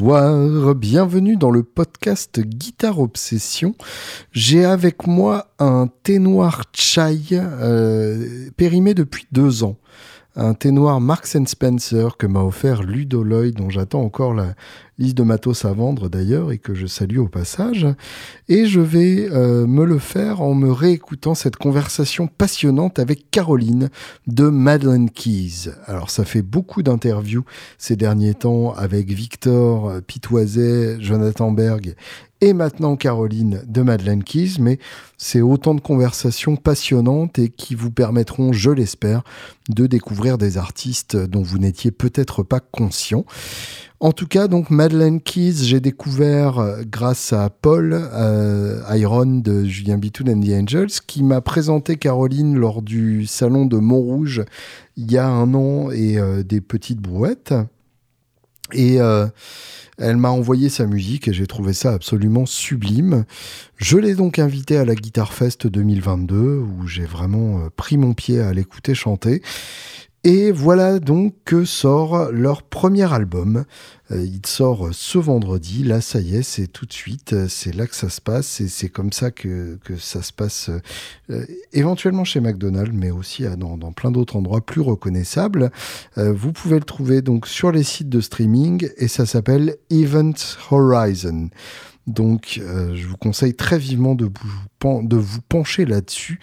Bonsoir, bienvenue dans le podcast Guitare Obsession. J'ai avec moi un thé noir chai euh, périmé depuis deux ans. Un thé noir Marks Spencer que m'a offert Ludo Lloyd, dont j'attends encore la, liste de matos à vendre d'ailleurs et que je salue au passage. Et je vais euh, me le faire en me réécoutant cette conversation passionnante avec Caroline de Madeleine Keys. Alors ça fait beaucoup d'interviews ces derniers temps avec Victor euh, Pitoiset, Jonathan Berg et maintenant Caroline de Madeleine Keys, mais c'est autant de conversations passionnantes et qui vous permettront, je l'espère, de découvrir des artistes dont vous n'étiez peut-être pas conscient. En tout cas, donc Madeleine Keys, j'ai découvert euh, grâce à Paul euh, Iron de Julien Bitoun and the Angels, qui m'a présenté Caroline lors du salon de Montrouge il y a un an et euh, des petites brouettes. Et elle m'a envoyé sa musique et j'ai trouvé ça absolument sublime. Je l'ai donc invitée à la Guitar Fest 2022 où j'ai vraiment pris mon pied à l'écouter chanter. Et voilà donc que sort leur premier album. Euh, il sort ce vendredi. Là, ça y est, c'est tout de suite. C'est là que ça se passe. Et c'est comme ça que, ça se passe euh, éventuellement chez McDonald's, mais aussi dans, dans plein d'autres endroits plus reconnaissables. Euh, vous pouvez le trouver donc sur les sites de streaming et ça s'appelle Event Horizon. Donc, euh, je vous conseille très vivement de vous, pencher là-dessus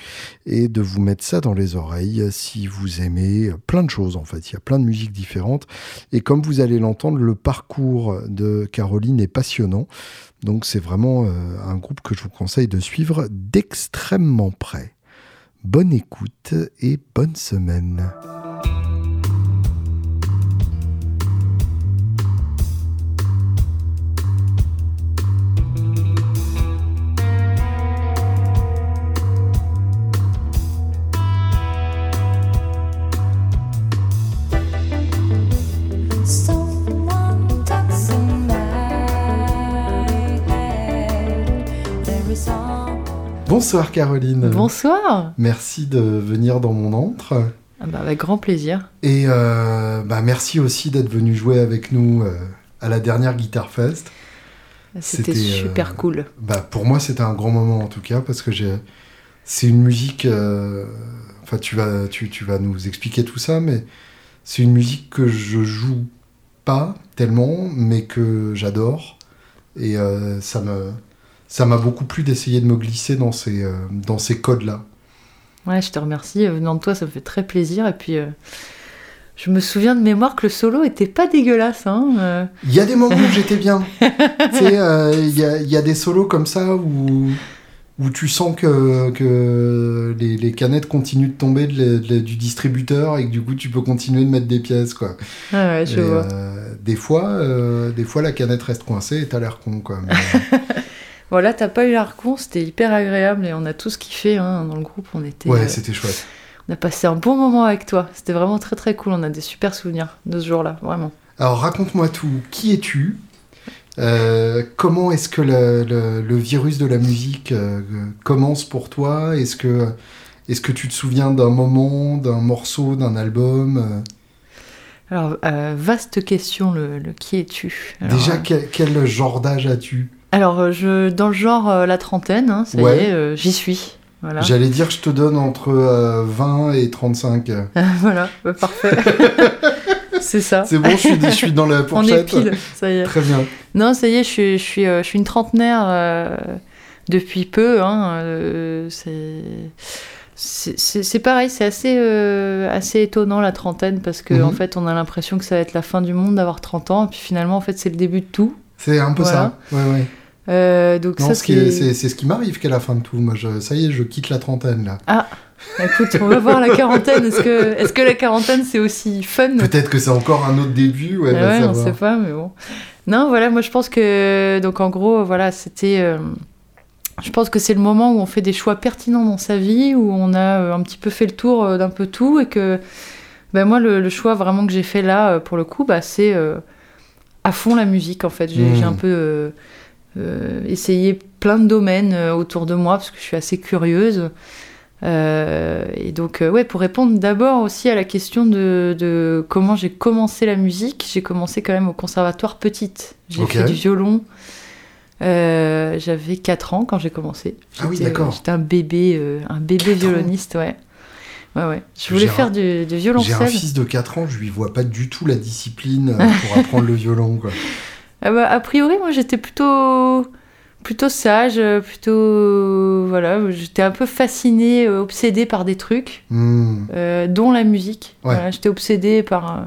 et de vous mettre ça dans les oreilles si vous aimez plein de choses. En fait, il y a plein de musiques différentes. Et comme vous allez l'entendre, le parcours de Caroline est passionnant. Donc, c'est vraiment euh, un groupe que je vous conseille de suivre d'extrêmement près. Bonne écoute et bonne semaine. Bonsoir Caroline. Bonsoir. Merci de venir dans mon antre. Ah bah, avec grand plaisir. Et euh, bah merci aussi d'être venu jouer avec nous euh, à la dernière Guitar Fest. C'était super euh, cool. Bah pour moi c'était un grand moment en tout cas parce que j'ai c'est une musique enfin tu vas tu, tu, vas nous expliquer tout ça mais c'est une musique que je joue pas tellement mais que j'adore et ça me ça m'a beaucoup plu d'essayer de me glisser dans ces, euh, dans ces codes-là. Ouais, je te remercie. Euh, venant de toi, ça me fait très plaisir. Et puis, euh, je me souviens de mémoire que le solo était pas dégueulasse. Hein, il y a des moments où j'étais bien. il y, a, y, a, des solos comme ça où, où tu sens que, que les, les canettes continuent de tomber du distributeur et que du coup, tu peux continuer de mettre des pièces. Quoi. Ah ouais, je vois. des, fois, des fois, la canette reste coincée et t'as l'air con. Quoi. Voilà, t'as pas eu l'arcon, c'était hyper agréable et on a tous kiffé hein, dans le groupe. On était. Ouais, euh, c'était chouette. On a passé un bon moment avec toi. C'était vraiment très très cool. On a des super souvenirs de ce jour-là, vraiment. Alors raconte-moi tout. Qui es-tu? Euh, Comment est-ce que le, virus de la musique euh, commence pour toi? Est-ce que, est que tu te souviens d'un moment, d'un morceau, d'un album Alors, vaste question, le, qui es-tu? Déjà, quel genre d'âge as-tu? Alors, euh, je, dans le genre euh, la trentaine, hein, ça y est, euh, j'y suis. Voilà. J'allais dire, je te donne entre 20 et 35. voilà, bah, parfait. c'est ça. C'est bon, je suis, je suis, dans la fourchette. On est pile, ça y est. Très bien. Non, ça y est, je suis, je suis, je suis une trentenaire depuis peu. Hein, c'est c'est pareil, c'est assez, assez étonnant la trentaine parce qu'en en mhm. fait on a l'impression que ça va être la fin du monde d'avoir 30 ans et puis finalement en fait c'est le début de tout. C'est un peu ça. Ouais, ouais. Euh, donc ça, c'est ce qui m'arrive qu'à la fin de tout. Moi, je, ça y est, je quitte la trentaine là. Ah, écoute, on va voir la quarantaine. Est-ce que, est que la quarantaine c'est aussi fun? Peut-être que c'est encore un autre début. Ouais, ah ouais on sait pas, mais bon. Non, voilà, moi je pense que donc en gros, voilà, c'était. Euh, je pense que c'est le moment où on fait des choix pertinents dans sa vie, où on a euh, un petit peu fait le tour d'un peu tout, et que ben moi le, choix vraiment que j'ai fait là pour le coup, bah, c'est à fond la musique en fait. J'ai hmm. un peu euh, essayer plein de domaines euh, autour de moi parce que je suis assez curieuse. Euh, et donc, euh, ouais, pour répondre d'abord aussi à la question de, de comment j'ai commencé la musique, j'ai commencé quand même au conservatoire petite. J'ai Ok. fait du violon. Euh, J'avais 4 ans quand j'ai commencé. Ah oui, euh, d'accord. J'étais un bébé, euh, un bébé violoniste, ouais. Ouais, ouais. Je voulais faire un- du, du J'ai un violoncelle. fils de 4 ans, je lui vois pas du tout la discipline euh, pour apprendre le violon. Quoi. Ah bah, a priori, moi, j'étais plutôt, plutôt sage, euh, plutôt, voilà, j'étais un peu fascinée, euh, obsédée par des trucs, Hmm. euh, dont la musique. Ouais. Voilà, j'étais obsédée par, euh,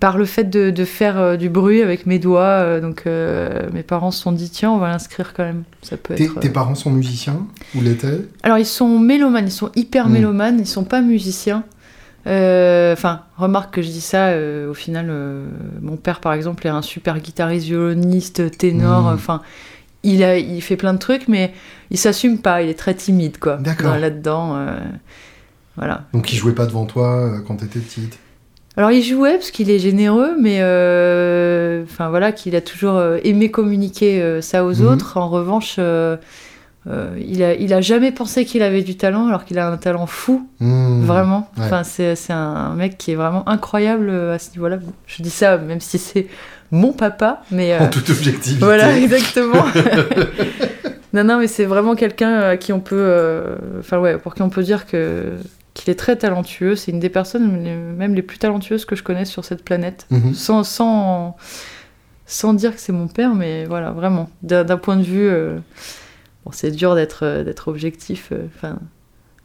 par le fait de, de faire euh, du bruit avec mes doigts. euh, donc, euh, mes parents se sont dit, tiens, on va l'inscrire quand même. Ça peut Tes, être. tes euh, parents sont musiciens Ou l'étaient? Alors, ils sont mélomanes, ils sont hyper Mm. mélomanes, ils sont pas musiciens. Euh, Enfin, remarque que je dis ça, euh, au final, euh, mon père, par exemple, est un super guitariste, violoniste, ténor, Mm. enfin, il, a, il fait plein de trucs, mais il s'assume pas, il est très timide, quoi. D'accord. dans- Là-dedans, euh, voilà. Donc ils jouaient pas devant toi euh, quand t'étais petite? Alors, il jouait parce qu'il est généreux, mais euh, enfin voilà, qu'il a toujours aimé communiquer ça aux Mhm. autres. En revanche, euh, euh, il, a, il a jamais pensé qu'il avait du talent, alors qu'il a un talent fou. Hmm. Vraiment. Ouais. Enfin, c'est un mec qui est vraiment incroyable euh, à ce niveau-là. Je dis ça même si c'est mon papa, mais. euh, En toute objectivité. voilà, exactement. non, non, mais c'est vraiment quelqu'un à qui on peut. euh, Enfin, ouais, pour qui on peut dire que qu'il est très talentueux. C'est une des personnes, même les plus talentueuses que je connaisse sur cette planète. Mhm. Sans, sans, sans dire que c'est mon père, mais voilà, vraiment. D'un point de vue. Bon, c'est dur d'être euh, d'être objectif. euh, Enfin.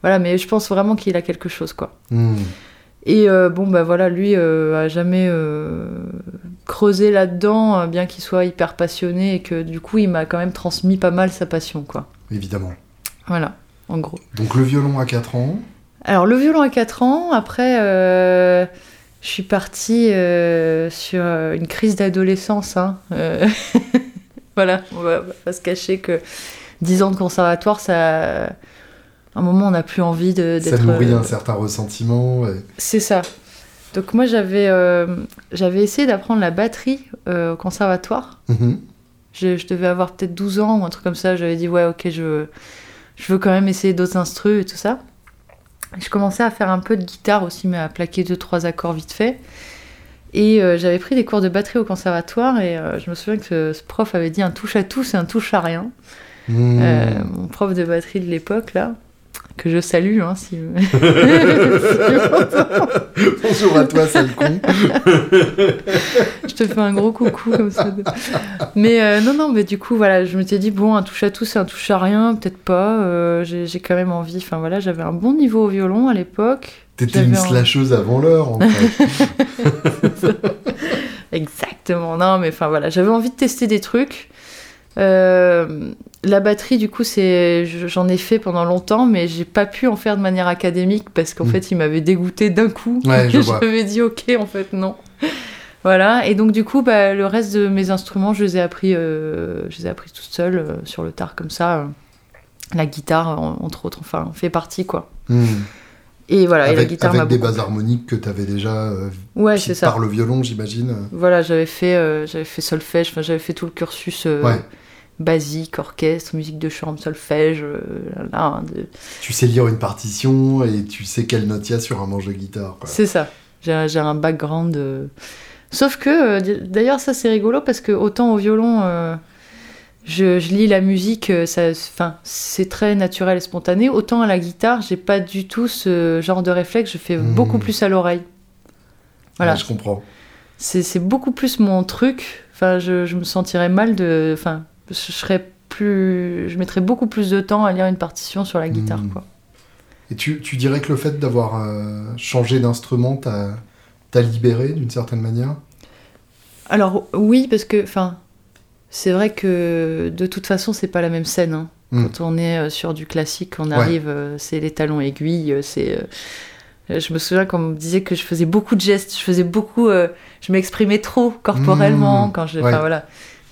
voilà, mais je pense vraiment qu'il a quelque chose, quoi. Hmm. Et euh, bon, bah voilà, lui euh, a jamais euh, creusé là-dedans, bien qu'il soit hyper passionné et que du coup, il m'a quand même transmis pas mal sa passion, quoi. Évidemment. Voilà, en gros. Donc le violon à 4 ans. Alors, le violon à 4 ans, après, je suis partie sur une crise d'adolescence. Hein. voilà, on va, on va pas se cacher que 10 ans de conservatoire, ça. À un moment, on n'a plus envie de- Ça d'être. nourrit euh, un certain ressentiment. C'est ça. Donc moi j'avais euh, j'avais essayé d'apprendre la batterie euh, au conservatoire. Mhm. Je, je devais avoir peut-être 12 ans ou un truc comme ça. J'avais dit ouais ok je veux, je veux quand même essayer d'autres instrus et tout ça. Je commençais à faire un peu de guitare aussi mais à plaquer deux trois accords vite fait. Et euh, j'avais pris des cours de batterie au conservatoire et je me souviens que ce prof avait dit un touche à tout c'est un touche à rien. Hmm. Euh, mon prof de batterie de l'époque là que je salue hein, si Bonjour à toi, sale con. Je te fais un gros coucou comme ça. Mais euh, non, non, mais du coup, voilà, je m'étais dit, bon, un touche à tout, c'est un touche à rien, peut-être pas. euh, J'ai quand même envie. Enfin voilà, j'avais un bon niveau au violon à l'époque. T'étais une un- slasheuse avant l'heure, en fait. Exactement. Non, mais enfin voilà, j'avais envie de tester des trucs. Euh, la batterie, du coup, c'est, je- j'en ai fait pendant longtemps, mais j'ai pas pu en faire de manière académique parce qu'en Mm. fait, il m'avait dégoûté d'un coup. Ouais, je vois. m'avais dit, ok, en fait, non. Voilà, et donc du coup, bah, le reste de mes instruments, je les ai appris, euh, je les ai appris toute seule euh, sur le tard comme ça. La guitare, en- entre autres, enfin, fait partie quoi. Hmm. Et voilà, et la guitare avec des beaucoup. bases harmoniques que t'avais déjà euh, Ouais, qui- c'est ça. par le violon, j'imagine. Voilà, j'avais fait, euh, j'avais fait solfège, j'avais fait tout le cursus euh, Ouais. basique, orchestre, musique de chambre, solfège, euh, là, hein, de- Tu sais lire une partition et tu sais quelle note il y a sur un manche de guitare. c'est ça. J'ai un background. Sauf que, d'ailleurs, ça c'est rigolo parce que autant au violon, je, je lis la musique, euh, ça, enfin, c'est très naturel et spontané. Autant à la guitare, j'ai pas du tout ce genre de réflexe. Je fais Hmm. beaucoup plus à l'oreille. Voilà. Ouais, je comprends. c'est c'est beaucoup plus mon truc. Enfin, je, je me sentirais mal de. Enfin, je serais plus. Je mettrais beaucoup plus de temps à lire une partition sur la guitare, Mm. quoi. Et tu, tu dirais que le fait d'avoir euh, changé d'instrument t'a t'a libéré d'une certaine manière? Alors, oui, parce que. Enfin, c'est vrai que de toute façon, c'est pas la même scène. hein. Mm. Quand on est euh, sur du classique, on arrive, euh, c'est les talons aiguilles, euh, c'est. je me souviens qu'on me disait que je faisais beaucoup de gestes, je faisais beaucoup, euh, je m'exprimais trop corporellement Mmh, quand je, ouais. voilà.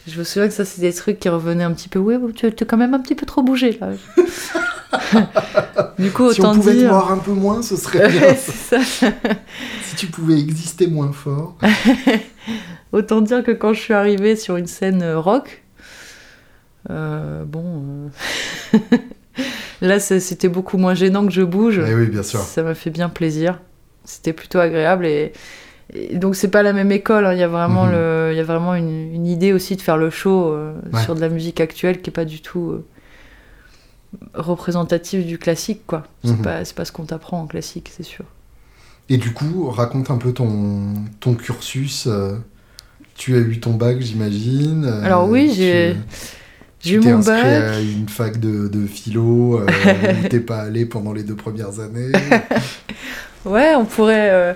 Je me souviens que ça c'est des trucs qui revenaient un petit peu. Ouais, tu t'es quand même un petit peu trop bougé là. du coup, Si on pouvait te dire. voir un peu moins, ce serait bien. ça. si tu pouvais exister moins fort. Autant dire que quand je suis arrivée sur une scène euh, rock, euh, bon, euh, Là, c'était beaucoup moins gênant que je bouge. Eh oui, bien sûr. Ça m'a fait bien plaisir. C'était plutôt agréable et, donc c'est pas la même école. hein. Il y a vraiment, Mhm. le, il y a vraiment une, une idée aussi de faire le show euh, Ouais. sur de la musique actuelle qui est pas du tout représentative du classique, quoi. C'est Mhm. pas, pas ce qu'on t'apprend en classique, c'est sûr. Et du coup, raconte un peu ton, ton cursus. euh, tu as eu ton bac, j'imagine. euh, Alors oui, j'ai tu j'ai eu mon inscrit bac. à une fac de, de philo euh, où t'es pas allé pendant les deux premières années. Ouais, on pourrait. euh,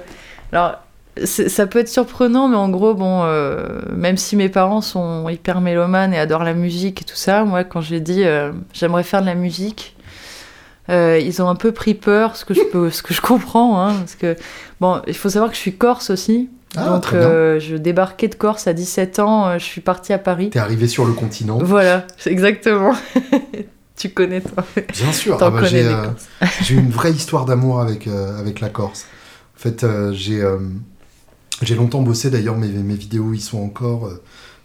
Alors, ça peut être surprenant, mais en gros, bon, euh, même si mes parents sont hyper mélomanes et adorent la musique et tout ça, moi, quand j'ai dit euh, j'aimerais faire de la musique, euh, ils ont un peu pris peur, ce que je peux, ce que je comprends, hein, parce que bon, il faut savoir que je suis corse aussi. Ah, donc, je débarquais de Corse à 17 ans, je suis partie à Paris. T'es arrivé sur le continent. Voilà, exactement. tu connais, toi. Bien sûr. Ah bah, j'ai une vraie histoire d'amour avec, avec la Corse. En fait, j'ai j'ai longtemps bossé, d'ailleurs, mes, mes vidéos y sont encore, euh,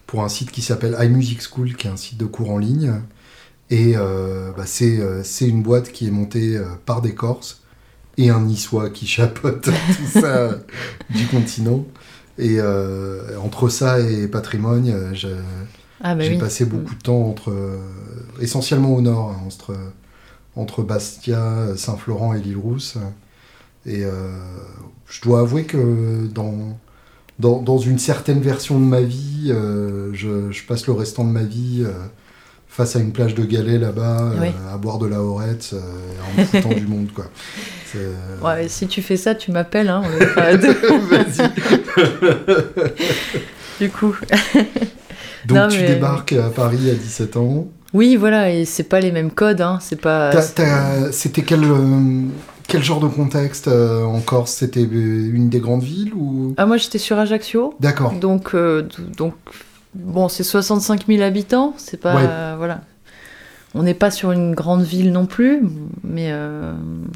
pour un site qui s'appelle iMusic School, qui est un site de cours en ligne. Et euh, bah, c'est euh, c'est une boîte qui est montée euh, par des Corses et un Niçois qui chapeaute tout ça euh, du continent. Et euh, entre ça et patrimoine, Ah, bah j'ai oui. passé beaucoup de temps entre, essentiellement au nord, hein, entre, entre Bastia, Saint-Florent et l'île-Rousse. Et euh, je dois avouer que dans, dans, dans une certaine version de ma vie, euh, je, je passe le restant de ma vie euh, face à une plage de galets là-bas, euh, à boire de la horette, euh, en me foutant du monde. Quoi. Ouais, si tu fais ça, tu m'appelles, hein, on. Vas-y. du coup. Donc Non, tu mais- débarques à Paris à 17 ans. Oui, voilà, et c'est pas les mêmes codes, hein, c'est pas. C'était quel, euh, quel genre de contexte euh, en Corse C'était euh, une des grandes villes ou? Ah, moi j'étais sur Ajaccio, D'accord. donc, euh, donc bon, c'est 65 000 habitants, c'est pas. Ouais. voilà. On n'est pas sur une grande ville non plus, mais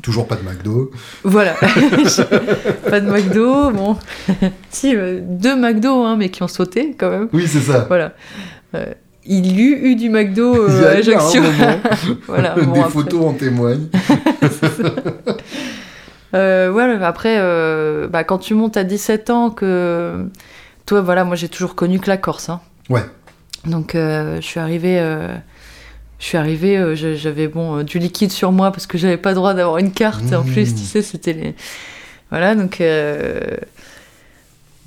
Toujours pas de McDo. voilà. pas de McDo, bon. si, deux McDo, hein, mais qui ont sauté quand même. Oui, c'est ça. Voilà. Euh, il eut eu du McDo euh, à eu un Ajaccio. voilà, Des bon, après- photos en témoignent. Euh, voilà, après, euh, bah, quand tu montes à 17 ans, que toi, voilà, moi j'ai toujours connu que la Corse. hein. Ouais. Donc euh, je suis arrivée, euh, je suis arrivée, euh, j'avais bon euh, du liquide sur moi parce que j'avais pas droit d'avoir une carte. En Mmh. plus, tu sais, c'était les, voilà, donc euh,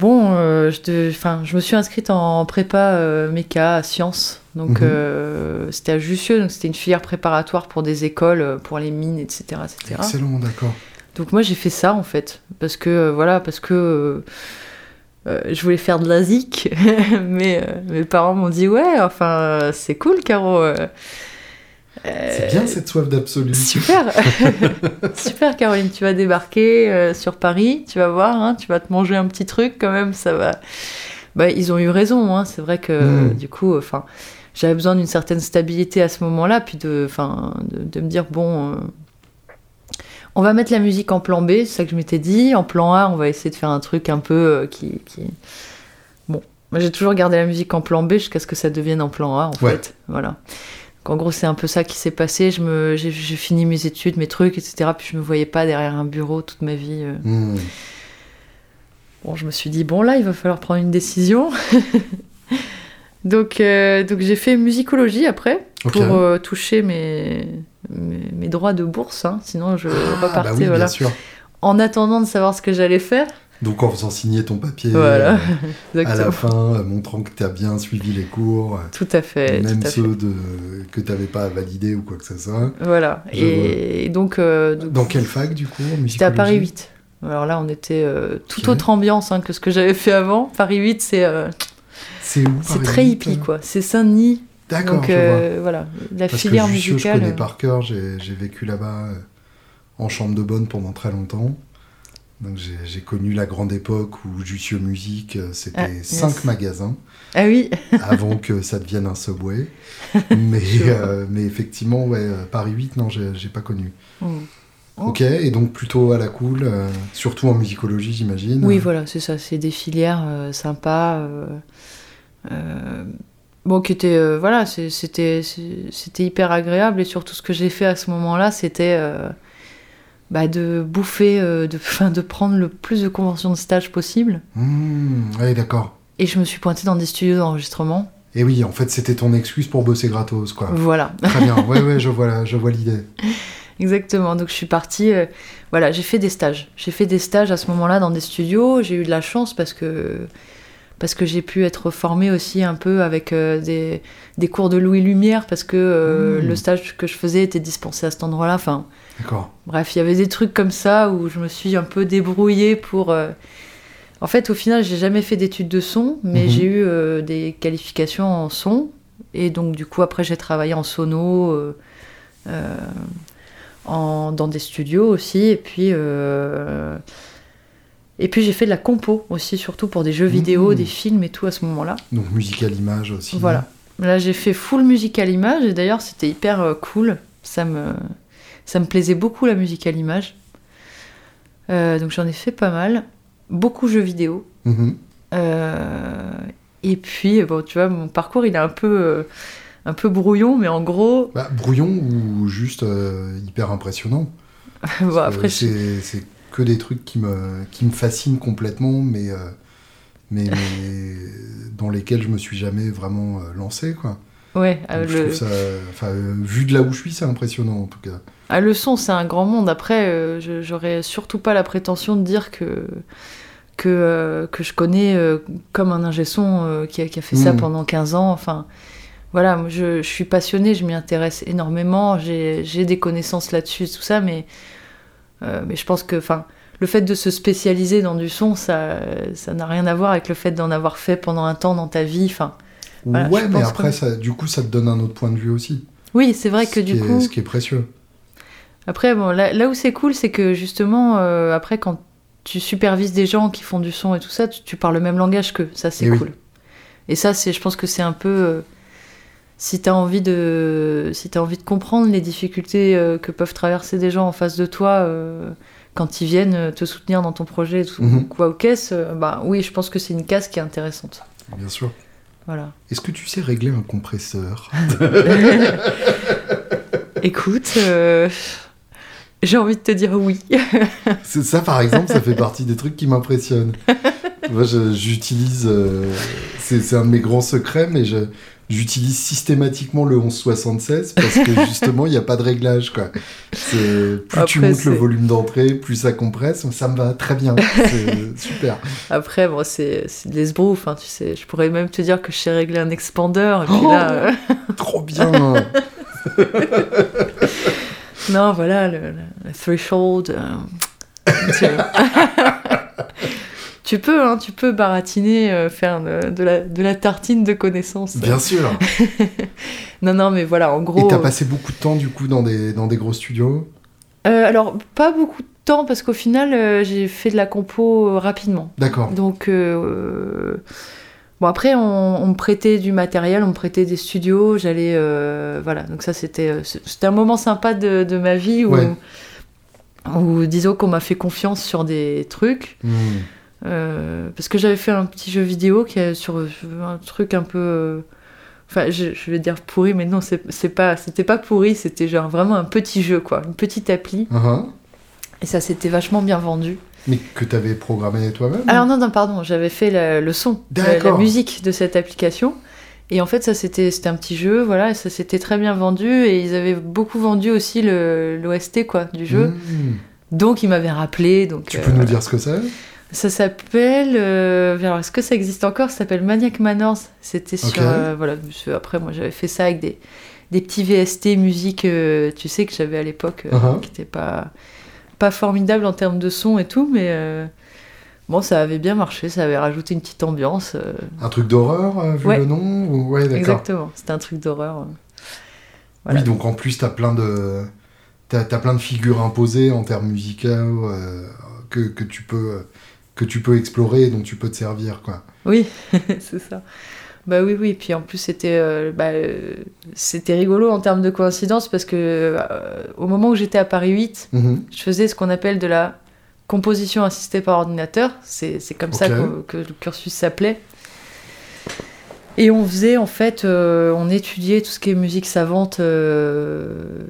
bon, euh, je, me suis inscrite en prépa euh, méca à sciences. Donc Mhm. euh, c'était à Jussieu, donc c'était une filière préparatoire pour des écoles, euh, pour les mines, etc., etc. Excellent, d'accord. Donc moi j'ai fait ça en fait parce que voilà parce que je voulais faire de la zik mais mes parents m'ont dit ouais enfin c'est cool Caro C'est euh, bien cette soif d'absolu. super super Caroline tu vas débarquer euh, sur Paris tu vas voir hein, tu vas te manger un petit truc quand même ça va bah ils ont eu raison hein, c'est vrai que Mm. du coup enfin j'avais besoin d'une certaine stabilité à ce moment-là puis de enfin de, de me dire bon euh, on va mettre la musique en plan B, c'est ça que je m'étais dit. En plan A, on va essayer de faire un truc un peu euh, qui, qui- Bon, j'ai toujours gardé la musique en plan B jusqu'à ce que ça devienne en plan A, en Ouais. fait. Voilà. Donc, en gros, c'est un peu ça qui s'est passé. Je me, j'ai, fini mes études, mes trucs, etc. Puis je me voyais pas derrière un bureau toute ma vie. euh. Hmm. Bon, je me suis dit, bon, là, il va falloir prendre une décision. donc, euh, donc j'ai fait musicologie après pour euh, toucher mes, mes, mes droits de bourse. hein. Sinon, je Ah, repartais. bah oui, voilà en attendant de savoir ce que j'allais faire. Donc en faisant signer ton papier Voilà, euh, à la fin, euh, montrant que tu as bien suivi les cours, euh, Tout à fait, même tout à fait. ceux de, que tu n'avais pas à valider ou quoi que ce soit. Voilà. Je Et, donc, euh, donc, Dans quelle fac du coup C'était à Paris musicologie 8. Alors là, on était euh, toute autre ambiance hein, que ce que j'avais fait avant. Paris 8, c'est C'est très 8, hippie, quoi. C'est Saint-Denis. D'accord, Donc je vois. voilà, la Parce filière que Jussieu, je musicale. connais par cœur, j'ai vécu là-bas en chambre de bonne pendant très longtemps. Donc j'ai connu la grande époque où Jussieu Musique, euh, c'était Ah, yes. cinq magasins Ah oui, avant que ça devienne un subway. Mais, euh, mais effectivement, ouais, euh, Paris 8, non, j'ai pas connu. Mm. Oh. Ok, et donc plutôt à la cool, euh, surtout en musicologie, j'imagine. oui, voilà, c'est ça. C'est des filières euh, sympas. euh, bon, qui était, euh, voilà, c'était, hyper agréable et surtout ce que j'ai fait à ce moment-là, c'était bah, de bouffer, euh, de, enfin, de prendre le plus de conventions de stage possible. Hmm, ouais, d'accord. Et je me suis pointée dans des studios d'enregistrement. Et oui, en fait, c'était ton excuse pour bosser gratos, quoi. Voilà, Très bien. Ouais, ouais, je vois, je vois l'idée. exactement. Donc je suis partie, euh, voilà, j'ai fait des stages. J'ai fait des stages à ce moment-là dans des studios. J'ai eu de la chance parce que parce que j'ai pu être formée aussi un peu avec euh, des, des cours de Louis Lumière parce que euh, Mmh. le stage que je faisais était dispensé à cet endroit-là. Enfin, D'accord. bref, il y avait des trucs comme ça où je me suis un peu débrouillée pour. euh, En fait, au final, j'ai jamais fait d'études de son, mais Mhm. j'ai eu des qualifications en son. Et donc, du coup, après, j'ai travaillé en sono, en, dans des studios aussi. Et puis, et puis j'ai fait de la compo aussi, surtout pour des jeux vidéo, Mhm. des films et tout à ce moment-là. Donc, musique à l'image aussi. Voilà. Là, j'ai fait full musique à l'image et d'ailleurs, c'était hyper euh, cool. Ça me, ça me plaisait beaucoup la musique à l'image. Euh, donc, j'en ai fait pas mal. Beaucoup jeux vidéo. Mhm. Euh, et puis, bon, tu vois, mon parcours, il est un peu, euh, un peu brouillon, mais en gros, Bah, brouillon ou juste hyper impressionnant. bon, après, c'est que des trucs qui me, qui me fascinent complètement, mais, euh, mais, mais dans lesquels je me suis jamais vraiment euh, lancé. Quoi. ouais, euh, Donc, je le, trouve ça, enfin, euh, vu de là où je suis, c'est impressionnant en tout cas. Ah, le son, c'est un grand monde. Après, je- j'aurais surtout pas la prétention de dire que, que, que je connais comme un ingé son qui, a, qui a fait ça Mm. pendant 15 ans. Enfin, voilà, moi, je, je suis passionnée, je m'y intéresse énormément, j'ai j'ai des connaissances là-dessus, tout ça, mais, mais je pense que enfin, le fait de se spécialiser dans du son, ça ça n'a rien à voir avec le fait d'en avoir fait pendant un temps dans ta vie. Enfin, Voilà, ouais, mais après, que- ça, du coup, ça te donne un autre point de vue aussi. oui, c'est vrai que du coup. Est, ce qui est précieux. Après, bon, là, là où c'est cool, c'est que justement, euh, après, quand tu supervises des gens qui font du son et tout ça, tu, tu parles le même langage qu'eux. Ça, c'est Eh oui. cool. Et ça, c'est, je pense que c'est un peu. euh, si tu as envie de si t'as envie de comprendre les difficultés euh, que peuvent traverser des gens en face de toi euh, quand ils viennent euh, te soutenir dans ton projet et tout, Mhm. quoi ou qu'est-ce, euh, bah oui, je pense que c'est une case qui est intéressante. Bien sûr. Voilà. Est-ce que tu sais régler un compresseur? Écoute, euh, j'ai envie de te dire oui. C'est ça, par exemple, ça fait partie des trucs qui m'impressionnent. Moi, j'utilise. euh, c'est un de mes grands secrets, mais je- j'utilise systématiquement le 1176 parce que justement, il n'y a pas de réglage. Quoi. Plus tu montes le volume d'entrée, plus ça compresse. Ça me va très bien. C'est super. Après, bon, c'est de l'esbrouf, hein, tu sais. Je pourrais même te dire que je sais régler un expandeur. Et puis Oh là, euh, Trop bien. non, voilà, le threshold. euh, tu... peux, hein, tu peux baratiner, euh, faire de, de la, de la tartine de connaissances. Bien sûr. Non, non, mais voilà, en Et gros. t'as passé beaucoup de temps, du coup, dans des, dans des gros studios? Euh, alors, pas beaucoup de temps, parce qu'au final, euh, j'ai fait de la compo euh, rapidement. D'accord. Donc, euh, bon, après, on, on me prêtait du matériel, on me prêtait des studios, j'allais. euh, voilà, donc ça, c'était euh, c'était un moment sympa de, de ma vie où, Ouais. où disons qu'on m'a fait confiance sur des trucs. Hmm. Euh, parce que j'avais fait un petit jeu vidéo qui est sur un truc un peu. euh, Enfin, je, je vais dire pourri, mais non, c'est pas, c'était pas pourri, c'était genre vraiment un petit jeu, quoi, une petite appli. Uh-huh. Et ça s'était vachement bien vendu. Mais que t'avais programmé toi-même Alors non, non, pardon, j'avais fait la- le son, la, musique de cette application. Et en fait, ça c'était c'était un petit jeu, voilà, et ça s'était très bien vendu. Et ils avaient beaucoup vendu aussi le- l'OST quoi du jeu. Hmm. Donc ils m'avaient rappelé. Donc Tu euh, peux nous dire ce que c'est? Ça s'appelle. euh, alors est-ce que ça existe encore? Ça s'appelle Maniac Manors. C'était sur euh, voilà. Après, moi j'avais fait ça avec des des petits VST musique, euh, tu sais que j'avais à l'époque, euh, Uh-huh. qui n'étaient pas pas formidables en termes de son et tout, mais euh, bon, ça avait bien marché. Ça avait rajouté une petite ambiance. euh, Un truc d'horreur, euh, vu Ouais. le nom ou- Ouais, d'accord. Exactement, c'était un truc d'horreur. euh. Voilà. Oui, donc en plus, t'as plein de... T'as as plein de figures imposées en termes musicaux euh, que, que, tu peux, euh, que tu peux explorer et dont tu peux te servir, quoi. Oui, c'est ça. Bah oui, oui. Puis en plus, c'était euh, bah, euh, c'était rigolo en termes de coïncidence parce que euh, au moment où j'étais à Paris 8, Mhm. je faisais ce qu'on appelle de la composition assistée par ordinateur. C'est c'est comme ça que le cursus s'appelait. Et on faisait, en fait, euh, on étudiait tout ce qui est musique savante. euh,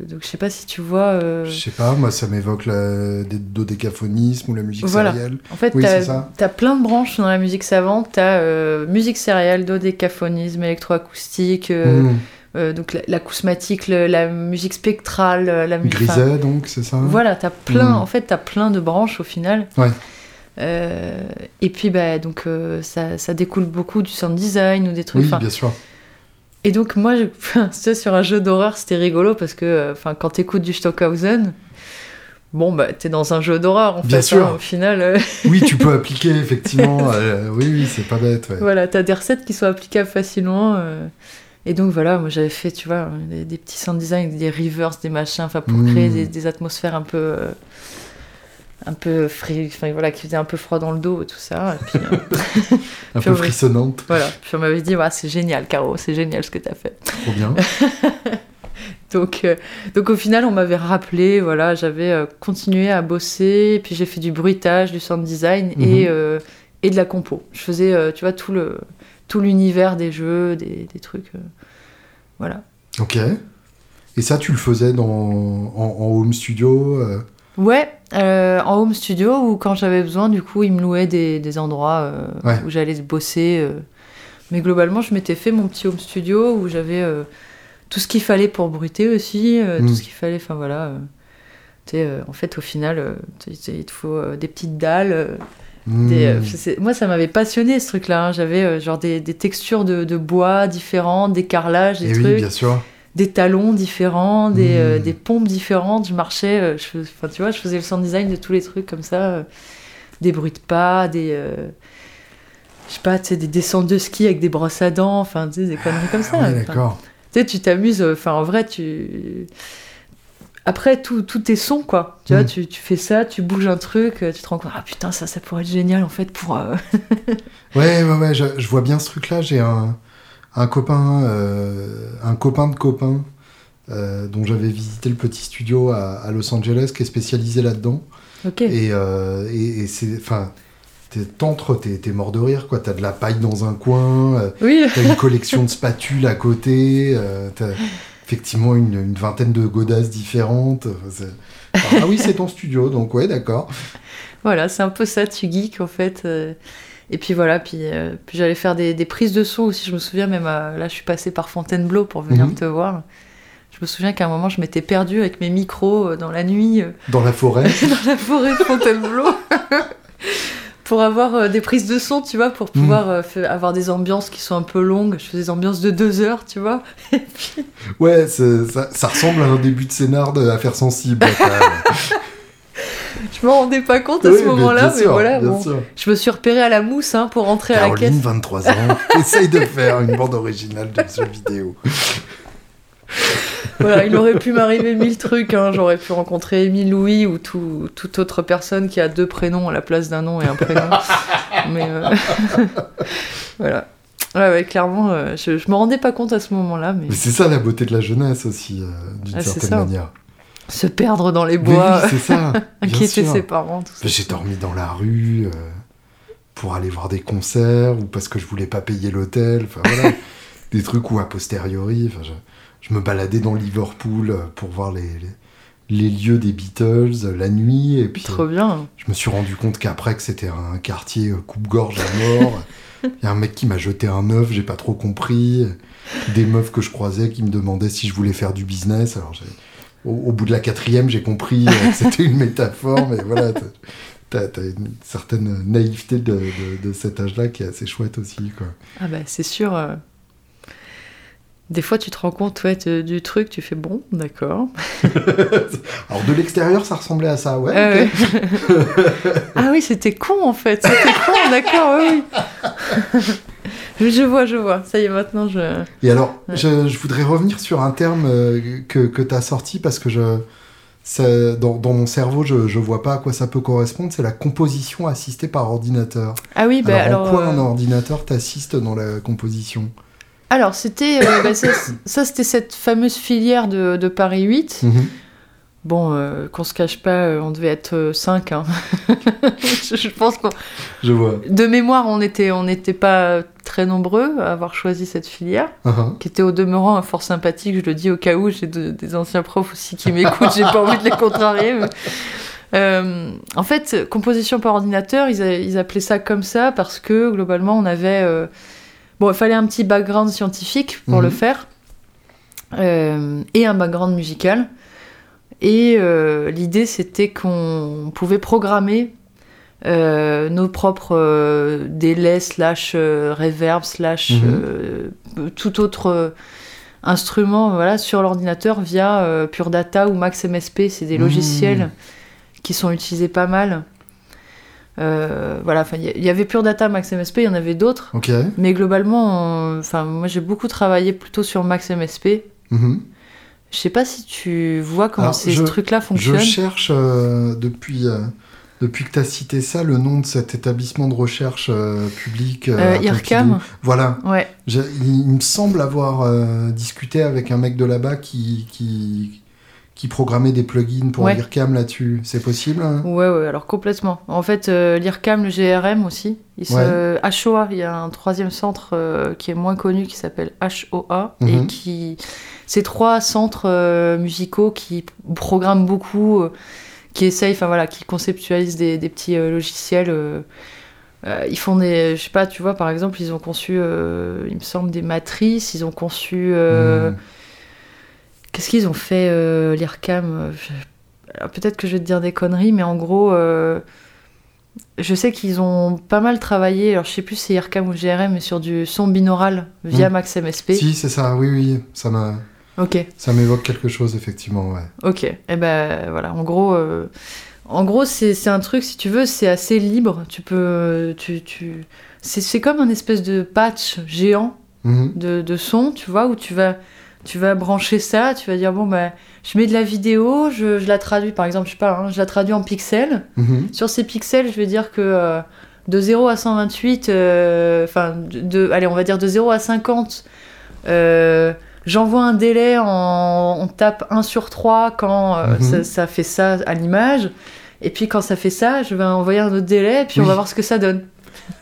donc, je sais pas si tu vois. euh, Je sais pas, moi ça m'évoque le dodécaphonisme ou la musique Voilà. sérielle. En fait, Oui, t'as plein de branches dans la musique savante. T'as euh, musique céréale, dodécaphonisme, électroacoustique, Hmm. donc la- l'acousmatique, le- la musique spectrale, la musique. Griset donc, c'est ça Voilà, t'as plein. Mm. En fait, t'as plein de branches au final. Ouais. Euh, et puis, bah, donc, euh, ça, ça découle beaucoup du sound design ou des trucs. Oui, bien sûr. Et donc moi, je... sais, sur un jeu d'horreur, c'était rigolo parce que, euh, quand t'écoutes du Stockhausen, bon bah t'es dans un jeu d'horreur en Bien fait. sûr. hein, au final, euh, Oui, tu peux appliquer effectivement. oui, oui, c'est pas bête. ouais. voilà, t'as des recettes qui sont applicables facilement. Et donc voilà, moi j'avais fait, tu vois, des, des petits sound design, des reverse, des machins, enfin pour Mm. créer des, des atmosphères un peu, un peu frais, enfin voilà, qui faisaient un peu froid dans le dos et tout ça. Et puis, euh, Un Puis peu on- frissonnante. voilà, puis on m'avait dit, ouais, c'est génial, Caro, c'est génial ce que t'as fait. Trop bien. Donc, euh, donc au final, on m'avait rappelé, voilà, j'avais euh, continué à bosser, puis j'ai fait du bruitage, du sound design et, Mhm. et de la compo. Je faisais, tu vois, tout le tout l'univers des jeux, des, des trucs, voilà. Ok. Et ça, tu le faisais dans, en, en home studio Ouais, euh, en home studio ou quand j'avais besoin, du coup, ils me louaient des, des endroits euh, Ouais. où j'allais bosser. euh. Mais globalement, je m'étais fait mon petit home studio où j'avais tout ce qu'il fallait pour bruiter aussi, euh, Mm. tout ce qu'il fallait, enfin voilà. en fait, au final, il te faut des petites dalles. des, c'est- moi, ça m'avait passionné ce truc-là. hein. J'avais genre des, des textures de, de bois différentes, des carrelages, des Et trucs Eh oui, bien sûr. Des talons différents, des, euh, Mm. des pompes différentes. Je marchais, euh, je, enfin, tu vois, je faisais le sound design de tous les trucs comme ça, euh, des bruits de pas, des, euh, je sais pas, tu sais, des descentes de ski avec des brosses à dents, enfin, tu sais, des conneries comme ça. Ah ouais, d'accord. tu sais, tu t'amuses, enfin, en vrai, tu. Après, tout, tout est son, quoi. Tu vois, Mm. tu, tu fais ça, tu bouges un truc, tu te rends compte, ah putain, ça, ça pourrait être génial, en fait, pour. Ouais, ouais, ouais, je, je vois bien ce truc-là. J'ai un, un copain, euh, un copain de copain, euh, dont j'avais visité le petit studio à, à Los Angeles, qui est spécialisé là-dedans. Ok. Et, euh, et, et c'est, enfin, t'es- t'entres, t'es, t'es mort de rire, quoi. T'as de la paille dans un coin, euh, Oui, t'as une collection de spatules à côté, euh, t'as effectivement une, une vingtaine de godasses différentes. C'est- Ah oui, c'est ton studio, donc ouais, d'accord. Voilà, c'est un peu ça, tu geek en fait. euh. Et puis voilà, puis, euh, puis j'allais faire des, des prises de son aussi. Je me souviens même, euh, là je suis passée par Fontainebleau pour venir Mhm. te voir. Je me souviens qu'à un moment je m'étais perdue avec mes micros euh, dans la nuit, Dans la forêt. dans la forêt de Fontainebleau. pour avoir des prises de son, tu vois, pour Mhm. pouvoir avoir des ambiances qui sont un peu longues. Je faisais des ambiances de deux heures, tu vois. Ouais, ça ressemble à un début de scénar de Affaires sensibles. Je m'en rendais pas compte à Oui, ce moment-là, mais, voilà. bon. Je me suis repérée à la mousse hein, pour rentrer à la caisse. 23 ans, essaye de faire une bande originale de jeu vidéo. Voilà, il aurait pu m'arriver mille trucs. hein. J'aurais pu rencontrer Émile Louis ou tout- toute autre personne qui a deux prénoms à la place d'un nom et un prénom. Mais euh, voilà. Ouais, ouais, clairement, euh, je, je me rendais pas compte à ce moment-là, mais Mais c'est ça la beauté de la jeunesse aussi, euh, d'une Ah, certaine manière. Se perdre dans les bois, oui, ça. inquiéter sûr. ses parents. J'ai dormi dans la rue euh, pour aller voir des concerts ou parce que je voulais pas payer l'hôtel. Enfin voilà, des trucs où a posteriori, je, je me baladais dans Liverpool euh, pour voir les, les, les lieux des Beatles euh, la nuit et puis Trop bien. je me suis rendu compte qu'après que c'était un quartier coupe-gorge à mort. Il y a un mec qui m'a jeté un œuf, j'ai pas trop compris. Des meufs que je croisais qui me demandaient si je voulais faire du business. Alors j'ai- au, au bout de la quatrième, j'ai compris euh, que c'était une métaphore, mais voilà, t'as- t'as t'as une certaine naïveté de, de- de cet âge-là qui est assez chouette aussi. Quoi. Ah bah c'est sûr. euh, Des fois, tu te rends compte ouais, du truc, tu fais bon, d'accord. Alors de l'extérieur, ça ressemblait à ça, ouais. Ah, ouais. ah oui, c'était con en fait. C'était con, d'accord, oui. Je vois, je vois. Ça y est, maintenant je. Et alors, Ouais. je, je voudrais revenir sur un terme euh, que, que tu as sorti parce que je, ça- dans, dans mon cerveau, je ne vois pas à quoi ça peut correspondre. C'est la composition assistée par ordinateur. Ah oui, bah alors, alors. en quoi euh, un ordinateur t'assiste dans la composition? Alors, c'était. euh, bah, ça, ça, c'était cette fameuse filière de, de Paris 8. Mhm. Bon, euh, qu'on se cache pas, on devait être 5. je, je pense qu'on. Je vois. De mémoire, on n'était on n'était pas très nombreux à avoir choisi cette filière, Uh-huh. qui était au demeurant fort sympathique. Je le dis au cas où j'ai de- des anciens profs aussi qui m'écoutent, j'ai pas envie de les contrarier. mais- Euh, en fait, composition par ordinateur, ils, a- ils appelaient ça comme ça parce que globalement, on avait. euh, Bon, il fallait un petit background scientifique pour Mhm. le faire euh, et un background musical. Et l'idée, c'était qu'on pouvait programmer euh, nos propres euh, délais, slash euh, reverb, slash Mhm. euh, tout autre instrument voilà, sur l'ordinateur via Pure Data ou Max MSP. C'est des Mhm. logiciels qui sont utilisés pas mal. Voilà, il y- avait Pure Data, Max MSP, il y en avait d'autres. Mais globalement, enfin, moi j'ai beaucoup travaillé plutôt sur Max MSP. Mhm. Je sais pas si tu vois comment Alors, ces je- trucs-là Je fonctionnent. cherche euh, depuis, depuis que tu as cité ça le nom de cet établissement de recherche euh, public. euh, Euh, IRCAM. Voilà. Ouais, Il, me semble avoir discuté avec un mec de là-bas qui, qui, qui programmait des plugins pour Ouais. l'IRCAM là-dessus. C'est possible hein? Ouais, ouais, alors complètement. En fait, euh, l'IRCAM, le GRM aussi, il se... HOA, il y a un troisième centre euh, qui est moins connu qui s'appelle HOA et Mhm. qui. Ces trois centres euh, musicaux qui programment beaucoup, qui essayent, enfin voilà, qui conceptualisent des, des petits euh, logiciels. euh, euh, ils font des, je sais pas, tu vois, par exemple, ils ont conçu, il me semble, des matrices, ils ont conçu. Mhm. Qu'est-ce qu'ils ont fait, l'IRCAM Peut-être que je vais te dire des conneries, mais en gros, je sais qu'ils ont pas mal travaillé, alors je sais plus si c'est IRCAM ou GRM, mais sur du son binaural via Mm. Max MSP. Si, c'est ça. Oui, oui. Ça m'a- Ok, ça m'évoque quelque chose, effectivement. Ouais. ok. Et ben voilà, en gros, euh, en gros c'est un truc, si tu veux, c'est assez libre. Tu peux. Tu, tu... C'est comme un espèce de patch géant Mhm. de, de son, tu vois, où tu vas, tu vas brancher ça, tu vas dire, bon, bah, je mets de la vidéo, je, je la traduis, par exemple, je sais pas, hein, je la traduis en pixels. Mhm. Sur ces pixels, je vais dire que euh, de 0 à 128, euh, enfin, de, de- allez, on va dire de 0 à 50, euh, j'envoie un délai, en, on tape 1 sur 3 quand euh, Mhm. ça, ça fait ça à l'image. Et puis quand ça fait ça, je vais envoyer un autre délai, et puis on va voir ce que ça donne.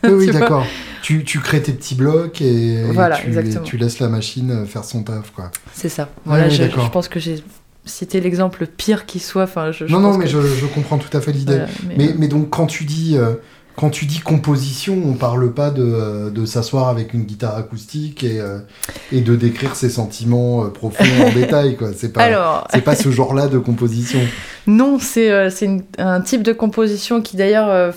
Oui, d'accord. Tu, tu crées tes petits blocs et, tu, exactement. et tu laisses la machine euh, faire son taf, quoi. C'est ça. Voilà, oui, je, pense que j'ai cité l'exemple pire qui soit. Enfin, je, je non, non, mais que- je, je comprends tout à fait l'idée. voilà, mais, Mais, euh, mais donc quand tu dis euh, quand tu dis composition, on parle pas de, de s'asseoir avec une guitare acoustique et, euh, et de décrire ses sentiments euh, profonds en détail quoi. C'est pas Alors, c'est pas ce genre-là de composition. non, c'est euh, c'est une- un type de composition qui d'ailleurs, euh,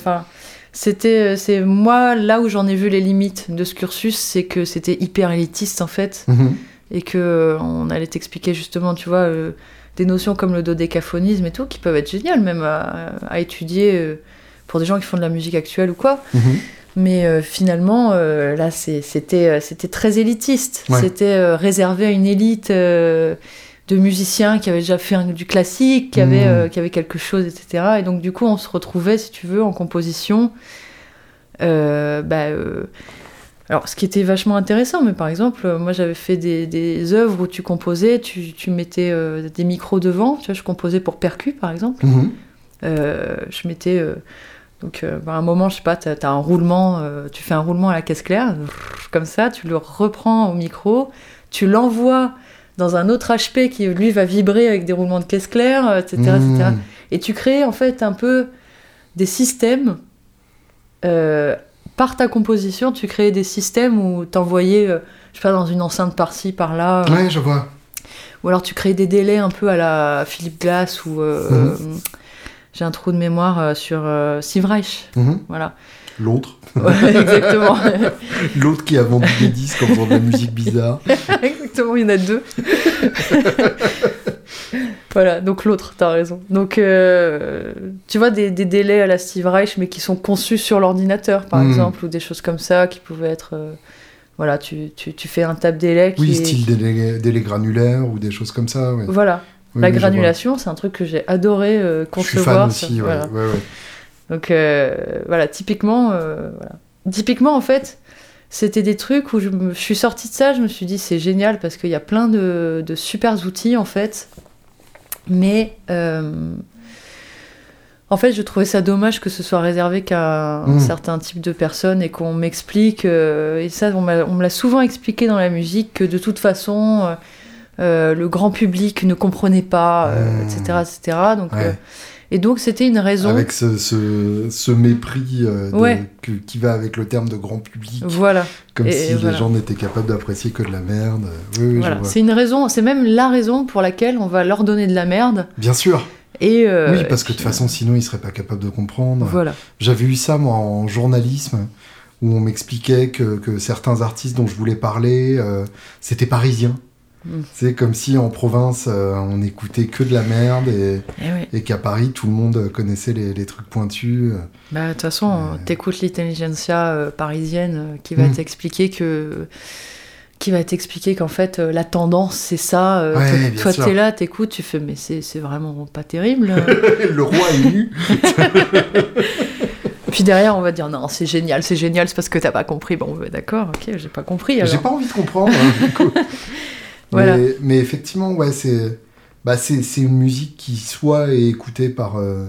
c'était, c'est moi là où j'en ai vu les limites de ce cursus, c'est que c'était hyper élitiste en fait, Mhm. et que on allait t'expliquer justement, tu vois, des notions comme le dodécaphonisme et tout, qui peuvent être géniales même à, à étudier pour des gens qui font de la musique actuelle ou quoi. Mhm. Mais euh, finalement, euh, là, c'était euh, c'était très élitiste. Ouais. C'était réservé à une élite de musiciens qui avaient déjà fait un- du classique, qui avaient, Mhm. qui avaient quelque chose, etc. Et donc, du coup, on se retrouvait, si tu veux, en composition. bah, alors, ce qui était vachement intéressant, mais par exemple, moi j'avais fait des, des œuvres où tu composais, tu, tu mettais euh, des micros devant. Tu vois, je composais pour Percu, par exemple. Mhm. Euh, je mettais. euh, donc, euh, bah, à un moment, je sais pas, tu as, un roulement, euh, tu fais un roulement à la caisse claire, comme ça, tu le reprends au micro, tu l'envoies dans un autre HP qui, lui, va vibrer avec des roulements de caisse claire, euh, etc., etc. Mhm. Et tu crées, en fait, un peu des systèmes. euh, par ta composition, tu créais des systèmes où t'envoyais, je sais pas, dans une enceinte par-ci, par-là. Ouais, je vois. ou alors tu crées des délais un peu à la Philippe Glass ou euh, j'ai un trou de mémoire euh, sur euh, Steve Reich. Mhm. Voilà. L'autre, Ouais, exactement. l'autre qui a vendu des disques en faisant de la musique bizarre. exactement, il y en a deux. voilà, donc l'autre, t'as raison. Donc, euh, tu vois, des, des délais à la Steve Reich, mais qui sont conçus sur l'ordinateur, par Mhm. exemple, ou des choses comme ça, qui pouvaient être... euh, voilà, tu, tu, tu fais un tape délai qui Oui, est- style délai, délai granulaire ou des choses comme ça. Ouais. Voilà. Oui, la granulation, c'est un truc que j'ai adoré euh, Je suis concevoir. fan aussi. Voilà. ouais, ouais. Donc euh, voilà, typiquement, euh, voilà. typiquement en fait, c'était des trucs où je, me- je suis sortie de ça, je me suis dit c'est génial parce qu'il y a plein de, de super outils en fait, mais En fait, je trouvais ça dommage que ce soit réservé qu'à un Mm. certain type de personnes et qu'on m'explique, euh, et ça, on, me l'a souvent expliqué dans la musique, que de toute façon, euh, le grand public ne comprenait pas, euh, Mm. etc., etc. Donc, Ouais. euh, et donc, c'était une raison. Avec ce, ce, ce mépris euh, de- Ouais. que- qui va avec le terme de grand public, Voilà, comme Et- si et les voilà. gens n'étaient capables d'apprécier que de la merde. Oui, oui, voilà. c'est une raison, c'est même la raison pour laquelle on va leur donner de la merde. Bien sûr. Et, euh, oui, parce que de toute façon, sinon, ils seraient pas capables de comprendre. Voilà. J'avais eu ça, moi, en journalisme, où on m'expliquait que, que certains artistes dont je voulais parler, euh, c'était parisien. C'est comme si en province, euh, on écoutait que de la merde et, Et oui. et qu'à Paris, tout le monde connaissait les, les trucs pointus. Bah, de toute façon, Euh. t'écoutes l'intelligentsia euh, parisienne qui va Mm. t'expliquer que. qui va t'expliquer qu'en fait, euh, la tendance, c'est ça. euh, Ouais, toi- t'es là, t'écoutes, tu fais, mais c'est vraiment pas terrible. le roi est nu. Puis derrière, on va dire, non, c'est génial, c'est génial, c'est parce que t'as pas compris. Bon, bah, d'accord, ok, j'ai pas compris. J'ai pas envie de comprendre. hein, du coup. Voilà. mais, mais effectivement, ouais, c'est bah, une musique qui soit est écoutée par, euh,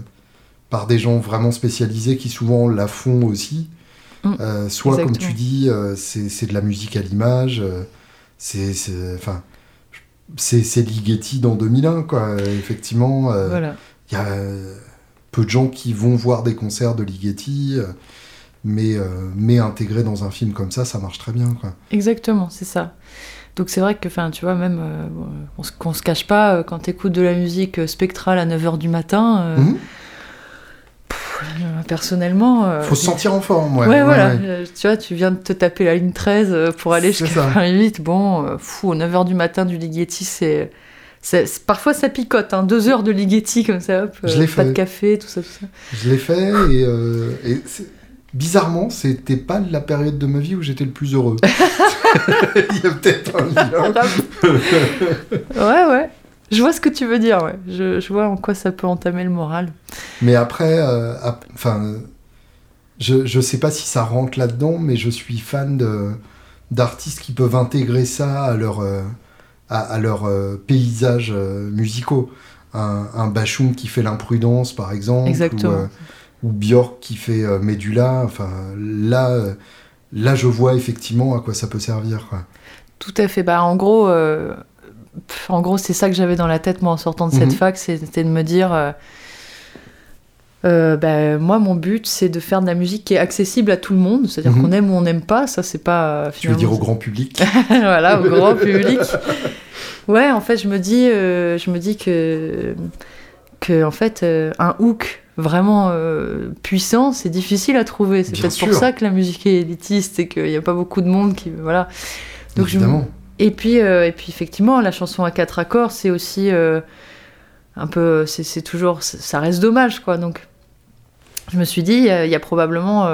par des gens vraiment spécialisés qui souvent la font aussi. Mm. Euh, soit, comme tu dis, euh, c'est de la musique à l'image. euh, c'est enfin, c'est Ligeti dans 2001, quoi. Effectivement, il Voilà. y a peu de gens qui vont voir des concerts de Ligeti. mais, euh, mais intégré dans un film comme ça, ça marche très bien, quoi. Exactement, c'est ça. Donc c'est vrai que, enfin, tu vois, même, euh, on se- qu'on se cache pas, euh, quand t'écoutes de la musique euh, spectrale à 9h du matin, euh, euh, personnellement... euh, Faut se sentir en forme, ouais. Ouais, voilà. ouais. Tu vois, tu viens de te taper la ligne 13 euh, pour aller jusqu'à ça. Paris 8. Bon, fou, 9h du matin du Ligeti, c'est. c'est- c'est- Parfois ça picote, hein, deux heures de Ligeti comme ça, hop, Je l'ai pas de café, tout ça, tout ça. Je l'ai fait et, et c'est- bizarrement, c'était pas la période de ma vie où j'étais le plus heureux. Il y a peut-être un lien. ouais, ouais. Je vois ce que tu veux dire, ouais. Je, je vois en quoi ça peut entamer le moral. Mais après, euh, enfin, euh, je, je sais pas si ça rentre là-dedans, mais je suis fan de d'artistes qui peuvent intégrer ça à leur euh, à, à leur euh, paysage euh, musicaux. Un, un Bachung qui fait l'imprudence, par exemple, Exactement. ou, ou Björk qui fait Médula. Enfin, là, là, je vois effectivement à quoi ça peut servir. Tout à fait. Bah, en gros, euh, en gros, c'est ça que j'avais dans la tête moi en sortant de cette Mhm. fac, c'était de me dire, euh, euh, bah, moi, mon but, c'est de faire de la musique qui est accessible à tout le monde, c'est-à-dire Mhm. qu'on aime ou on n'aime pas. Ça, c'est pas. Tu veux dire au grand public voilà, au grand public. Ouais, en fait, je me dis, je me dis que, que en fait, un hook vraiment euh, puissant, c'est difficile à trouver. C'est peut-être pour ça que la musique est élitiste et qu'il n'y a pas beaucoup de monde qui, voilà. Donc je, Évidemment. et puis, euh, et puis effectivement, la chanson à quatre accords, c'est aussi euh, un peu, c'est toujours, ça reste dommage, quoi. Donc, je me suis dit, il y a- probablement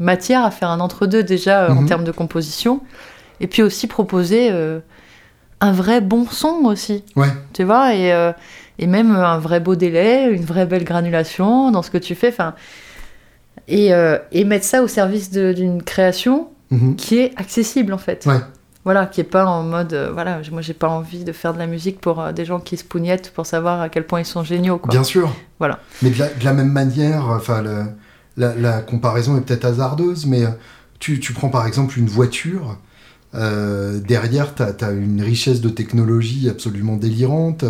matière à faire un entre-deux déjà en Mhm. termes de composition, et puis aussi proposer un vrai bon son aussi, Ouais. tu vois, et, et même un vrai beau délai, une vraie belle granulation dans ce que tu fais, enfin, et, euh, et mettre ça au service d'une création Mhm. qui est accessible en fait. Ouais. Voilà, qui est pas en mode, euh, voilà, moi j'ai pas envie de faire de la musique pour euh, des gens qui se pougnetent pour savoir à quel point ils sont géniaux, quoi. Bien sûr. Voilà. Mais de la, de la même manière, enfin, la, la comparaison est peut-être hasardeuse, mais euh, tu, tu prends par exemple une voiture. Euh, derrière, tu as, une richesse de technologie absolument délirante.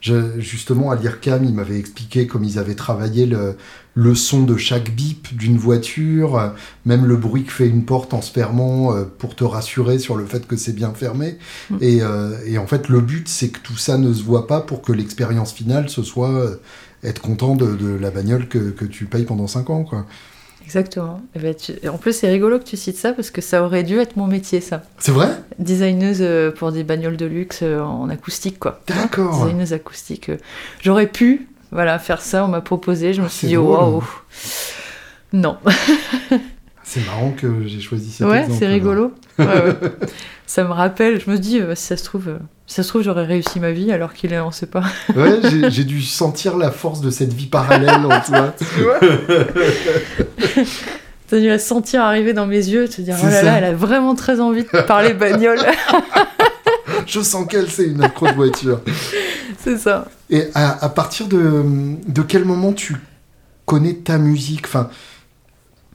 Je- justement, à l'IRCAM, ils m'avaient expliqué comme ils avaient travaillé le, le son de chaque bip d'une voiture, même le bruit que fait une porte en se fermant euh, pour te rassurer sur le fait que c'est bien fermé. Mm. Et, euh, et en fait, le but, c'est que tout ça ne se voit pas pour que l'expérience finale, ce soit euh, être content de, de la bagnole que, que tu payes pendant 5 ans. Quoi. Exactement. Eh ben, tu- En plus, c'est rigolo que tu cites ça parce que ça aurait dû être mon métier, ça. C'est vrai? Designeuse euh, pour des bagnoles de luxe euh, en acoustique, quoi. D'accord. Designeuse acoustique. euh. J'aurais pu, voilà, faire ça. On m'a proposé. Je me Ah, suis dit, waouh. Non. C'est marrant que j'ai choisi cet ouais, c'est rigolo. Ouais, ouais. ça me rappelle. Je me dis, si ça se trouve, si ça se trouve, j'aurais réussi ma vie alors qu'il est, on sait pas. Ouais, j'ai- dû sentir la force de cette vie parallèle en toi. T'as dû la sentir arriver dans mes yeux, te dire, oh là ça. là, elle a vraiment très envie de parler bagnole. Je sens qu'elle, c'est une accro de voiture. c'est ça. Et à, à partir de, de quel moment tu connais ta musique? Enfin,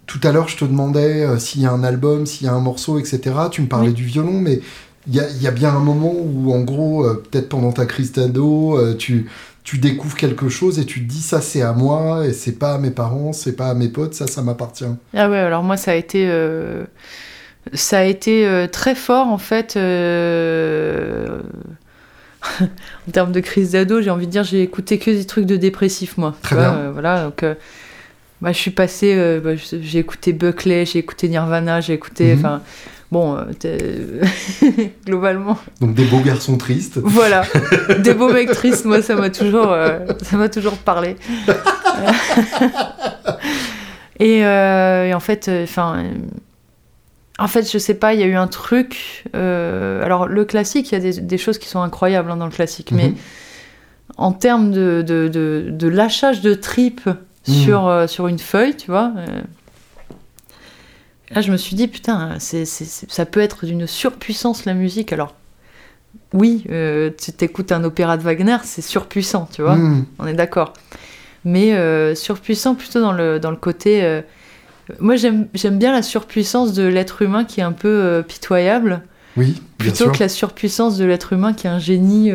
tout à l'heure, je te demandais euh, s'il y a un album, s'il y a un morceau, etc. Tu me parlais Oui. du violon, mais il y a, il y a bien un moment où, en gros, euh, peut-être pendant ta crise d'ado, euh, tu, tu découvres quelque chose et tu te dis ça, c'est à moi, et c'est pas à mes parents, c'est pas à mes potes, ça, ça m'appartient. Ah ouais, alors moi, ça a été, euh, ça a été euh, très fort, en fait. euh, en termes de crise d'ado, j'ai envie de dire, j'ai écouté que des trucs de dépressif, moi. Très vois, bien. voilà, donc... bah, je suis passée, bah, j'ai écouté Buckley, j'ai écouté Nirvana, j'ai écouté, Mhm. enfin, t'es- globalement, Donc des beaux garçons tristes. voilà, des beaux mecs tristes, moi ça m'a toujours, euh, ça m'a toujours parlé. et, euh, et en fait, enfin, en fait, je sais pas, il y a eu un truc. euh, alors le classique, il y a des, des choses qui sont incroyables hein, dans le classique, mais Mhm. en termes de, de, de, de lâchage de tripes Mhm. sur, euh, sur une feuille, tu vois. euh, là, je me suis dit, putain, c'est, c'est- c'est- ça peut être d'une surpuissance la musique. Alors, oui, euh, tu t'écoutes un opéra de Wagner, c'est surpuissant, tu vois, Mhm. on est d'accord. Mais euh, surpuissant plutôt dans le, dans le côté. euh, moi, j'aime, j'aime bien la surpuissance de l'être humain qui est un peu euh, pitoyable Oui, bien plutôt sûr. que la surpuissance de l'être humain qui est un génie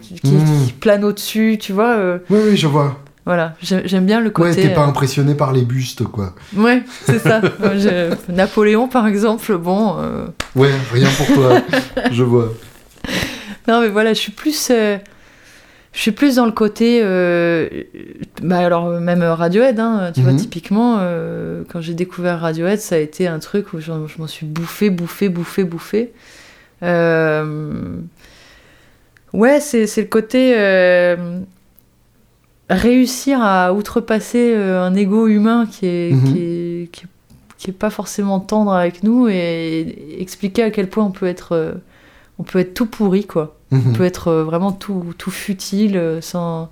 qui, qui- Mm. qui plane au-dessus, tu vois. Oui, oui, je vois. Voilà, j'ai- j'aime bien le Ouais, côté. t'es pas euh, impressionné par les bustes, quoi. Ouais, c'est ça. Je- Napoléon, par exemple, bon. euh, Ouais, rien pour toi. je vois. Non, mais voilà, je suis plus. euh, Je suis plus dans le côté. euh, Bah, alors, même Radiohead, hein, tu vois, Mhm. typiquement, quand j'ai découvert Radiohead, ça a été un truc où j'en- je m'en suis bouffé, bouffé, bouffé, bouffé. Ouais, c'est c'est le côté. Réussir à outrepasser euh, un ego humain qui est, Mhm. qui est, qui est- qui est pas forcément tendre avec nous et expliquer à quel point on peut être, euh, on peut être tout pourri, quoi. On Mhm. peut être euh, vraiment tout, tout futile, sans...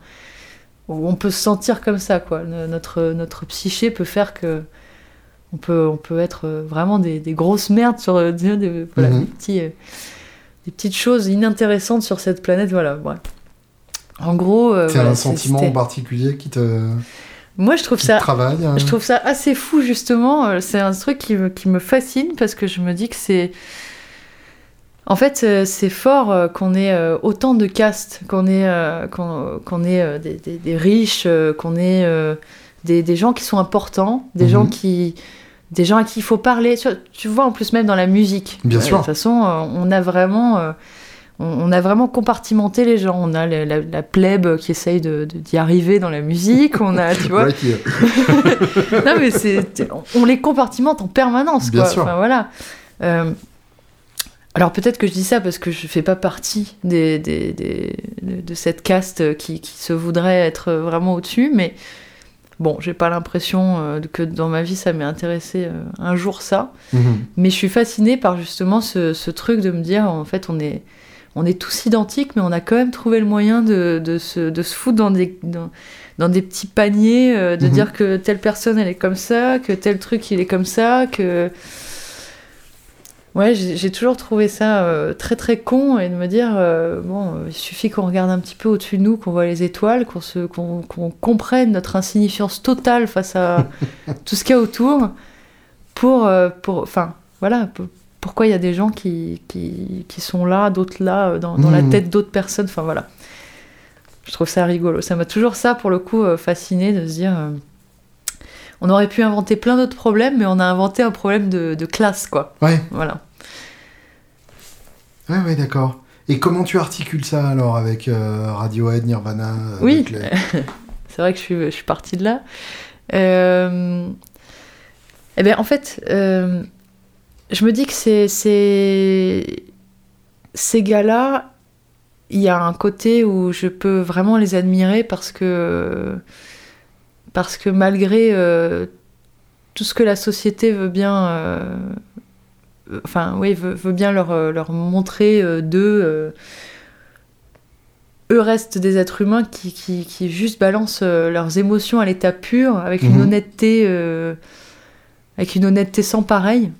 On peut se sentir comme ça, quoi. No- Notre, notre psyché peut faire que... On peut, on peut être vraiment des, des grosses merdes sur des, des- voilà, Mhm. des, petits, des petites choses inintéressantes sur cette planète. Voilà, ouais. En gros... euh, C'est voilà, un sentiment en particulier qui te, Moi, je trouve ça... travaille. hein. Je trouve ça assez fou, justement. Euh, C'est un truc qui me, qui me fascine parce que je me dis que c'est. En fait, euh, c'est fort qu'on ait autant de castes, qu'on ait, qu'on ait des, des- des riches, qu'on ait des, des gens qui sont importants, des Mhm. gens qui. Des gens à qui il faut parler. Tu vois, en plus, même dans la musique. Bien Euh, sûr. De toute façon, on a vraiment. On on a vraiment compartimenté les gens. On a la, la- la plèbe qui essaye de- d'y arriver dans la musique. On a, tu vois, Ouais, qui- non, mais c'est, on les compartimente en permanence, Bien quoi. sûr. Enfin, voilà. Euh, alors peut-être que je dis ça parce que je fais pas partie des, des- des- de de cette caste qui, qui se voudrait être vraiment au-dessus, mais bon, j'ai pas l'impression euh, que dans ma vie ça m'ait intéressé euh, un jour ça. Mhm. Mais je suis fascinée par justement ce, ce truc de me dire, en fait, on est, on est tous identiques, mais on a quand même trouvé le moyen de, de, se, de se foutre dans des, dans, dans des petits paniers, euh, de Mhm. dire que telle personne, elle est comme ça, que tel truc, il est comme ça, que... Ouais, j'ai toujours trouvé ça euh, très très con et de me dire, euh, bon, il suffit qu'on regarde un petit peu au-dessus de nous, qu'on voit les étoiles, qu'on se- qu'on comprenne notre insignifiance totale face à tout ce qu'il y a autour pour, pour, enfin, voilà, pour- pourquoi il y a des gens qui, qui, qui sont là, d'autres là, euh, dans, la Mhm. tête d'autres personnes, enfin voilà. Je trouve ça rigolo. Ça m'a toujours ça, pour le coup, euh, fasciné de se dire, euh, on aurait pu inventer plein d'autres problèmes, mais on a inventé un problème de, de classe, quoi. Ouais, Voilà. ouais, ouais, d'accord. Et comment tu articules ça alors avec euh, Radiohead, Nirvana Oui. C'est vrai que je suis, je suis partie de là. Euh, Eh bien, en fait, euh, je me dis que c'est, c'est... ces gars-là, il y a un côté où je peux vraiment les admirer parce que, parce que malgré euh, tout ce que la société veut bien, euh, enfin, oui, veut, veut bien leur, euh, leur montrer euh, d'eux. eux restent des êtres humains qui, qui, qui juste balancent leurs émotions à l'état pur, avec une Mhm. honnêteté, avec une honnêteté sans pareil.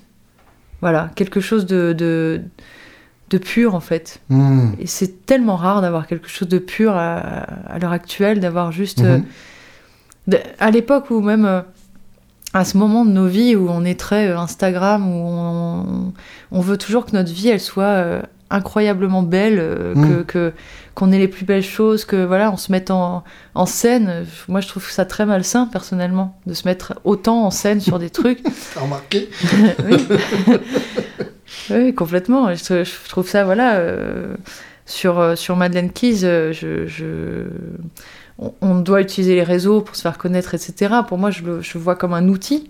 Voilà, quelque chose de, de, de pur en fait. Mhm. Et c'est tellement rare d'avoir quelque chose de pur à, à l'heure actuelle, d'avoir juste euh, Mhm. à l'époque où même à ce moment de nos vies où on est très Instagram, où on, on, veut toujours que notre vie elle soit incroyablement belle, euh, mm. que qu'on ait les plus belles choses, que voilà, on se mette en, en, scène. Moi, je trouve ça très malsain personnellement de se mettre autant en scène sur des trucs. T'as remarqué? Oui. oui. complètement. Je, trouve ça voilà euh, sur euh, sur Madeleine Keys, je, je on, doit utiliser les réseaux pour se faire connaître, etc. Pour moi, je le je vois comme un outil.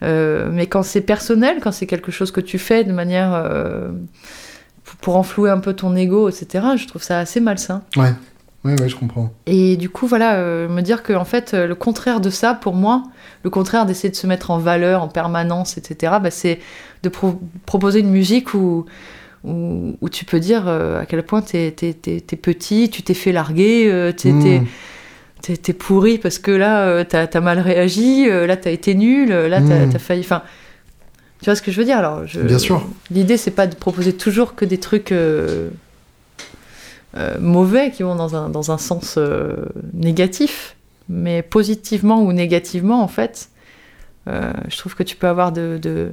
mais quand c'est personnel, quand c'est quelque chose que tu fais de manière pour enflouer un peu ton ego, etc. Je trouve ça assez malsain. Ouais, ouais, ouais je comprends. Et du coup, voilà, euh, me dire que en fait, euh, le contraire de ça, pour moi, le contraire d'essayer de se mettre en valeur en permanence, etc., bah, c'est de proposer une musique où, où, tu peux dire euh, à quel point t'es es, petit, tu t'es fait larguer, t'es mmh. t'es pourri parce que là, t'as as mal réagi, là, t'as été nul, là, t'as mmh. as failli. Enfin, tu vois ce que je veux dire Alors, je... Bien sûr. L'idée, c'est pas de proposer toujours que des trucs euh, euh, mauvais qui vont dans un, dans un sens euh, négatif, mais positivement ou négativement, en fait, je trouve que tu peux avoir de, de...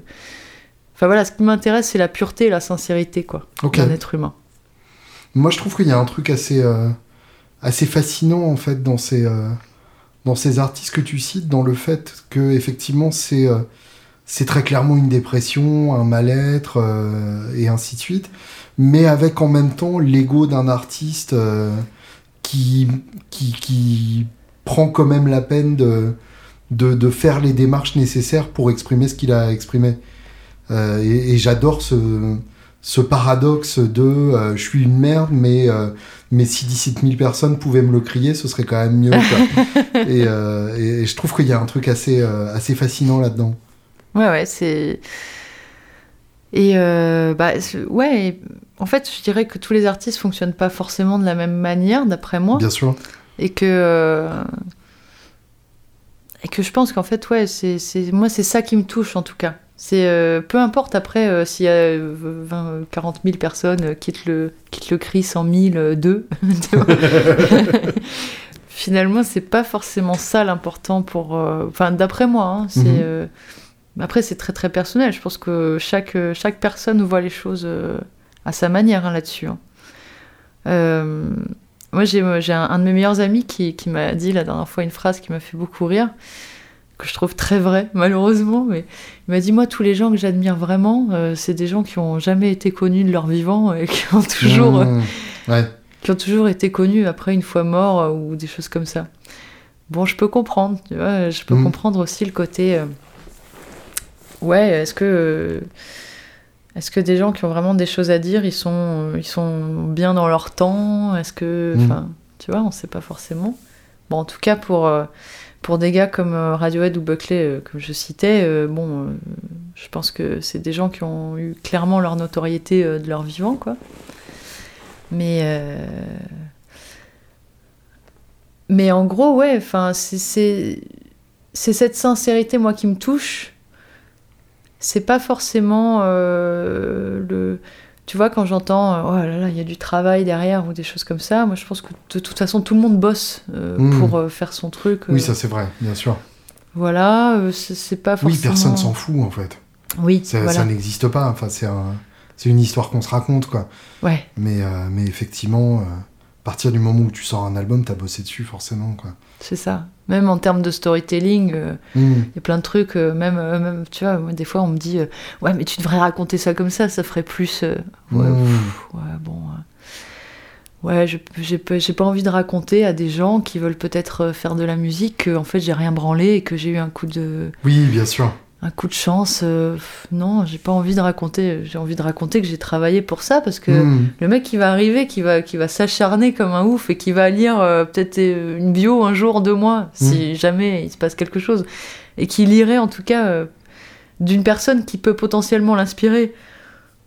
Enfin voilà, ce qui m'intéresse, c'est la pureté et la sincérité, quoi, d'un être humain. Moi, je trouve qu'il y a un truc assez, assez fascinant, en fait, dans ces, dans ces artistes que tu cites, dans le fait que, effectivement, c'est c'est très clairement une dépression, un mal-être euh, et ainsi de suite, mais avec en même temps l'ego d'un artiste euh, qui, qui, qui, prend quand même la peine de, de, de, faire les démarches nécessaires pour exprimer ce qu'il a exprimé. Euh, et, j'adore ce, ce paradoxe de je suis une merde, mais, mais si 17 000 personnes pouvaient me le crier, ce serait quand même mieux. et, et, je trouve qu'il y a un truc assez, assez fascinant là-dedans. Ouais, ouais, c'est. Et euh, bah, ouais, en fait, je dirais que tous les artistes fonctionnent pas forcément de la même manière, d'après moi. Bien sûr. Et que. Euh, et que je pense qu'en fait, ouais, c'est, moi, c'est ça qui me touche en tout cas. C'est euh, peu importe après s'il y a 20, 40 000 personnes qui quittent le, quittent le cri 100 000, 2. Finalement, c'est pas forcément ça l'important pour. Enfin, d'après moi, hein, c'est. Mhm. Après, c'est très très personnel. Je pense que chaque, chaque personne voit les choses euh, à sa manière hein, là-dessus. Hein. Euh, moi, j'ai un, un, de mes meilleurs amis qui, qui m'a dit la dernière fois une phrase qui m'a fait beaucoup rire, que je trouve très vraie, malheureusement. Mais il m'a dit Moi, tous les gens que j'admire vraiment, euh, c'est des gens qui ont jamais été connus de leur vivant et qui ont toujours, mmh. qui ont toujours été connus après une fois mort ou des choses comme ça. Bon, je peux comprendre, tu vois, je peux mmh. comprendre aussi le côté ouais, est-ce que, est-ce que des gens qui ont vraiment des choses à dire, ils sont, ils sont bien dans leur temps? Est-ce que, enfin, tu vois, on sait pas forcément. Bon, en tout cas, pour, euh, pour des gars comme euh, Radiohead ou Buckley, euh, que je citais, bon, je pense que c'est des gens qui ont eu clairement leur notoriété de leur vivant, quoi. Mais. Mais en gros, ouais, enfin, c'est cette sincérité, moi, qui me touche c'est pas forcément euh, le. Tu vois, quand j'entends euh, oh là là, il y a du travail derrière ou des choses comme ça, moi je pense que de toute façon tout le monde bosse euh, hmm. pour faire son truc. Oui, ça c'est vrai, bien sûr. Voilà, c'est pas forcément. Oui, personne s'en fout en fait. Oui, ça, ça n'existe pas. Enfin, c'est un... une histoire qu'on se raconte, quoi. Ouais. Mais, mais effectivement, à partir du moment où tu sors un album, t'as bossé dessus forcément, quoi. C'est ça. Même en termes de storytelling, euh, hmm. il y a plein de trucs. Euh, même, euh, même, tu vois, des fois, on me dit Ouais, mais tu devrais raconter ça comme ça, ça ferait plus. ouais, hmm. ouais, bon. ouais, j'ai pas envie de raconter à des gens qui veulent peut-être faire de la musique que, en fait, j'ai rien branlé et que j'ai eu un coup de. Oui, bien sûr un coup de chance. Euh, non, j'ai pas envie de raconter. J'ai envie de raconter que j'ai travaillé pour ça parce que hmm. le mec qui va arriver, qui va, qui va s'acharner comme un ouf et qui va lire euh, peut-être euh, une bio un jour, deux mois, si hmm. jamais il se passe quelque chose, et qui lirait en tout cas d'une personne qui peut potentiellement l'inspirer.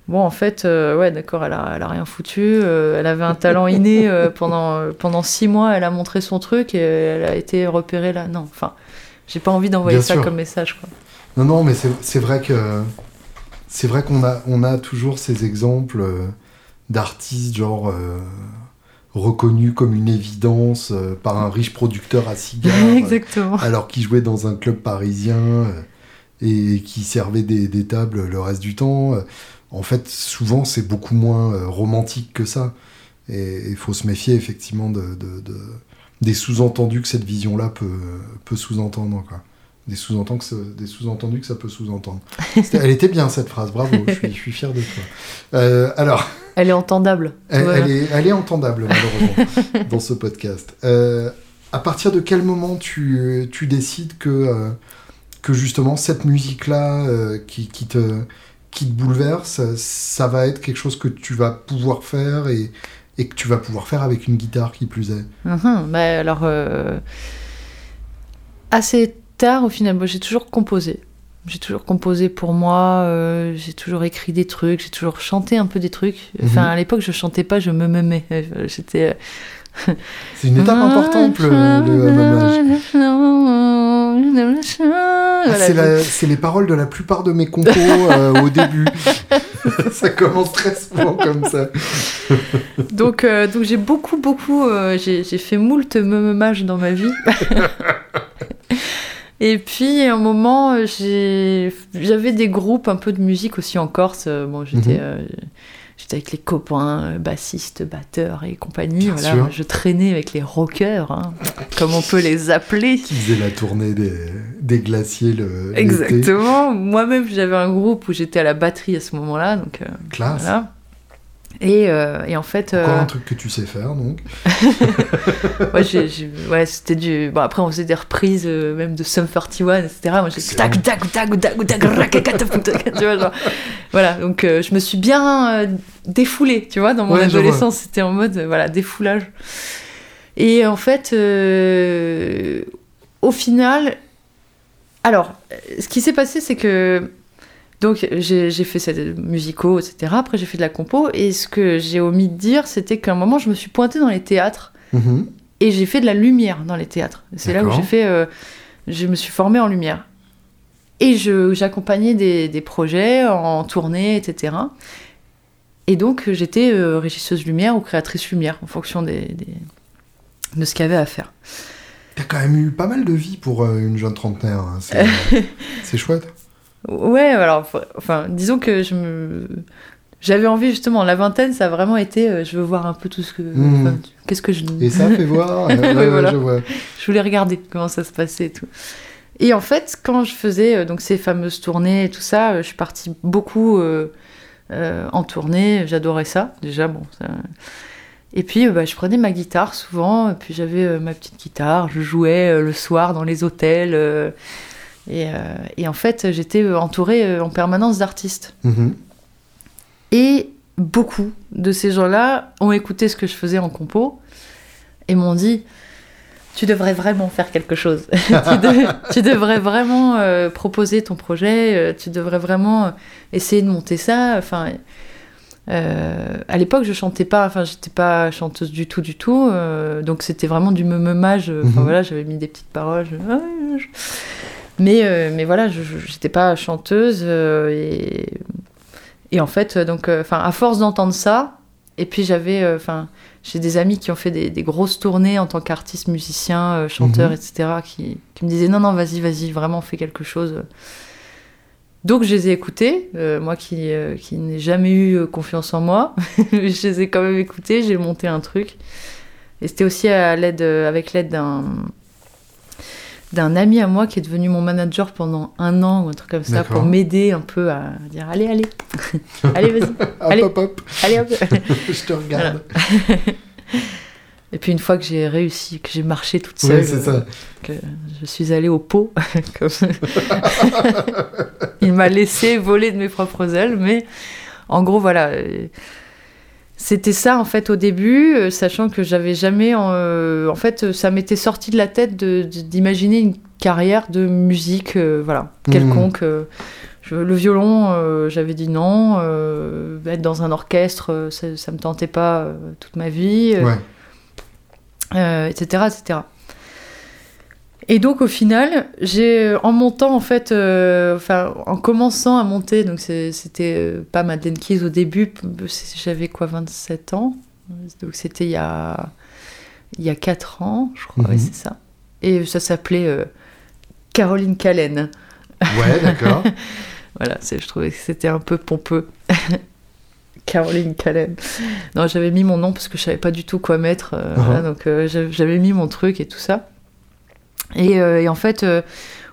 Bon, en fait, ouais, d'accord, elle a, elle a rien foutu. elle avait un talent inné pendant, pendant six mois. Elle a montré son truc et elle a été repérée là. Non, enfin, j'ai pas envie d'envoyer ça comme message. Quoi. Non, non, mais c'est vrai que c'est vrai qu'on a, on a toujours ces exemples euh, d'artistes genre euh, reconnu comme une évidence par un riche producteur à cigares. Exactement. alors qu'il jouait dans un club parisien et qui servait des, tables le reste du temps. En fait, souvent, c'est beaucoup moins romantique que ça. Et il faut se méfier effectivement de, des sous-entendus que cette vision-là peut, peut sous-entendre. Des sous-entendus que, ça peut sous-entendre. elle était bien cette phrase, bravo, je suis, fier de toi. Euh, alors. Elle est entendable. Elle, est, elle est entendable, malheureusement, dans ce podcast. Euh, à partir de quel moment tu, tu décides que, euh, que justement cette musique-là qui, qui, te, qui te bouleverse, ça va être quelque chose que tu vas pouvoir faire et, et que tu vas pouvoir faire avec une guitare qui plus est? Bah, Alors, assez tard au final, j'ai toujours composé. J'ai toujours composé pour moi, euh, j'ai toujours écrit des trucs, j'ai toujours chanté un peu des trucs. Enfin, mhm. à l'époque, je chantais pas, je me memais. J'étais. Euh, C'est une étape importante, le, ah, c'est les paroles de la plupart de mes compos au début. ça commence très souvent comme ça. donc, euh, donc j'ai beaucoup, beaucoup, euh, j'ai fait moult meumage dans ma vie. Et puis, à un moment, j'avais des groupes un peu de musique aussi en Corse. Bon, j'étais. Mhm. J'étais avec les copains, bassistes, batteurs et compagnie. voilà, je traînais avec les rockers, hein, comme on peut les appeler. Qui faisaient la tournée des, des glaciers le. Exactement. Moi-même, j'avais un groupe où j'étais à la batterie à ce moment-là. Donc, euh, Classe. Et, euh, et, en fait. Encore euh, un truc que tu sais faire, donc. ouais, ouais c'était du. Bon, après, on faisait des reprises, même de Sum 41, etc. Moi, j'ai. Tac, tac, tac, tac, tac, tu vois, genre. Voilà, donc je me suis bien défoulée, tu vois, dans mon adolescence. C'était en mode, voilà, défoulage. Et en fait, au final. Alors, ce qui s'est passé, c'est que donc j'ai fait cette musicaux, etc. Après j'ai fait de la compo. Et ce que j'ai omis de dire, c'était qu'à un moment je me suis pointée dans les théâtres. Mhm. Et j'ai fait de la lumière dans les théâtres. C'est là où j'ai fait... Euh, je me suis formée en lumière. Et j'accompagnais des, des, projets en tournée, etc. Et donc j'étais euh, régisseuse lumière ou créatrice lumière en fonction des, de ce qu'il y avait à faire. T'as quand même eu pas mal de vie pour euh, une jeune trentenaire. Hein. C'est chouette. Ouais, alors, enfin, disons que je me... J'avais envie justement, la vingtaine, ça a vraiment été, euh, je veux voir un peu tout ce que, hmm. qu'est-ce que je. Et ça fait voir. je, vois. je voulais regarder comment ça se passait et tout. Et en fait, quand je faisais euh, donc ces fameuses tournées et tout ça, euh, je suis partie beaucoup en tournée. J'adorais ça déjà. Bon. Et puis, bah, je prenais ma guitare souvent. Et puis j'avais ma petite guitare. Je jouais le soir dans les hôtels. Euh, et, en fait, j'étais euh, entourée euh, en permanence d'artistes. Mhm. Et beaucoup de ces gens-là ont écouté ce que je faisais en compo et m'ont dit tu devrais vraiment faire quelque chose. tu, devrais vraiment proposer ton projet. tu devrais vraiment essayer de monter ça. Enfin, à l'époque, je chantais pas. Enfin, j'étais pas chanteuse du tout, du tout. donc, c'était vraiment du meumage. Enfin, mhm. voilà, j'avais mis des petites paroles. Mais, euh, mais voilà, je n'étais pas chanteuse. Euh, et, et en fait, donc, euh, enfin, à force d'entendre ça, et puis j'avais, enfin, j'ai des amis qui ont fait des, grosses tournées en tant qu'artiste, musicien, chanteur, mhm. etc., qui, qui, me disaient non, non, vas-y, vas-y, vraiment, fais quelque chose. Donc je les ai écoutés, moi qui, qui n'ai jamais eu confiance en moi, je les ai quand même écoutés, j'ai monté un truc. Et c'était aussi à l'aide, avec l'aide d'un, d'un ami à moi qui est devenu mon manager pendant un an ou un truc comme ça pour m'aider un peu à dire allez allez. Allez vas-y. Allez hop, hop. allez hop. Je te regarde. Et puis une fois que j'ai réussi que j'ai marché toute seule euh, que je suis allée au pot il m'a laissé voler de mes propres ailes mais en gros voilà c'était ça en fait au début, euh, sachant que j'avais jamais, euh, en fait, ça m'était sorti de la tête d'imaginer une carrière de musique, euh, voilà, mmh. quelconque. le violon, j'avais dit non. être dans un orchestre, ça, ça me tentait pas toute ma vie, etc., etc. Et donc au final, j'ai en montant en fait, euh, enfin en commençant à monter, donc c'était euh, pas Madeleine Keys au début, j'avais quoi 27 ans, Donc c'était il y a il y a 4 ans, je crois, ouais, Mhm. c'est ça. Et ça s'appelait euh, Caroline Callen. Ouais, d'accord. Voilà, je trouvais que c'était un peu pompeux. Caroline Callen. Non, j'avais mis mon nom parce que je savais pas du tout quoi mettre. euh, Uh-huh. voilà, donc euh, j'avais mis mon truc et tout ça. Et, euh, et en fait, euh,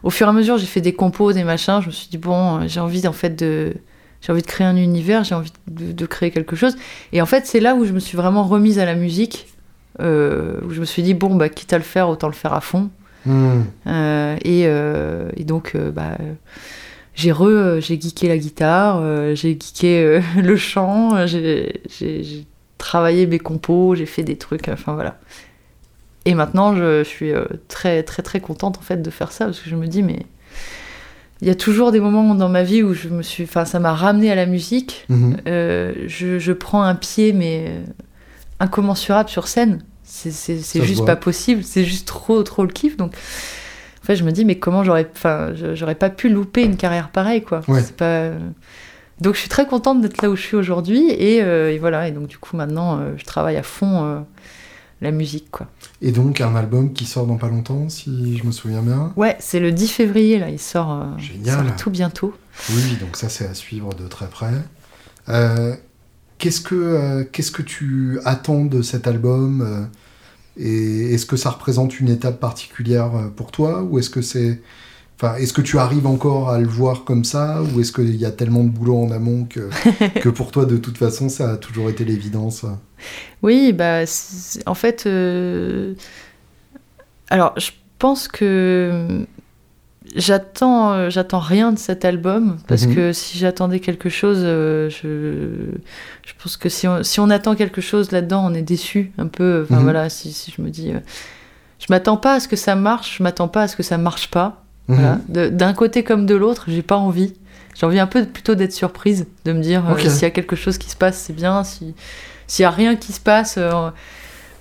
au fur et à mesure, j'ai fait des compos, des machins. Je me suis dit bon, euh, j'ai envie en fait de, j'ai envie de créer un univers, j'ai envie de, de créer quelque chose. Et en fait, c'est là où je me suis vraiment remise à la musique, euh, où je me suis dit bon, bah quitte à le faire, autant le faire à fond. Hmm. Et, et donc, bah, j'ai re, j'ai geeké la guitare, j'ai geeké le chant, j'ai travaillé mes compos, j'ai fait des trucs, enfin voilà. Et maintenant, je, suis euh, très, très, très contente en fait de faire ça parce que je me dis, mais il y a toujours des moments dans ma vie où je me suis, enfin, ça m'a ramené à la musique. Mhm. Euh, je, je prends un pied, mais euh, incommensurable sur scène. C'est, juste pas possible. C'est juste trop, trop le kiff. Donc, en fait, je me dis, mais comment j'aurais, enfin, j'aurais pas pu louper une carrière pareille, quoi. Ouais. C'est pas. Donc, je suis très contente d'être là où je suis aujourd'hui. Et, euh, et voilà. Et donc, du coup, maintenant, euh, je travaille à fond la musique, quoi. Et donc, un album qui sort dans pas longtemps, si je me souviens bien. Ouais, c'est le 10 février, là. Il sort, euh, il Génial. sort tout bientôt. Oui, donc ça, c'est à suivre de très près. Euh, qu'est-ce, que, euh, qu'est-ce que tu attends de cet album Et est-ce que ça représente une étape particulière pour toi Ou est-ce que c'est. Enfin, est-ce que tu arrives encore à le voir comme ça Ou est-ce qu'il y a tellement de boulot en amont que, que pour toi, de toute façon, ça a toujours été l'évidence Oui, bah, en fait, euh, alors je pense que j'attends, euh, j'attends rien de cet album parce Mhm. que si j'attendais quelque chose, euh, je, je pense que si on, si on attend quelque chose là-dedans, on est déçu un peu. Enfin Mhm. voilà, si, si je me dis, je m'attends pas à ce que ça marche, je m'attends pas à ce que ça marche pas. Mhm. Voilà. D'un côté comme de l'autre, j'ai pas envie. J'ai envie un peu plutôt d'être surprise, de me dire euh, s'il y a quelque chose qui se passe, c'est bien. Si s'il y a rien qui se passe, euh,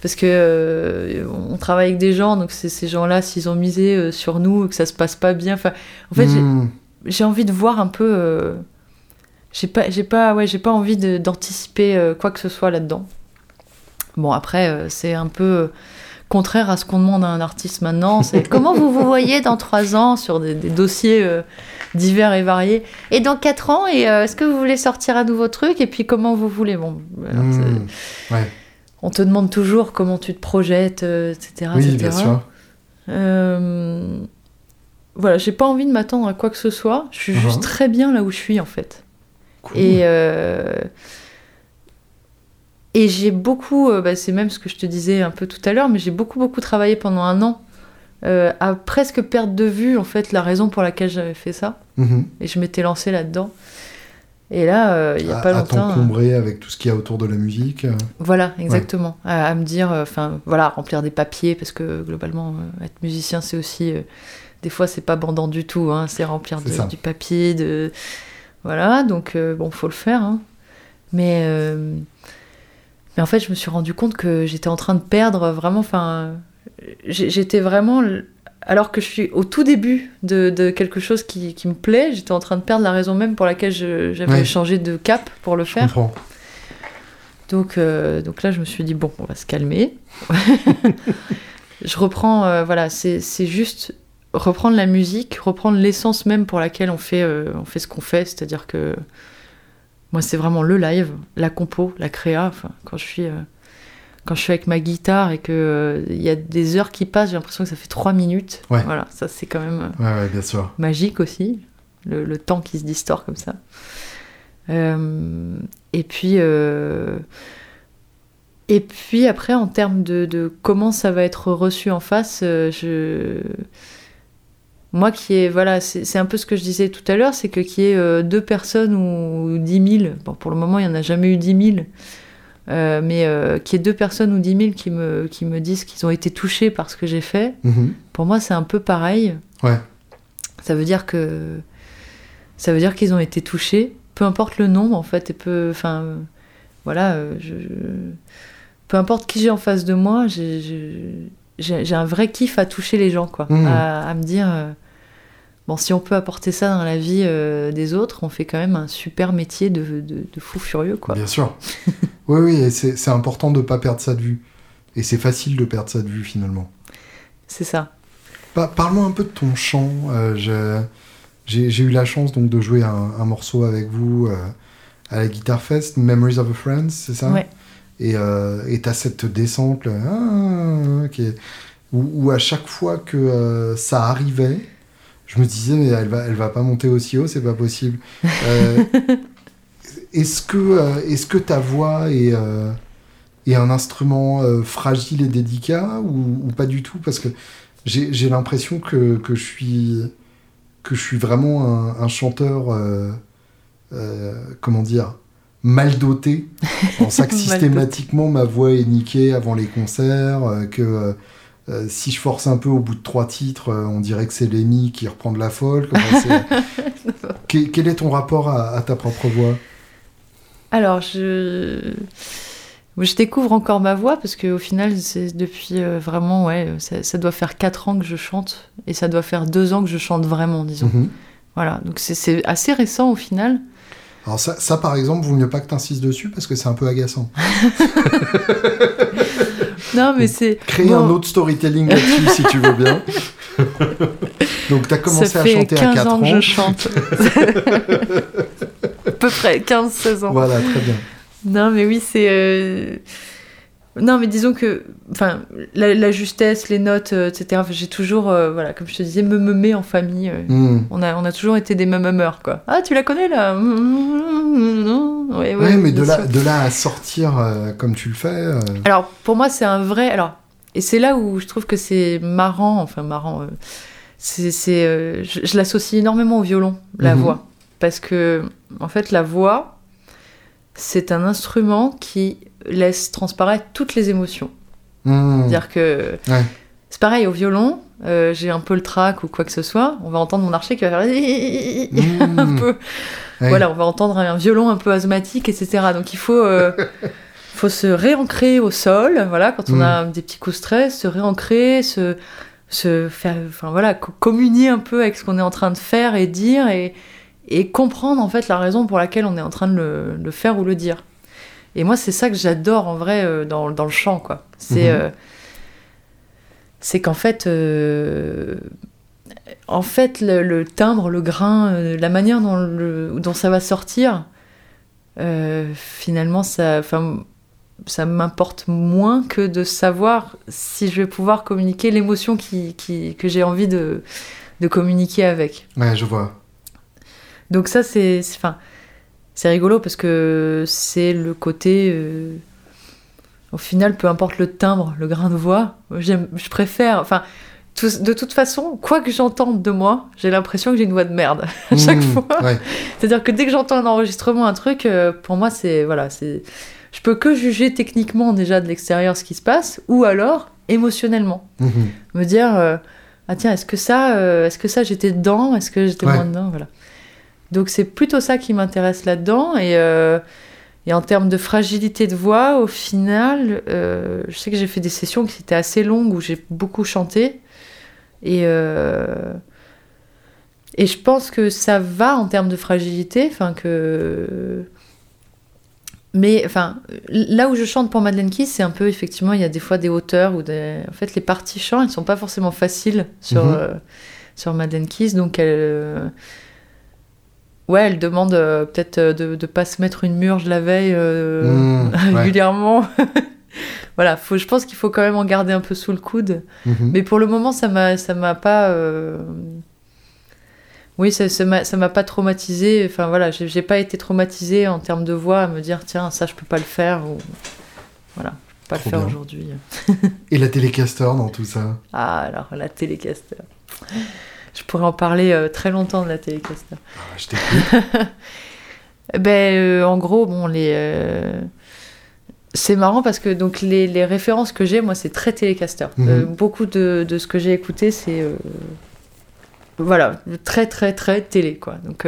parce que euh, on travaille avec des gens, donc ces gens-là, s'ils ont misé sur nous, que ça se passe pas bien. Enfin, en fait, j'ai- Hmm. j'ai envie de voir un peu. j'ai pas, j'ai pas, ouais, j'ai pas envie d'anticiper quoi que ce soit là-dedans. Bon, après, c'est un peu contraire à ce qu'on demande à un artiste maintenant. C'est comment vous vous voyez dans trois ans sur des, des dossiers euh, divers et variés. Et dans quatre ans, et euh, est-ce que vous voulez sortir un nouveau truc Et puis comment vous voulez? Bon, alors, Hmm. Ouais. on te demande toujours comment tu te projettes, euh, etc. Oui, etc. bien sûr. Euh, Voilà, j'ai pas envie de m'attendre à quoi que ce soit. Je suis juste Mhm. très bien là où je suis en fait. Cool. Et, et j'ai beaucoup, euh, bah, c'est même ce que je te disais un peu tout à l'heure, mais j'ai beaucoup beaucoup travaillé pendant un an euh, à presque perdre de vue en fait la raison pour laquelle j'avais fait ça. Mhm. Et je m'étais lancée là-dedans. Et là, euh, il y a À- pas à longtemps. euh, t'encombrer avec tout ce qu'il y a autour de la musique. Voilà, exactement. À, à me dire, euh, enfin, voilà, remplir des papiers, parce que globalement, être musicien, c'est aussi. des fois, c'est pas bandant du tout, hein, c'est remplir de- du papier, de. Voilà, donc, bon, faut le faire. hein. Mais. Mais en fait, je me suis rendu compte que j'étais en train de perdre vraiment. Enfin, j'étais vraiment. Alors que je suis au tout début de, de quelque chose qui, qui me plaît, j'étais en train de perdre la raison même pour laquelle j'avais Ouais. changé de cap pour le Je faire. comprends. Donc, euh, donc là, je me suis dit, bon, on va se calmer. je reprends, euh, voilà, c'est c'est juste reprendre la musique, reprendre l'essence même pour laquelle on fait, euh, on fait ce qu'on fait. C'est-à-dire que moi, c'est vraiment le live, la compo, la créa. Enfin, quand je suis. euh, quand je suis avec ma guitare et qu'il il y a des heures qui passent, j'ai l'impression que ça fait trois minutes. Ouais. Voilà, ça c'est quand même euh, Ouais, ouais, bien sûr. magique aussi, le, le temps qui se distord comme ça. Euh, et puis, euh, et puis après, en termes de, de comment ça va être reçu en face, euh, je, moi qui est, voilà, c'est un peu ce que je disais tout à l'heure, c'est que qu'il y ait euh, deux personnes ou dix mille, bon pour le moment il n'y en a jamais eu dix mille, euh, mais euh, qu'il y ait deux personnes ou dix mille qui me, qui me disent qu'ils ont été touchés par ce que j'ai fait, Mhm. pour moi c'est un peu pareil. Ouais. Ça veut dire que ça veut dire qu'ils ont été touchés, peu importe le nombre en fait, et peu, enfin, voilà, euh, je, je- peu importe qui j'ai en face de moi, j'ai- j'ai un vrai kiff à toucher les gens, quoi, Mhm. à, à me dire, euh, bon, si on peut apporter ça dans la vie euh, des autres, on fait quand même un super métier de, de, de fou furieux, quoi. Bien sûr. oui, oui, c'est important de ne pas perdre ça de vue. Et c'est facile de perdre ça de vue finalement. C'est ça. Pa- Parle-moi un peu de ton chant. Euh, J'ai eu la chance donc de jouer un, un morceau avec vous euh, à la Guitar Fest, Memories of a Friend, c'est ça? Ouais. Et t'as cette descente là, ah, est- où, où à chaque fois que ça arrivait, je me disais mais elle va, elle va pas monter aussi haut, c'est pas possible. Euh, est-ce que, euh, est-ce que ta voix est, euh, est un instrument fragile et délicat ou, ou pas du tout? Parce que j'ai j'ai l'impression que, que je suis que je suis vraiment un, un chanteur, euh, euh, comment dire, mal doté. En ça que systématiquement ma voix est niquée avant les concerts, que euh, si je force un peu au bout de trois titres, euh, on dirait que c'est Lémi qui reprend de la folle. Quel, est ton rapport à, à ta propre voix? Alors, je... je découvre encore ma voix parce qu'au final, c'est depuis euh, vraiment, ouais, ça, ça doit faire 4 ans que je chante et ça doit faire 2 ans que je chante vraiment, disons. Mhm. Voilà, donc c'est- c'est assez récent au final. Alors ça, ça, par exemple, vaut mieux pas que tu insistes dessus parce que c'est un peu agaçant. Non, mais c'est. Crée Bon. un autre storytelling là-dessus si tu veux bien. Donc tu as commencé ça à chanter 15 à 4 ans ans. que je chante. à peu près 15-16 ans. Voilà, très bien. Non, mais oui, c'est. euh, Non, mais disons que. Enfin, la, la justesse, les notes, euh, etc. J'ai toujours, euh, voilà, comme je te disais, me meumer en famille. euh, Hmm. On a, on a toujours été des meumeurs, quoi. Ah, tu la connais, là? Ouais, Ouais, mais de là, de là à sortir comme tu le fais. Alors, pour moi, c'est un vrai. Alors, et c'est là où je trouve que c'est marrant, enfin, marrant. c'est, je, je l'associe énormément au violon, la Mhm. voix. Parce que, en fait, la voix, c'est un instrument qui laisse transparaître toutes les émotions. hmm. C'est-à-dire que. Ouais. C'est pareil au violon, euh, j'ai un peu le trac ou quoi que ce soit, on va entendre mon archer qui va faire un Hmm. peu. Ouais. Voilà, on va entendre un violon un peu asthmatique, etc. Donc il faut, euh, faut se réancrer au sol, voilà, quand on Mm. a des petits coups de stress, se réancrer, se, se faire, enfin voilà, co- communier un peu avec ce qu'on est en train de faire et dire et, et comprendre en fait la raison pour laquelle on est en train de le, le faire ou le dire. Et moi, c'est ça que j'adore en vrai euh, dans, dans le chant, quoi. C'est Mhm. euh, c'est qu'en fait, euh, en fait, le, le timbre, le grain, euh, la manière dont, le, dont ça va sortir, euh, finalement, ça, enfin, ça m'importe moins que de savoir si je vais pouvoir communiquer l'émotion qui, qui- que j'ai envie de, de communiquer avec. Ouais, je vois. Donc ça, c'est, c'est- enfin, c'est rigolo parce que c'est le côté. euh, au final, peu importe le timbre, le grain de voix, je préfère. Enfin, tout- de toute façon, quoi que j'entende de moi, j'ai l'impression que j'ai une voix de merde à chaque Hmm. fois. Ouais. C'est-à-dire que dès que j'entends un enregistrement, un truc, euh, pour moi, c'est voilà, c'est. Je peux que juger techniquement déjà de l'extérieur ce qui se passe, ou alors émotionnellement Mhm. me dire euh, ah tiens est-ce que ça est-ce que ça j'étais dedans est-ce que j'étais Ouais. moins dedans voilà donc c'est plutôt ça qui m'intéresse là-dedans et euh, et en termes de fragilité de voix au final euh, je sais que j'ai fait des sessions qui étaient assez longues où j'ai beaucoup chanté et euh, et je pense que ça va en termes de fragilité enfin que mais enfin, là où je chante pour Madeleine Keys, c'est un peu effectivement, il y a des fois des hauteurs ou des. En fait, les parties chant, elles sont pas forcément faciles sur, Mhm. euh, sur Madeleine Keys, donc elle. Ouais, elle demande euh, peut-être euh, de ne pas se mettre une murge la veille euh, Mmh, ouais. régulièrement. voilà, faut, je pense qu'il faut quand même en garder un peu sous le coude. Mhm. Mais pour le moment, ça m'a, ça m'a pas. euh, Oui, ça, ça m'a, ça m'a pas traumatisé. Enfin voilà, j'ai, j'ai pas été traumatisée en termes de voix à me dire tiens ça je peux pas le faire ou voilà, je peux pas Trop le faire bien. aujourd'hui. Et la télécaster dans tout ça? Ah alors la télécaster. Je pourrais en parler euh, très longtemps de la télécaster. Ah, Je t'écoute. Ben, euh, en gros, bon, les. euh, C'est marrant parce que donc les, les références que j'ai, moi, c'est très télécaster. Mhm. Beaucoup de, de ce que j'ai écouté, c'est. Voilà, très, très, très télé, quoi. Donc.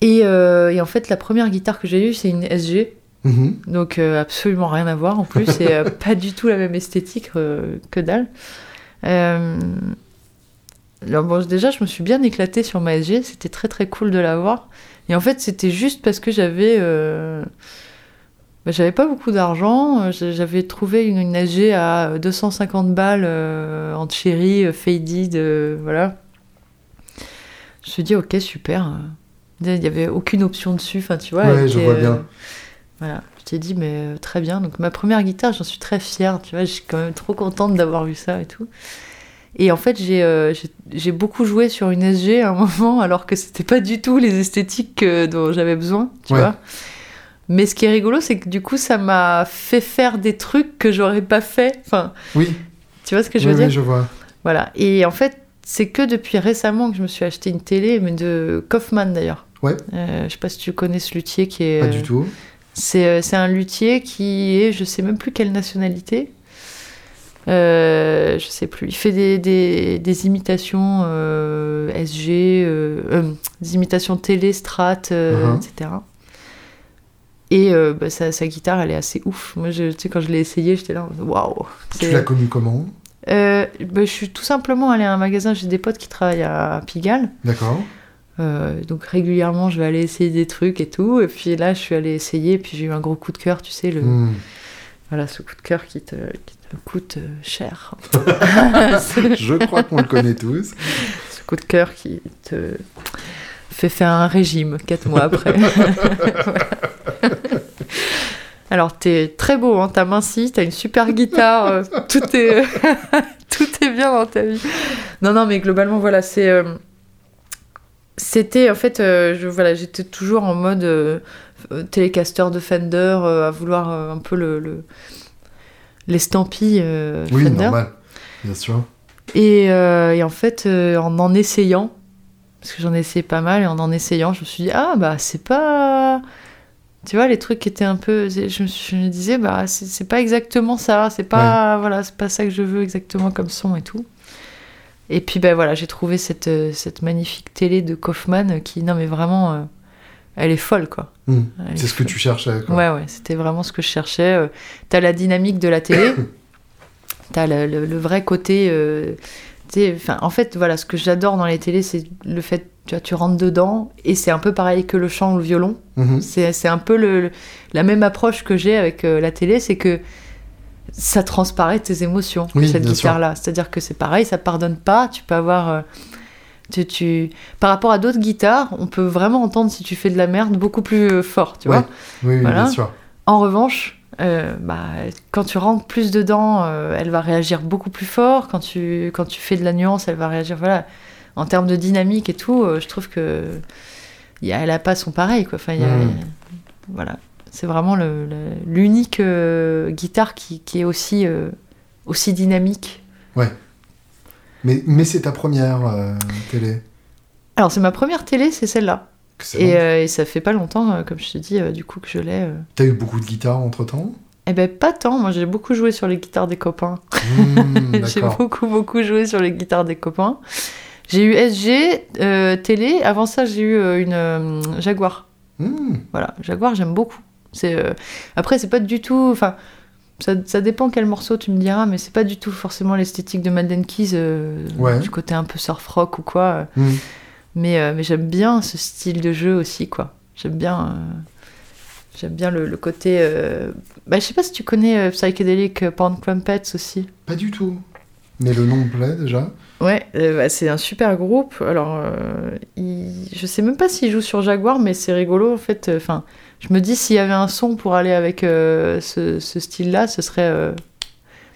Et, et en fait, la première guitare que j'ai eue, c'est une SG. Mhm. Donc absolument rien à voir en plus, et pas du tout la même esthétique que dalle. Euh, alors bon, déjà, je me suis bien éclatée sur ma SG. C'était très très cool de l'avoir. Et en fait, c'était juste parce que j'avais. euh, bah, j'avais pas beaucoup d'argent. euh, j'a- J'avais trouvé une, une SG à 250 balles euh, en cherry, euh, faded, euh, voilà. Je me suis dit, ok, super. Il n'y avait aucune option dessus. Enfin, tu vois. Ouais, je vois bien. voilà, je t'ai dit, mais très bien. Donc, ma première guitare, j'en suis très fière. Tu vois, je suis quand même trop contente d'avoir eu ça et tout. Et en fait, j'ai euh, beaucoup joué sur une SG à un moment, alors que c'était pas du tout les esthétiques euh, dont j'avais besoin, tu Ouais. vois. Mais ce qui est rigolo, c'est que du coup, ça m'a fait faire des trucs que j'aurais pas fait. Enfin, Oui, tu vois ce que je oui, veux oui, dire je vois. Voilà. Et en fait, c'est que depuis récemment que je me suis acheté une télé, mais de Kaufman d'ailleurs. Ouais. Euh, je sais pas si tu connais ce luthier qui est. Pas euh, du tout. c'est euh, c'est un luthier qui est, je sais même plus quelle nationalité. Euh, je sais plus. Il fait des, des, des imitations euh, SG, euh, des imitations télé, strat, etc. Et euh, bah, sa, sa guitare, elle est assez ouf. Moi, je, tu sais, quand je l'ai essayé, j'étais là, waouh. Tu l'as connu comment? Bah, je suis tout simplement allée à un magasin. J'ai des potes qui travaillent à Pigalle. D'accord. Donc régulièrement, je vais aller essayer des trucs et tout. Et puis là, je suis allée essayer. Puis j'ai eu un gros coup de cœur, tu sais, le, Hmm. voilà, ce coup de cœur qui te, qui te coûte euh, cher. Je crois qu'on le connaît tous. ce coup de cœur qui te fait faire un régime quatre mois après. Alors, t'es très beau, hein, t'as minci, t'as une super guitare, euh, tout, est... tout est bien dans ta vie. Non, non, mais globalement, voilà, c'est. euh, C'était, en fait, euh, je, voilà, j'étais toujours en mode télécaster de Fender, à vouloir un peu le. le... l'estampille euh, Oui, Fender. normal. Bien sûr. Et, euh, et en fait, euh, en en essayant, parce que j'en ai essayé pas mal, et en en essayant, je me suis dit, ah bah c'est pas. Tu vois, les trucs qui étaient un peu. Je me, suis- je me disais, bah c'est pas exactement ça, c'est pas, voilà, c'est pas ça que je veux exactement comme son et tout. Et puis, ben voilà, j'ai trouvé cette, euh, cette magnifique télé de Kaufman qui, non mais vraiment, elle est folle quoi. Hmm. C'est est ce que tu cherchais. Quoi. Ouais, ouais, c'était vraiment ce que je cherchais. Euh, T'as la dynamique de la télé, t'as le, le- le vrai côté. euh, en fait, voilà, ce que j'adore dans les télés, c'est le fait, tu vois, tu rentres dedans, et c'est un peu pareil que le chant ou le violon. Mhm. C'est un peu le, le- la même approche que j'ai avec euh, la télé, c'est que ça transparaît tes émotions, Oui, cette guitare-là. C'est-à-dire que c'est pareil, ça pardonne pas, tu peux avoir. euh, tu, tu- Par rapport à d'autres guitares, on peut vraiment entendre si tu fais de la merde beaucoup plus euh, fort, tu Ouais. vois. Oui, oui, Voilà. bien sûr. En revanche, euh, bah, quand tu rentres plus dedans, euh, elle va réagir beaucoup plus fort. Quand tu, quand tu fais de la nuance, elle va réagir. Voilà. En termes de dynamique et tout, euh, je trouve que y a- elle a pas son pareil. Quoi. Enfin, il y a- Mm. voilà. C'est vraiment l'unique guitare qui, qui est aussi, aussi dynamique. Mais, mais c'est ta première euh, télé. Alors, c'est ma première télé, c'est celle-là. Et, euh, et ça fait pas longtemps, euh, comme je te dis, du coup, que je l'ai. T'as eu beaucoup de guitares entre temps Eh ben, pas tant. Moi, j'ai beaucoup joué sur les guitares des copains. J'ai D'accord. beaucoup, beaucoup joué sur les guitares des copains. J'ai eu SG, télé. Avant ça, j'ai eu une Jaguar. Hmm. Voilà, Jaguar, j'aime beaucoup. C'est Après, c'est pas du tout. Enfin, ça, ça dépend quel morceau tu me diras, mais c'est pas du tout forcément l'esthétique de Madeleine Keys, euh, Ouais. du côté un peu surf rock ou quoi. euh. Hmm. Mais, euh, mais j'aime bien ce style de jeu aussi, quoi. J'aime bien. euh, J'aime bien le, le côté. Bah, je sais pas si tu connais Psychedelic Pound Crumpets aussi. Pas du tout. Mais le nom me plaît déjà. Ouais, bah, c'est un super groupe. Alors, il- je sais même pas s'il joue sur Jaguar, mais c'est rigolo en fait. Enfin, je me dis s'il y avait un son pour aller avec euh, ce, ce style-là, ce serait, euh,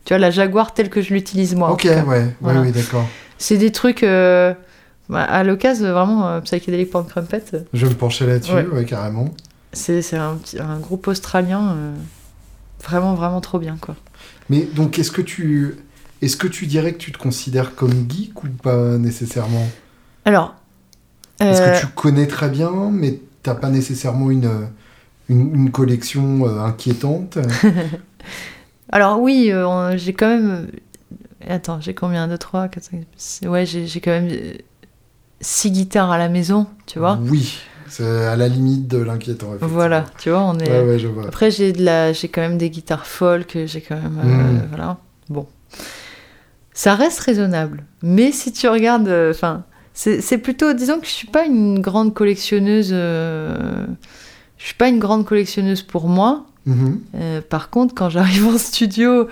tu vois, la Jaguar telle que je l'utilise moi. ok, ouais, Voilà. oui, d'accord. C'est des trucs euh, bah, à l'occasion vraiment Psychedelic Pound Crumpet. Je vais me pencher là-dessus, Ouais. ouais. carrément. C'est c'est un, un groupe australien, vraiment vraiment trop bien quoi. Mais donc, est-ce que tu, est-ce que tu dirais que tu te considères comme geek ou pas nécessairement? Alors, Est-ce que tu connais très bien, mais t'as pas nécessairement une, une, une collection euh, inquiétante Alors oui, euh, j'ai quand même... Attends, j'ai combien? 2, 3, 4, 5, 6... Ouais, j'ai quand même 6 guitares à la maison, tu vois. Oui, c'est à la limite de l'inquiétant. Voilà, tu vois, on est... Ouais, ouais, je vois. Après, j'ai de la... j'ai quand même des guitares folk, j'ai quand même... euh, Mm. Voilà, bon. ça reste raisonnable. Mais si tu regardes, euh, enfin, c'est plutôt, disons que je suis pas une grande collectionneuse. euh, je suis pas une grande collectionneuse pour moi. Mhm. Euh, par contre, quand j'arrive en studio,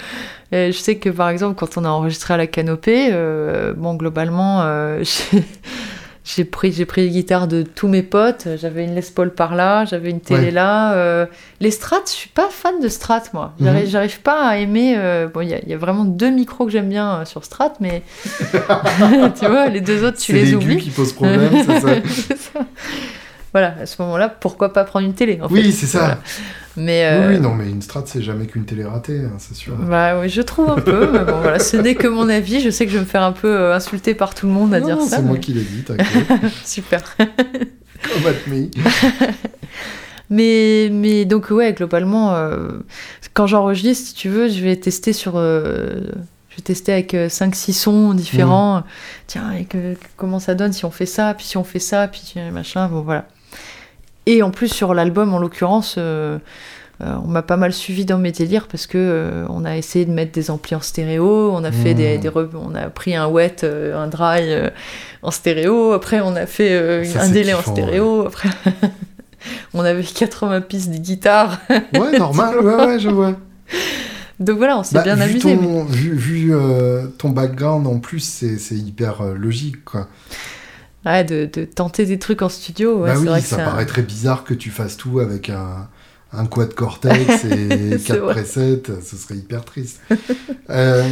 euh, je sais que par exemple, quand on a enregistré à la canopée, euh, bon, globalement, j'ai- pris, les guitares de tous mes potes. J'avais une Les Paul par là, j'avais une télé Ouais. là. les Strats, je suis pas fan de Strat, moi. Mhm. J'arrive j'arrive pas à aimer. bon, il y, a- il y a vraiment deux micros que j'aime bien sur Strat, mais tu vois, les deux autres, tu C'est les oublies. qui pose problème, c'est C'est ça. Voilà, à ce moment-là, pourquoi pas prendre une télé en Oui, c'est ça. Voilà. Mais Oui, euh, oui, non, mais une strat, c'est jamais qu'une télé ratée, hein, c'est sûr. Bah oui, je trouve un peu, mais bon voilà, ce n'est que mon avis. Je sais que je vais me faire un peu euh, insulter par tout le monde à Non, dire non, ça. c'est moi qui l'ai dit, t'inquiète. Super. Comme at me. Mais, mais donc ouais, globalement, euh, quand j'enregistre, si tu veux, je vais tester sur... je vais tester avec 5-6 sons différents. Tiens, et que, comment ça donne si on fait ça, puis si on fait ça, puis machin, bon voilà. Et en plus sur l'album, en l'occurrence, euh, euh, on m'a pas mal suivi dans mes délires parce que euh, on a essayé de mettre des amplis en stéréo, on a fait Mmh. des, des re- on a pris un wet, un dry en stéréo, après on a fait Ça, un délai en stéréo, après on avait 80 pistes de guitare. Ouais, normal, ouais, ouais, je vois. Donc voilà, on s'est Bah, bien vu amusé. mais- Ton, Vu, vu, euh, ton background en plus, c'est c'est hyper euh, logique, quoi. Ouais, de, de tenter des trucs en studio, ouais, bah oui, vrai que ça un- paraît très bizarre que tu fasses tout avec un, un quad cortex et quatre presets, ce serait hyper triste. Euh,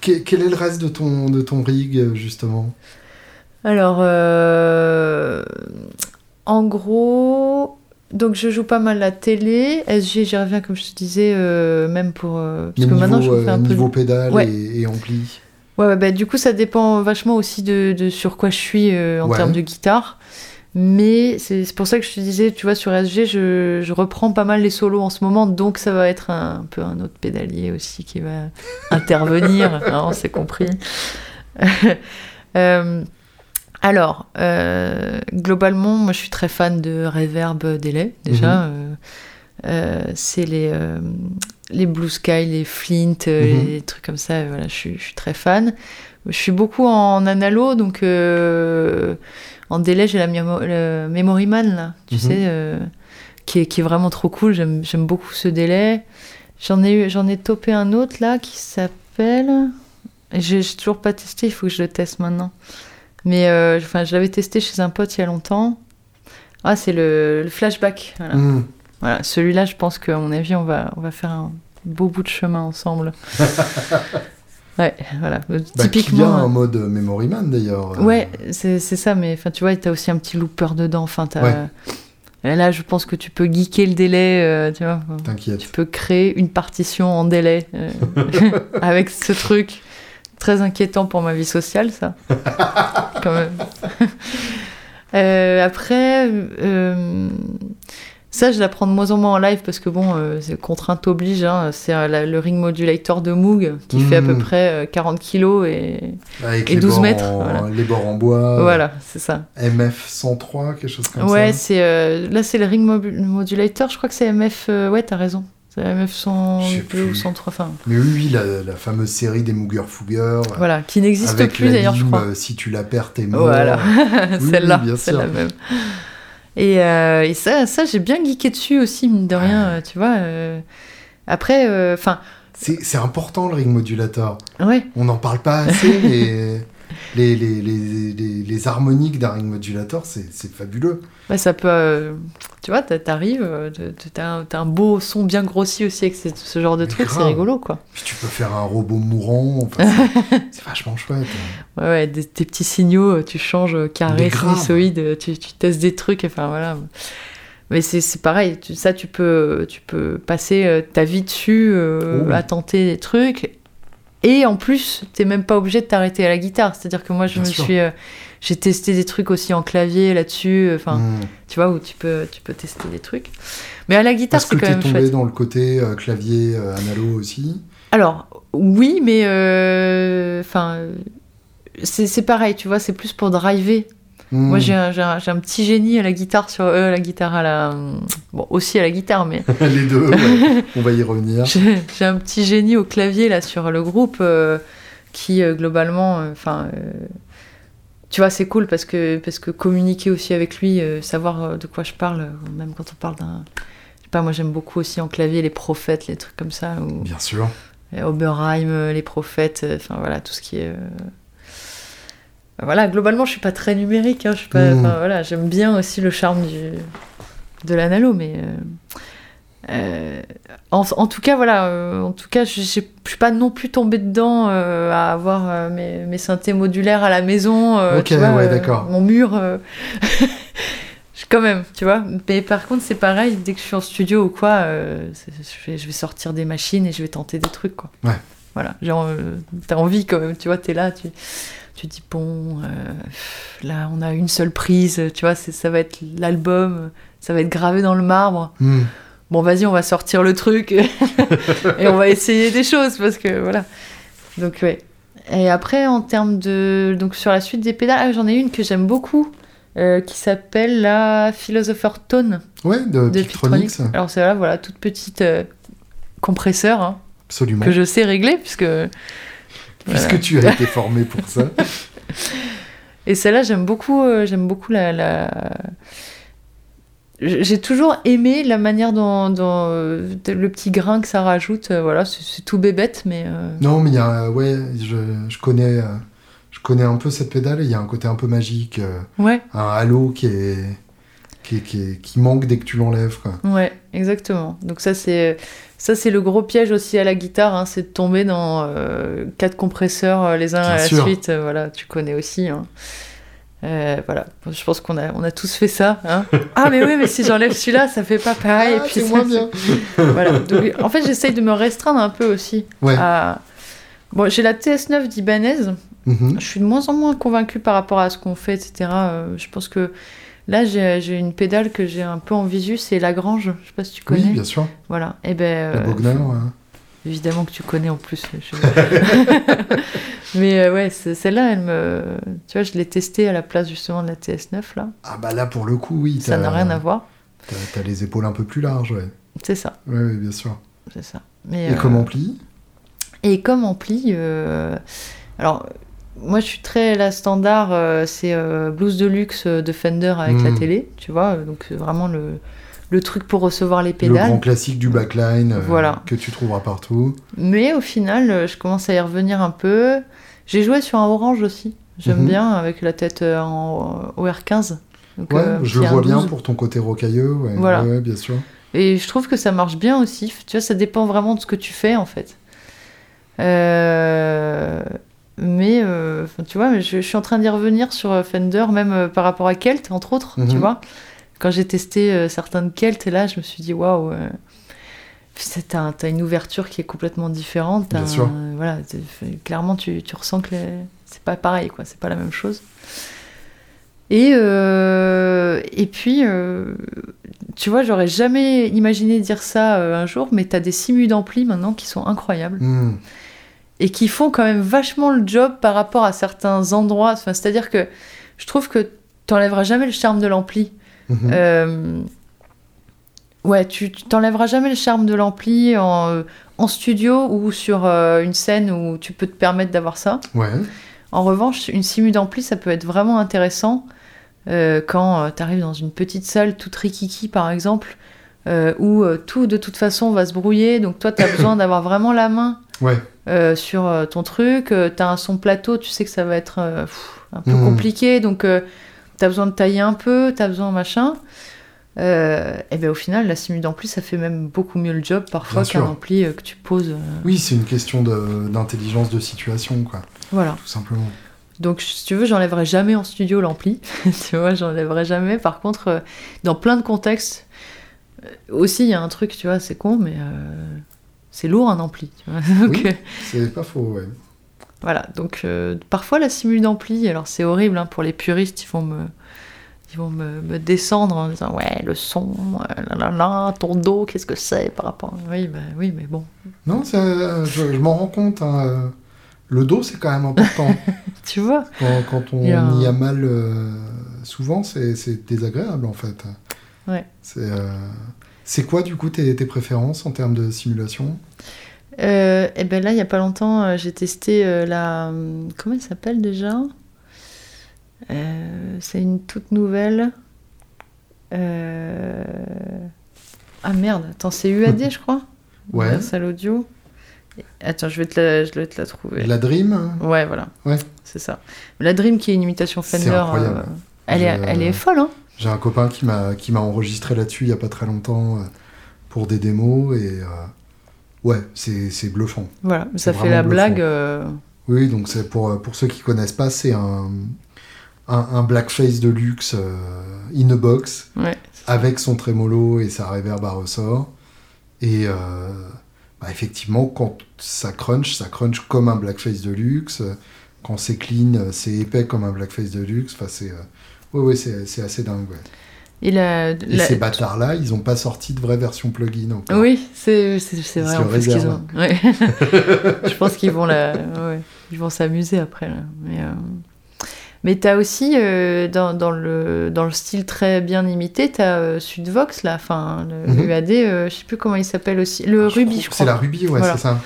que- quel est le reste de ton, de ton rig, justement? Alors, euh, en gros, donc je joue pas mal la télé. SG, j'y reviens, comme je te disais, euh, même pour. euh, parce que niveau, maintenant, je fais un peu. niveau pédale Ouais. et, et ampli Ouais, ouais, bah, du coup, ça dépend vachement aussi de, de sur quoi je suis euh, en Ouais. termes de guitare. Mais c'est pour ça que je te disais, tu vois, sur SG, je, je reprends pas mal les solos en ce moment, donc ça va être un, un peu un autre pédalier aussi qui va intervenir, hein, on s'est compris. Euh, alors, euh, globalement, moi je suis très fan de reverb délai, déjà. Euh, c'est les, euh, les Blue Sky, les Flint, euh, Mhm. les trucs comme ça, voilà, je, suis, je suis très fan. Je suis beaucoup en analo, donc euh, en délai, j'ai la le Memory Man, là, tu Mhm. sais, euh, qui, est, qui est vraiment trop cool. J'aime beaucoup ce délai. J'en ai, j'en ai topé un autre, là, qui s'appelle... J'ai toujours pas testé, il faut que je le teste maintenant. Mais euh, enfin, je l'avais testé chez un pote il y a longtemps. Ah, c'est le, le flashback. Voilà. Hmm. Voilà, celui-là, je pense qu'à mon avis, on va, on va faire un beau bout de chemin ensemble. ouais, voilà. Euh, Bah, qu'il y a Typiquement. un mode euh, Memory Man, d'ailleurs. euh, Ouais, c'est c'est ça, mais enfin, tu vois, t'as aussi un petit looper dedans. Enfin, t'as- Ouais. Et là, je pense que tu peux geeker le délai, euh, tu vois. Tu T'inquiète. peux créer une partition en délai euh, avec ce truc. Très inquiétant pour ma vie sociale, ça. Quand même. Euh, après, euh, ça, je l'apprends de moins en moins en live parce que, bon, euh, c'est contrainte oblige. hein. c'est euh, la- le ring modulator de Moog qui fait à peu Mhm. près euh, 40 kilos et Avec Et les 12 bords mètres, en- voilà. Les bords en bois. voilà, c'est ça. MF 103, quelque chose comme Ouais, ça. c'est euh, là, c'est le ring modulator. Je crois que c'est MF. euh, ouais, t'as raison. C'est MF 102 Je sais ou plus. 103. Enfin, Mais oui, la, la fameuse série des Mooger Fugger. voilà, qui n'existe plus la d'ailleurs, je crois. euh, si tu la perds, t'es mort. Voilà, Oui, celle-là, oui, la sûr. même. Et, euh, et ça, ça j'ai bien geeké dessus aussi, mine de rien, euh, tu vois. euh. Après, enfin, C'est c'est important le ring modulator. ouais, On n'en parle pas assez, mais les, les, les, les, harmoniques d'un ring modulator, c'est fabuleux. ouais, ça peut. euh, tu vois, t'a- t'arrives, euh, t'as t'as un, beau son bien grossi aussi avec ce, genre de Mais truc, c'est rigolo, quoi. Puis tu peux faire un robot mourant. Enfin, c'est- vachement chouette. Ouais, ouais, des, des petits signaux, euh, tu changes euh, carré, sinusoïde, tu, tu testes des trucs, enfin voilà. Mais c'est pareil, ça tu peux, tu peux passer ta vie dessus euh, Oh oui. à tenter des trucs. Et en plus, t'es même pas obligé de t'arrêter à la guitare. C'est-à-dire que moi, je Bien me sûr. suis. euh, j'ai testé des trucs aussi en clavier là-dessus, euh, enfin, Hmm. tu vois, où tu peux, tu peux tester des trucs. Mais à la guitare, c'est quand t'es même tombé chouette. dans le côté euh, clavier euh, analo aussi Alors, oui, mais enfin, c'est c'est pareil, tu vois, c'est plus pour driver. Hmm. Moi, j'ai un, un- un petit génie à la guitare sur euh, la guitare à la bon aussi à la guitare, mais Les deux, ouais. on va y revenir. j'ai un petit génie au clavier là sur le groupe euh, qui globalement, enfin, tu vois, c'est cool parce que, parce que communiquer aussi avec lui, savoir de quoi je parle, même quand on parle d'un. Je sais pas, moi j'aime beaucoup aussi en clavier les prophètes, les trucs comme ça. Bien sûr. Oberheim, les prophètes, enfin voilà, tout ce qui est voilà, globalement, je suis pas très numérique. Hein, je suis pas, hmm. voilà, j'aime bien aussi le charme du, de l'analo, mais euh, euh, en, tout cas, voilà, euh, en tout cas, je, suis pas non plus tombée dedans à avoir mes, mes, synthés modulaires à la maison. ok, ouais, d'accord. mon mur. quand même, tu vois. Mais par contre, c'est pareil, dès que je suis en studio ou quoi, je vais, je, vais, sortir des machines et je vais tenter des trucs, quoi. Ouais. Voilà, genre, t'as envie quand même, tu vois, t'es là, tu tu dis bon, euh, là on a une seule prise, tu vois, ça va être l'album, ça va être gravé dans le marbre. Hmm. Bon, vas-y, on va sortir le truc et on va essayer des choses parce que voilà. Donc ouais. Et après, en termes de donc sur la suite des pédales, ah, j'en ai une que j'aime beaucoup. Euh, qui s'appelle la Philosopher Tone ouais, de, de Alors c'est là, voilà, toute petite euh, compresseur hein, Absolument. que je sais régler puisque puisque tu as été formé pour ça. Et celle-là, j'aime beaucoup, euh, j'aime beaucoup la, J'ai toujours aimé la manière dont, euh, le petit grain que ça rajoute. Euh, voilà, c'est tout bébête, mais. Non, mais il y a, ouais, je, je connais, je connais un peu cette pédale. Il y a un côté un peu magique, ouais. un halo qui est qui, qui, qui, manque dès que tu l'enlèves. Ouais, exactement. Donc ça c'est ça c'est le gros piège aussi à la guitare, hein, c'est de tomber dans euh, quatre compresseurs euh, les uns à la suite. Euh, voilà, tu connais aussi. Hein. voilà, je pense qu'on a, on a tous fait ça. Hein. ah mais oui, mais si j'enlève celui-là, ça fait pas pareil. Ah, c'est moins bien. voilà. en fait, j'essaye de me restreindre un peu aussi. Ouais. Bon, j'ai la TS9 d'Ibanez. Mm-hmm. Je suis de moins en moins convaincue par rapport à ce qu'on fait, etc. je pense que Là, j'ai une pédale que j'ai un peu en visu, c'est Lagrange. Je sais pas si tu connais. Oui, bien sûr. Voilà. Et eh ben. La Bogner, Évidemment que tu connais en plus. Mais euh, ouais, celle-là, elle me. Tu vois, je l'ai testée à la place justement de la TS9 là. Ah bah là, pour le coup, oui. Ça n'a rien à voir. T'as as les épaules un peu plus larges, ouais. C'est ça. Oui, ouais, bien sûr. C'est ça. Mais, Et comme ampli Et comme ampli, euh... alors moi, je suis très la standard, euh, c'est euh, blues de luxe de Fender avec la hmm. télé, tu vois. Donc, c'est vraiment le, le, truc pour recevoir les pédales. Le grand classique du backline euh, que tu trouveras partout. Mais au final, je commence à y revenir un peu. J'ai joué sur un orange aussi. J'aime mhm. bien avec la tête en OR15. Donc, ouais, je le vois bien pour ton côté rocailleux. Ouais, voilà. ouais, bien sûr. Et je trouve que ça marche bien aussi. Tu vois, ça dépend vraiment de ce que tu fais en fait. Euh, mais euh, tu vois, je, je, suis en train d'y revenir sur euh, Fender, même euh, par rapport à Kelt, entre autres, tu mhm. vois. Quand j'ai testé certains de Kelt, et là, je me suis dit, waouh, t'as as une ouverture qui est complètement différente. Bien sûr. voilà, clairement, tu, tu, ressens que c'est pas pareil, quoi, c'est pas la même chose. Et, et puis, tu vois, j'aurais jamais imaginé dire ça un jour, mais t'as des simus d'ampli maintenant qui sont incroyables. Hmm et qui font quand même vachement le job par rapport à certains endroits. Enfin, C'est-à-dire que je trouve que tu n'enlèveras jamais le charme de l'ampli. Mhm. Euh, ouais, tu t'enlèveras jamais le charme de l'ampli en, euh, en, studio ou sur euh, une scène où tu peux te permettre d'avoir ça. Ouais. En revanche, une simu d'ampli, ça peut être vraiment intéressant quand tu arrives dans une petite salle toute rikiki, par exemple, où tout de toute façon va se brouiller. Donc toi, tu as besoin d'avoir vraiment la main ouais. Euh, sur euh, ton truc. Euh, tu as un son plateau, tu sais que ça va être un peu mmh. compliqué, donc tu as besoin de tailler un peu, tu as besoin machin. et bien au final, la simu d'ampli, ça fait même beaucoup mieux le job parfois qu'un ampli que tu poses. Oui, c'est une question d'intelligence de, situation, quoi. Voilà. Tout simplement. Donc, si tu veux, j'enlèverai jamais en studio l'ampli. tu vois, j'enlèverai jamais. Par contre, dans plein de contextes, aussi, il y a un truc, tu vois, c'est con, mais c'est lourd un ampli. Tu vois oui, euh, c'est pas faux, ouais. Voilà, donc euh, parfois la simule d'ampli, alors c'est horrible hein, pour les puristes, ils vont me, ils vont me, descendre en disant ouais le son, euh, là, là, ton dos, qu'est-ce que c'est par rapport. Oui, bah, oui, mais bon. Non, je, je m'en rends compte. Hein, le dos, c'est quand même important. tu vois Quand, quand on y a, mal, souvent, c'est désagréable en fait. Ouais. C'est c'est quoi du coup tes, tes, préférences en termes de simulation? Euh, et ben là, il y a pas longtemps, euh, j'ai testé euh, la. hum, Comment elle s'appelle déjà? Euh, C'est une toute nouvelle. Euh, Ah merde, attends, c'est UAD, je crois? Ouais. Universal Audio. Attends, je vais te la, je vais te la trouver. La Dream? Ouais, voilà. Ouais. C'est ça. La Dream qui est une imitation Fender. incroyable. euh, elle, est, elle est folle, hein J'ai un copain qui m'a qui m'a enregistré là-dessus il y a pas très longtemps euh, pour des démos et euh, ouais, c'est c'est bluffant. Voilà, ça fait la blague. euh, Oui, donc c'est pour pour ceux qui connaissent pas, c'est un, un un blackface de luxe euh, in a box Ouais. avec son trémolo et sa reverb à ressort et bah, effectivement quand ça crunch, ça crunch comme un blackface de luxe. Quand c'est clean, c'est épais comme un blackface de luxe. Enfin, c'est ouais, ouais, c'est assez dingue. Ouais. Et la, Et la- ces bâtards-là, ils n'ont pas sorti de vraie version plugin encore. Oui, c'est Ils vrai. En plus qu'ils réservent. ont. ouais. Je pense qu'ils vont la, ouais, ils vont s'amuser après. Là. Mais euh... mais t'as aussi euh, dans, dans le dans le style très bien imité, t'as euh, Sudvox là, enfin le. UAD, euh, je sais plus comment il s'appelle aussi, le Je Ruby, je crois. C'est la Ruby, ouais, Voilà. c'est ça.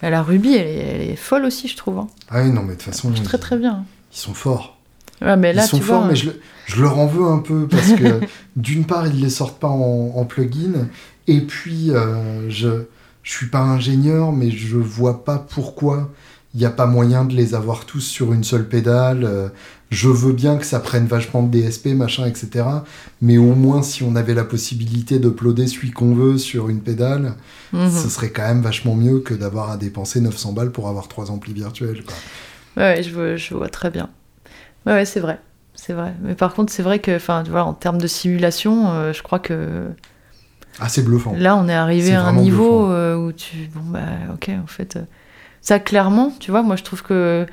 Ah, La Ruby, elle est, elle est folle aussi, je trouve. hein. Ah oui, non, mais de toute façon, Très ils, très bien. ils sont forts. Ouais, mais là, ils sont tu forts, vois, mais je, le- je leur en veux un peu parce que d'une part, ils les sortent pas en, en plugin, et puis euh, je je suis pas ingénieur, mais je vois pas pourquoi il n'y a pas moyen de les avoir tous sur une seule pédale. euh, je veux bien que ça prenne vachement de DSP, machin, etc. Mais au moins, si on avait la possibilité d'uploader celui qu'on veut sur une pédale, Mhm. ce serait quand même vachement mieux que d'avoir à dépenser 900 balles pour avoir trois amplis virtuels. Quoi. Ouais, ouais, je vois, je vois très bien. Ouais, ouais, c'est vrai. C'est vrai. Mais par contre, c'est vrai que, enfin, tu vois, en termes de simulation, euh, je crois que Ah, c'est bluffant. là, on est arrivé à un niveau euh, où tu. Bon, bah, ok, en fait. euh, ça, clairement, tu vois, moi, je trouve que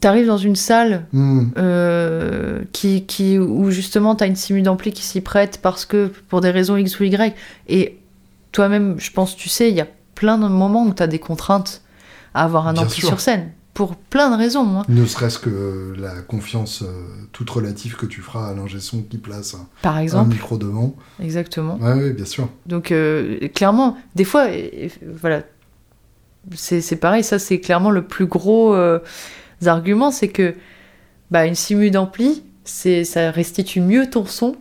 t'arrives dans une salle Hmm. qui, qui, où justement tu as une simu d'ampli qui s'y prête parce que pour des raisons X ou Y. Et toi-même, je pense, tu sais, il y a plein de moments où tu as des contraintes à avoir un Bien ampli sûr. sur scène. Pour plein de raisons. Ne serait-ce que la confiance euh, toute relative que tu feras à l'ingé son qui place un, Par un exemple, micro devant. exactement. Ouais, bien sûr. Donc, euh, clairement, des fois, voilà, c'est c'est pareil, ça, c'est clairement le plus gros euh, argument, c'est que bah, une simu d'ampli, c'est- ça restitue mieux ton son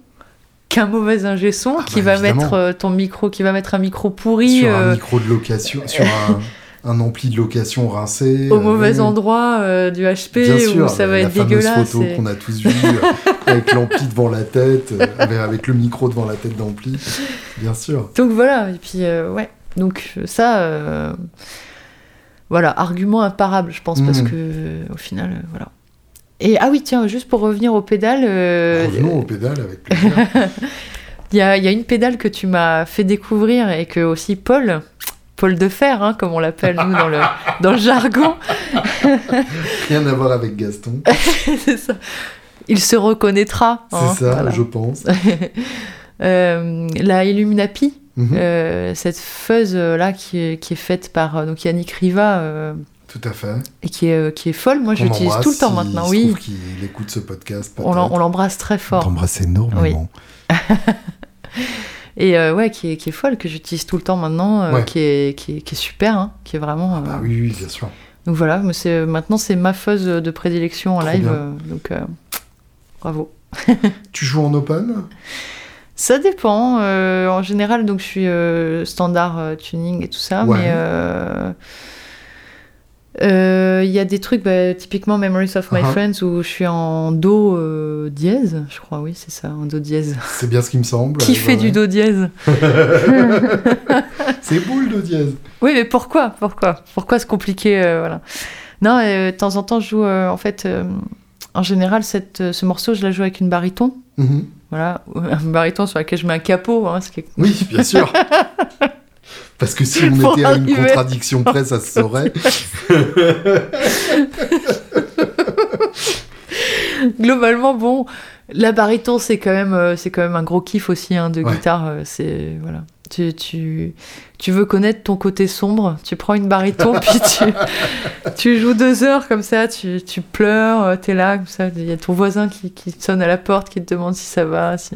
qu'un mauvais ingé son Ah qui bah, va évidemment. mettre euh, ton micro, qui va mettre un micro pourri sur euh, un micro de location, sur un, un ampli de location rincé. au euh, mauvais endroit euh, du HP Bien sûr, où ça va la être dégueulasse. photo et- qu'on a tous vue euh, avec l'ampli devant la tête, avec, avec le micro devant la tête d'ampli. Bien sûr. Donc voilà, et puis ouais, donc ça, voilà, argument imparable, je pense, parce Mhm. que au final, voilà. Et ah oui, tiens, juste pour revenir aux pédales, euh, Revenons au pédale avec plaisir. il y, a, il y a une pédale que tu m'as fait découvrir et que aussi Paul, Paul de fer, hein, comme on l'appelle nous dans le, dans le jargon, Rien à voir avec Gaston. c'est ça. Il se reconnaîtra. C'est hein, ça, voilà. je pense. Euh, la Illuminapi, Mhm. euh, cette fuzz euh, là qui est, qui est faite par euh, donc Yannick Riva. euh, Tout à fait. et qui est, euh, qui est folle. Moi, j'utilise embrasse tout le temps s'il maintenant, se oui. qu'il écoute ce podcast. On on l'embrasse très On fort. t'embrasse énormément. Et euh, ouais, qui est, qui est folle, que j'utilise tout le temps maintenant, euh, Ouais. qui, est, qui, est, qui est super, hein, qui est vraiment... Ah bah euh, oui, oui, bien sûr. Donc voilà, mais maintenant c'est ma fuzz de prédilection en live, donc bravo. Tu joues en open? Ça dépend, en général, donc je suis standard tuning et tout ça, Ouais. mais... euh, euh, Il y a des trucs, bah, typiquement Memories of My Uh-huh. Friends, où je suis en Do euh, dièse, je crois, oui, c'est ça, en Do dièse. C'est bien ce qui me semble. Qui Ouais, fait du ouais. Do dièse C'est boule de dièse. Oui, mais pourquoi Pourquoi Pourquoi se compliquer euh, voilà. Non, euh, de temps en temps, je joue, euh, en fait, en général, cette, ce morceau, je la joue avec une baryton. Mhm. Voilà, un baryton sur laquelle je mets un capot, hein, ce qui est Oui, bien sûr. Parce que si on Pour était à une contradiction près, ça se saurait. globalement bon. La baryton, c'est quand même, euh, c'est quand même un gros kiff aussi hein, de Ouais. guitare. euh, c'est voilà. Tu, tu, tu veux connaître ton côté sombre, tu prends une baryton, puis tu, tu joues deux heures comme ça, tu, tu pleures, euh, t'es là, comme ça. Il y a ton voisin qui, qui sonne à la porte, qui te demande si ça va. Si...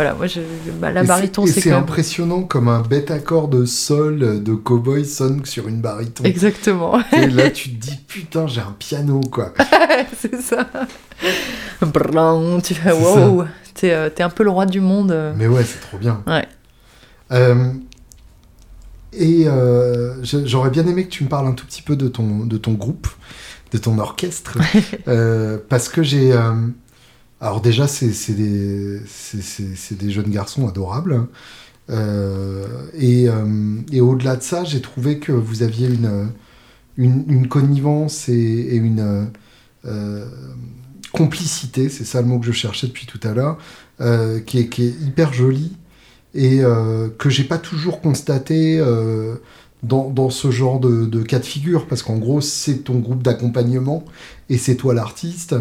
Voilà, moi, je, bah, la et c'est c'est impressionnant comme un bête accord de sol de cowboy sonne sur une baryton. Exactement, Et là, tu te dis, putain, j'ai un piano, quoi. c'est ça. Blanc, tu fais wow, t'es euh, un peu le roi du monde. Mais ouais, c'est trop bien. Ouais. Euh, et euh, j'aurais bien aimé que tu me parles un tout petit peu de ton, de ton groupe, de ton orchestre, parce que j'ai... alors déjà, c'est des, jeunes garçons adorables. Euh, et euh, et au-delà de ça, j'ai trouvé que vous aviez une, connivence et, une euh, complicité, c'est ça le mot que je cherchais depuis tout à l'heure, qui, est, hyper jolie et que j'ai pas toujours constaté dans, dans ce genre de, de cas de figure, parce qu'en gros, c'est ton groupe d'accompagnement et c'est toi l'artiste,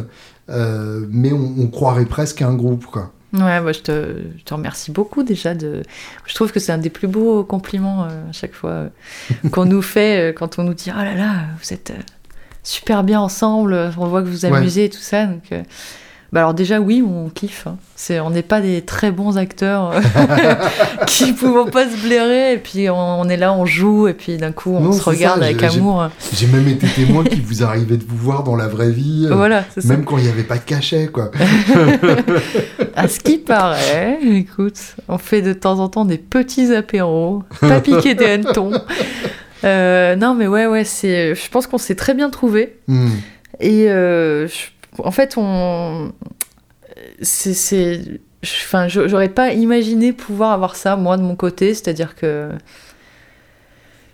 euh, mais on, on croirait presque à un groupe, quoi. Ouais, moi je te, je te remercie beaucoup déjà. De... Je trouve que c'est un des plus beaux compliments euh, à chaque fois euh, qu'on nous fait quand on nous dit Oh là là, vous êtes super bien ensemble, on voit que vous vous Ouais. amusez et tout ça. Donc, bah alors, déjà, oui, on kiffe. hein. C'est, on n'est pas des très bons acteurs euh, qui pouvons pas se blairer, et puis on, on est là, on joue, et puis d'un coup on Non, se ça, regarde avec amour. J'ai même été témoin qu'il vous arrivait de vous voir dans la vraie vie, euh, Voilà, ça. même quand il n'y avait pas de cachet, quoi. À ce qui paraît, écoute, on fait de temps en temps des petits apéros, pas piquer des hannetons. Euh, non, mais ouais, ouais, c'est. Je pense qu'on s'est très bien trouvé. Hmm. Et euh, je- en fait, on. C'est. Enfin, j'aurais pas imaginé pouvoir avoir ça, moi, de mon côté. C'est-à-dire que.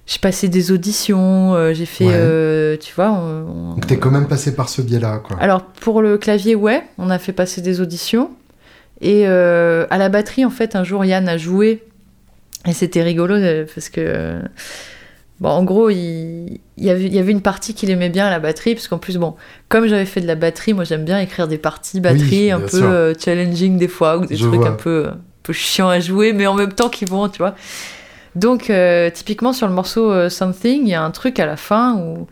J'ai passé des auditions, euh, j'ai fait. Ouais. euh, tu vois. on- on- Donc t'es quand même passé par ce biais-là, quoi. alors pour le clavier, ouais, on a fait passer des auditions. Et euh, à la batterie, en fait, un jour, Yann a joué. Et c'était rigolo parce que... euh, Bon, en gros, il, il y avait, il y avait une partie qu'il aimait bien à la batterie, parce qu'en plus, bon, comme j'avais fait de la batterie, moi j'aime bien écrire des parties batterie un peu euh, challenging des fois, ou des Je trucs vois. un peu, un peu chiants à jouer, mais en même temps qui vont, tu vois. Donc, euh, typiquement sur le morceau euh, Something, il y a un truc à la fin où,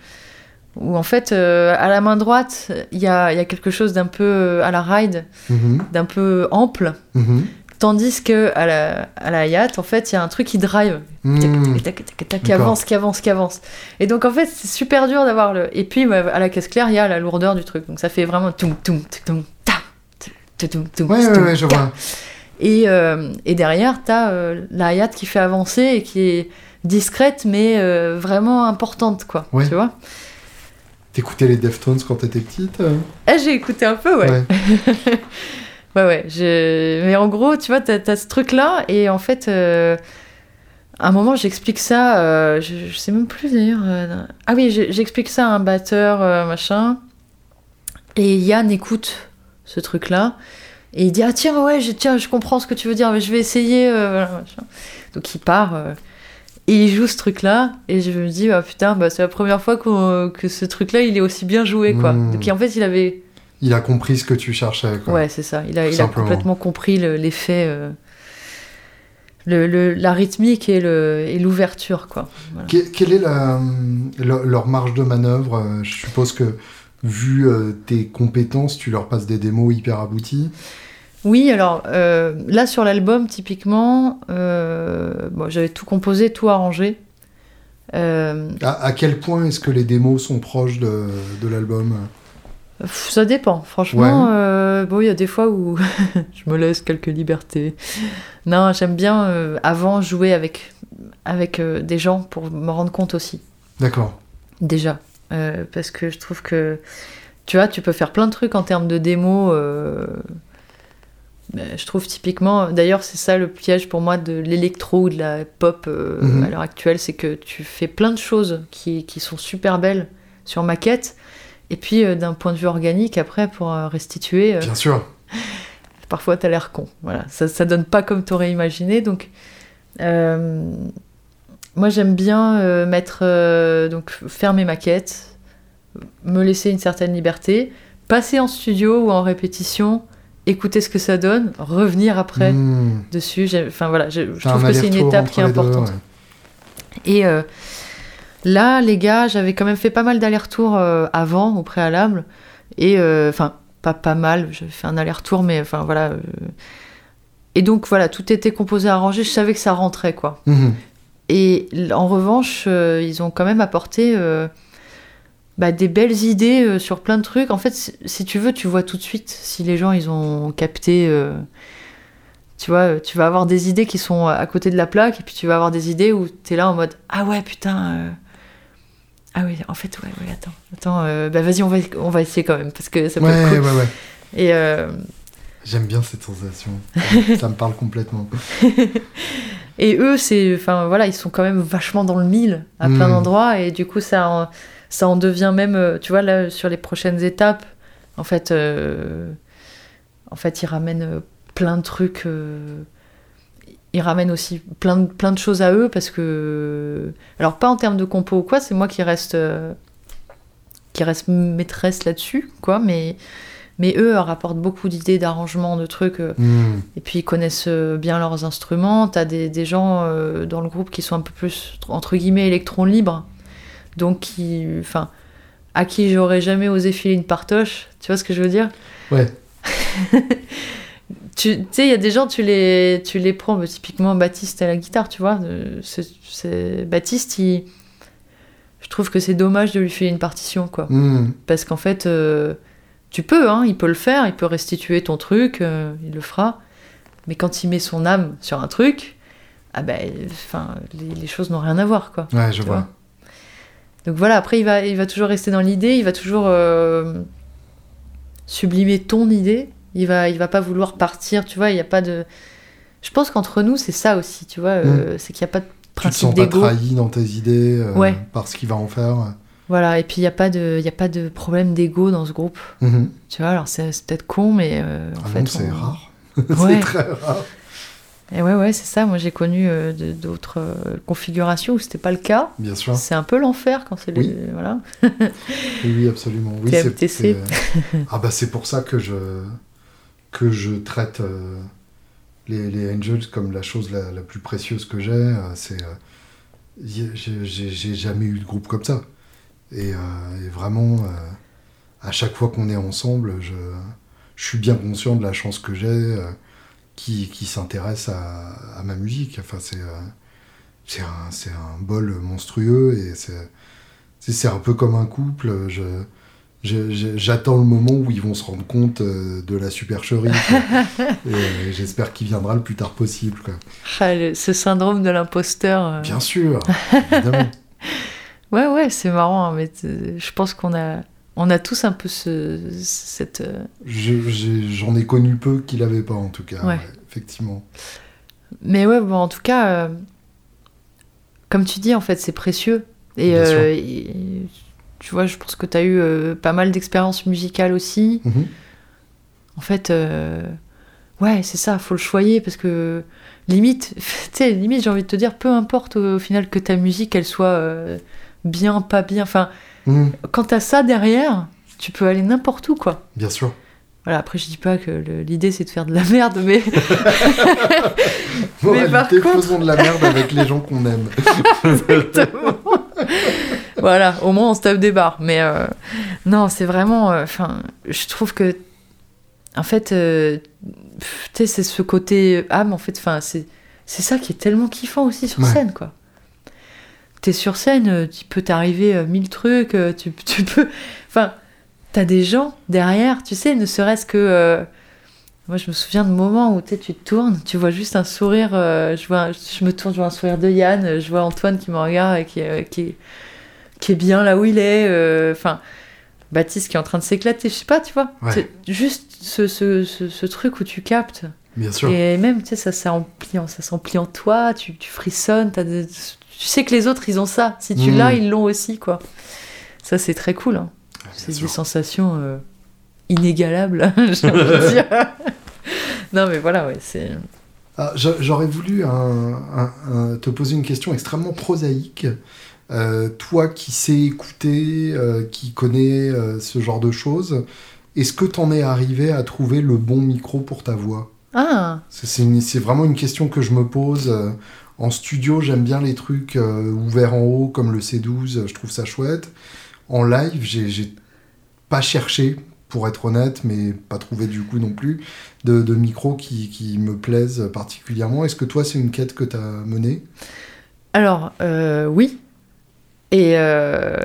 où en fait, euh, à la main droite, il y a, il y a quelque chose d'un peu euh, à la ride, Mhm, d'un peu ample, mhm, tandis que à la, à la yacht, en fait, il y a un truc qui drive, hmm. tac, tac, tac, tac, qui avance, qui avance, qui avance. Et donc, en fait, c'est super dur d'avoir le. Et puis, à la caisse claire, il y a la lourdeur du truc. Donc, ça fait vraiment. toum, toum, toum, ta, toum, toum, toum, Ouais, ouais, ouais, je vois. Et, euh, et derrière, t'as euh, la yacht qui fait avancer et qui est discrète, mais euh, vraiment importante, quoi. Ouais. Tu vois T'écoutais les Deftones quand t'étais petite Eh, j'ai écouté un peu, ouais. Ouais, ouais. je- Mais en gros, tu vois, t'as as ce truc-là, et en fait, euh, à un moment, j'explique ça, euh, je, je sais même plus d'ailleurs. euh, Ah oui, j'explique ça à un batteur, machin, et Yann écoute ce truc-là, et il dit Ah, tiens, ouais, je, tiens, je comprends ce que tu veux dire, mais je vais essayer. voilà, machin. Donc il part. et il joue ce truc-là, et je me dis, ah putain, bah, c'est la première fois qu'on- que ce truc-là, il est aussi bien joué, quoi. Mm. Donc en fait, il avait Il a compris ce que tu cherchais, quoi. Ouais, c'est ça. Il a, il a Simplement. complètement compris le- l'effet, euh, le, le- la rythmique et le- et l'ouverture, quoi. Voilà. Que- quelle est la, leur, leur marge de manœuvre euh, Je suppose que, vu euh, tes compétences, tu leur passes des démos hyper abouties. Oui, alors euh, là sur l'album, typiquement, bon, j'avais tout composé, tout arrangé. À, à quel point est-ce que les démos sont proches de, de l'album? Ça dépend, franchement. euh, bon, il y a des fois où je me laisse quelques libertés. Non, j'aime bien euh, avant jouer avec, avec euh, des gens pour me rendre compte aussi. D'accord. déjà. Parce que je trouve que, tu vois, tu peux faire plein de trucs en termes de démo. ben, je trouve typiquement, d'ailleurs, c'est ça le piège pour moi de l'électro ou de la pop Mhm. à l'heure actuelle, c'est que tu fais plein de choses qui, qui sont super belles sur maquette. Et puis, euh, d'un point de vue organique, après, pour euh, restituer, euh, Bien sûr. parfois t'as l'air con. Voilà, ça, ça donne pas comme t'aurais imaginé. Donc, moi j'aime bien mettre, donc faire mes maquettes, me laisser une certaine liberté, passer en studio ou en répétition écouter ce que ça donne, revenir après Hmm. dessus. Enfin voilà, je, trouve que c'est une étape qui est deux, importante. ouais. Et euh, là, les gars, j'avais quand même fait pas mal d'allers-retours euh, avant, au préalable. Et euh, enfin, pas pas mal, j'avais fait un aller-retour, mais enfin voilà. euh. Et donc voilà, tout était composé, arrangé, je savais que ça rentrait quoi. Mhm. Et en revanche, euh, ils ont quand même apporté euh, bah, des belles idées euh, sur plein de trucs. En fait, si, tu veux, tu vois tout de suite si les gens ils ont capté. tu vois, tu vas avoir des idées qui sont à côté de la plaque, et puis tu vas avoir des idées où tu es là en mode Ah ouais, putain. Ah oui, en fait, ouais, ouais, attends. Attends, euh, bah vas-y, on va, on va essayer quand même, parce que ça peut Ouais, être ouais, cool. ouais. Et. euh, J'aime bien cette sensation. ça me parle complètement. Et eux, c'est, enfin voilà, ils sont quand même vachement dans le mille à plein Mm. d'endroits et du coup ça, en, ça en devient même, euh, tu vois là sur les prochaines étapes, en fait, euh, en fait ils ramènent plein de trucs, ils ramènent aussi plein de, plein de choses à eux parce que, alors pas en termes de compo ou quoi, c'est moi qui reste, euh, qui reste maîtresse là-dessus quoi, mais mais eux rapportent beaucoup d'idées d'arrangement de trucs. euh, Hmm. et puis ils connaissent euh, bien leurs instruments. T'as des, des gens euh, dans le groupe qui sont un peu plus entre guillemets électrons libres, donc qui, enfin, à qui j'aurais jamais osé filer une partoche. Tu vois ce que je veux dire? Ouais. Tu sais, il y a des gens, tu les, tu les prends, bah, typiquement Baptiste à la guitare, tu vois. euh, c'est- Baptiste, il, je trouve que c'est dommage de lui filer une partition, quoi. Hmm. Parce qu'en fait, euh, tu peux, hein, il peut le faire, il peut restituer ton truc, euh, il le fera. Mais quand il met son âme sur un truc, ah ben, enfin, les, les choses n'ont rien à voir, quoi. Ouais, je vois. vois. Donc voilà, après, il va, il va toujours rester dans l'idée, il va toujours euh, sublimer ton idée. Il va, il va pas vouloir partir, tu vois, il n'y a pas de... Je pense qu'entre nous, c'est ça aussi, tu vois, euh, c'est qu'il n'y a pas de Tu te principe sens pas trahi dans tes idées euh, Ouais. par ce qu'il va en faire. Voilà, et puis il n'y a, pas de- il y a pas de problème d'ego dans ce groupe. Mhm. Tu vois, alors c'est peut-être con, mais euh, en Ah fait. c'est on- rare. Ouais. c'est très rare. Et ouais, ouais, c'est ça. Moi, j'ai connu euh, d'autres euh, configurations où c'était pas le cas. Bien sûr. C'est un peu l'enfer quand c'est les. Oui. Voilà. Oui, absolument. Oui, c'est- Ah bah c'est pour ça que je que je traite euh, les, Angels comme la chose la, plus précieuse que j'ai. euh, c'est euh, j'ai- jamais eu de groupe comme ça. Et, vraiment, à chaque fois qu'on est ensemble, je, suis bien conscient de la chance que j'ai qui, s'intéresse à, ma musique. Enfin, c'est c'est un, bol monstrueux et c'est un peu comme un couple. J'attends le moment où ils vont se rendre compte euh, de la supercherie. euh, j'espère qu'il viendra le plus tard possible. quoi. Ah, le- ce syndrome de l'imposteur. euh. Bien sûr, évidemment. Ouais, ouais, c'est marrant. hein, mais je pense qu'on a, on a tous un peu ce, cette. J'en ai, connu peu qui l'avaient pas en tout cas. Ouais. ouais, effectivement. Mais ouais, bon, en tout cas, euh, comme tu dis, en fait, c'est précieux. Et, euh, et- tu vois, je pense que tu as eu euh, pas mal d'expériences musicales aussi. Mhm. En fait, euh, ouais, c'est ça, faut le choyer parce que limite, tu sais, limite, j'ai envie de te dire, peu importe au, au final que ta musique, elle soit euh, bien, pas bien. Enfin, Mhm. quand t'as ça derrière, tu peux aller n'importe où, quoi. Bien sûr. Voilà, après, je dis pas que l'idée c'est de faire de la merde, mais Moralité, par contre- faisons de la merde avec les gens qu'on aime. Exactement. voilà, au moins on se tape des barres. Mais euh, non, c'est vraiment. Enfin, je trouve que. En fait, euh, tu sais, c'est ce côté âme, en fait. Enfin, c'est ça qui est tellement kiffant aussi sur Ouais. scène, quoi. T'es sur scène, euh, tu peux t'arriver euh, mille trucs, euh, tu, tu peux. Enfin, t'as des gens derrière, tu sais, ne serait-ce que. euh, moi, je me souviens de moments où tu te tournes, tu vois juste un sourire. euh, je, vois, je me tourne, je vois un sourire de Yann, je vois Antoine qui me regarde et qui, euh, qui, est- qui est bien là où il est. Enfin, Baptiste qui est en train de s'éclater, je sais pas, tu vois. Ouais. C'est Juste ce, ce, ce, ce truc où tu captes. Bien sûr. Et même, tu sais, ça s'emplit ça en toi, tu, tu frissonnes, des- tu sais que les autres, ils ont ça. Si tu Mm. l'as, ils l'ont aussi, quoi. Ça, c'est très cool. hein. C'est des sensations euh, inégalables, j'ai envie de dire. non, mais voilà, ouais, c'est. Ah, j'a- J'aurais voulu un- un- un- te poser une question extrêmement prosaïque. Euh, toi qui sais écouter, euh, qui connais euh, ce genre de choses, est-ce que t'en es arrivé à trouver le bon micro pour ta voix? Ah, C'est- vraiment une question que je me pose. euh, En studio, j'aime bien les trucs euh, ouverts en haut, comme le C12, euh, je trouve ça chouette. En live, j'ai pas cherché, pour être honnête, mais pas trouvé du coup non plus, de, de micros qui, qui me plaisent particulièrement. Est-ce que toi, c'est une quête que tu as menée? Alors euh, oui. Et euh,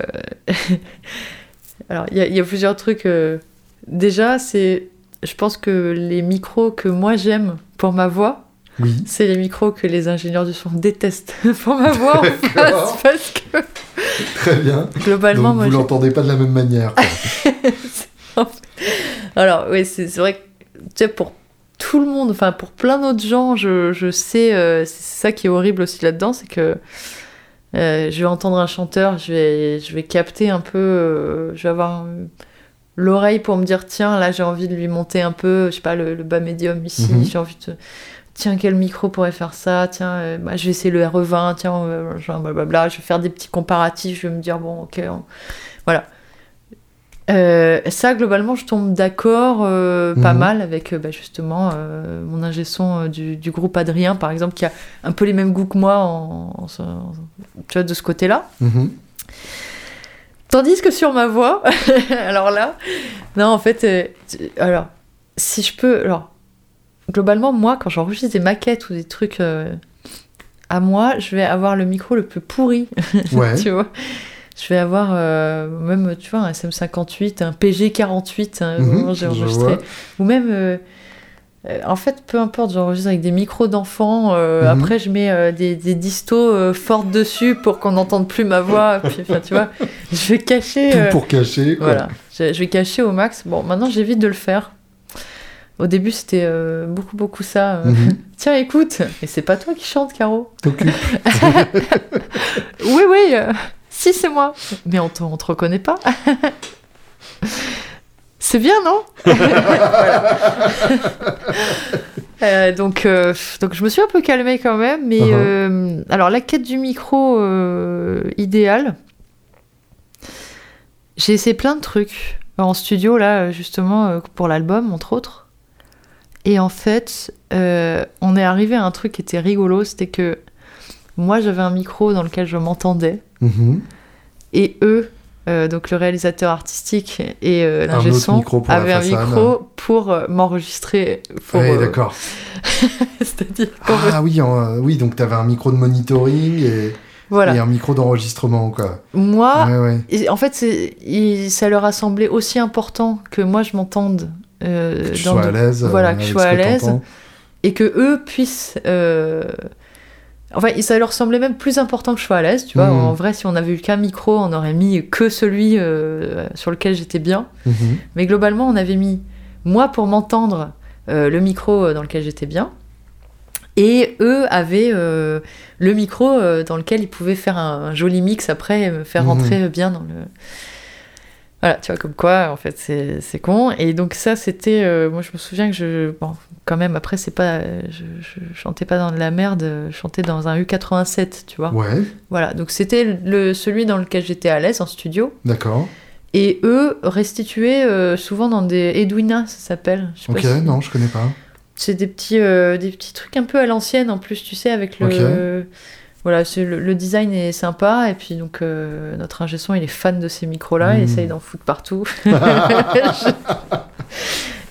alors il y, a- il y a plusieurs trucs. euh. Déjà, c'est, je pense que les micros que moi j'aime pour ma voix, Oui. c'est les micros que les ingénieurs du son détestent pour ma voix en face, parce que Très bien. globalement, Donc, moi, vous l'entendez pas de la même manière. Alors, oui, c'est vrai que, tu sais, pour tout le monde, enfin, pour plein d'autres gens, je, je sais, euh, c'est ça qui est horrible aussi là-dedans, c'est que euh, je vais entendre un chanteur, je vais, je vais capter un peu, euh, je vais avoir l'oreille pour me dire, tiens, là, j'ai envie de lui monter un peu, je sais pas, le, le bas médium ici, Mhm. j'ai envie de. Tiens, quel micro pourrait faire ça Tiens, euh, bah, je vais essayer le RE20, tiens, euh, genre, blablabla. Je vais faire des petits comparatifs, je vais me dire, bon, ok, on- voilà. Euh, ça, globalement, je tombe d'accord euh, pas Mhm. mal avec euh, bah, justement mon ingé son du, du groupe Adrien, par exemple, qui a un peu les mêmes goûts que moi en, en ce- en- tu vois, de ce côté-là. Mhm. Tandis que sur ma voix, alors là, non, en fait, alors, si je peux, alors, globalement, moi, quand j'enregistre des maquettes ou des trucs euh, à moi, je vais avoir le micro le plus pourri, Ouais. tu vois. Je vais avoir euh, même, tu vois, un SM58, un PG48, hein, Mhm, j'ai enregistré. Ou même, euh, euh, en fait, peu importe, j'enregistre avec des micros d'enfants. Mhm. Après, je mets des, des distos fortes dessus pour qu'on n'entende plus ma voix. Puis, enfin, tu vois, je vais cacher. Tout pour cacher. quoi. voilà, je, je vais cacher au max. Bon, maintenant, j'évite de le faire. Au début, c'était euh, beaucoup, beaucoup ça. euh, Mhm. Tiens, écoute, et c'est pas toi qui chante, Caro. Oui, oui, euh, si, c'est moi. Mais on te, on te reconnaît pas. c'est bien, non? Donc, donc, je me suis un peu calmée quand même. Mais Uh-huh. alors, la quête du micro idéal, j'ai essayé plein de trucs en studio, là, justement, pour l'album, entre autres. Et en fait, euh, on est arrivé à un truc qui était rigolo, c'était que moi, j'avais un micro dans lequel je m'entendais, Mhm. et eux, euh, donc le réalisateur artistique et euh, l'ingé son, avaient un micro pour euh, m'enregistrer. pour, Ouais, d'accord. C'est-à-dire Ah oui, en- oui, donc t'avais un micro de monitoring et, Voilà. et un micro d'enregistrement, quoi. Moi, Ouais, ouais. en fait, il- ça leur a semblé aussi important que moi je m'entende. Euh, Que tu dans sois de- à l'aise. voilà, euh, que je sois à l'aise. et que eux puissent. euh, Enfin, ça leur semblait même plus important que je sois à l'aise, tu vois. Mhm. En vrai, si on avait eu qu'un micro, on aurait mis que celui euh, sur lequel j'étais bien. Mhm. Mais globalement, on avait mis moi pour m'entendre euh, le micro dans lequel j'étais bien. Et eux avaient euh, le micro dans lequel ils pouvaient faire un, un joli mix après, et me faire Mhm. rentrer bien dans le. Voilà, tu vois, comme quoi, en fait, c'est con. Et donc, ça, c'était. euh, moi, je me souviens que je. Bon, quand même, après, c'est pas. Je, je chantais pas dans de la merde, je chantais dans un U87, tu vois. Ouais, Voilà, donc c'était le, celui dans lequel j'étais à l'aise en studio. d'accord. Et eux restituaient euh, souvent dans des Edwina, ça s'appelle. Ok, si- non, je connais pas. C'est des petits, euh, des petits trucs un peu à l'ancienne en plus, tu sais, avec le. Voilà, le, le design est sympa. Et puis, donc, euh, notre ingé son, il est fan de ces micros-là. Il Mm. essaye d'en foutre partout.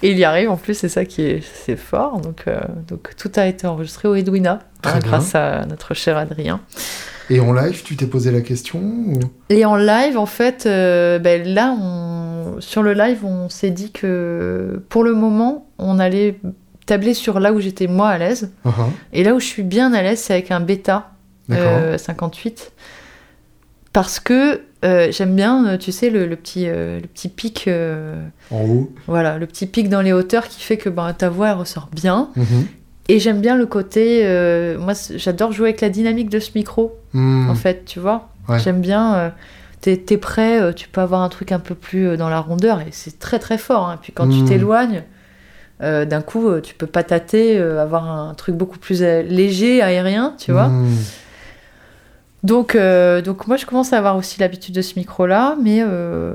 et il y arrive en plus, c'est ça qui est, fort. Donc, euh, donc, tout a été enregistré au Edwina, hein, grâce à notre cher Adrien. Et en live, tu t'es posé la question ou... Et en live, en fait, euh, ben là, on... sur le live, on s'est dit que pour le moment, on allait tabler sur là où j'étais moi à l'aise. Ah, Et là où je suis bien à l'aise, c'est avec un bêta 58. Parce que euh, j'aime bien, euh, tu sais, le, le petit, euh, le petit pic, euh, En haut. voilà, le petit pic dans les hauteurs qui fait que ben, ta voix elle ressort bien. Mhm. Et j'aime bien le côté, euh, moi j'adore jouer avec la dynamique de ce micro, Hmm, en fait, tu vois. Ouais. J'aime bien, euh, t'es t'es prêt, euh, tu peux avoir un truc un peu plus euh, dans la rondeur et c'est très très fort. hein. Puis quand tu Mm. t'éloignes, euh, d'un coup, euh, tu peux pas tâter, euh, avoir un truc beaucoup plus euh, léger, aérien, tu vois. Donc, euh, donc moi, je commence à avoir aussi l'habitude de ce micro-là, mais euh,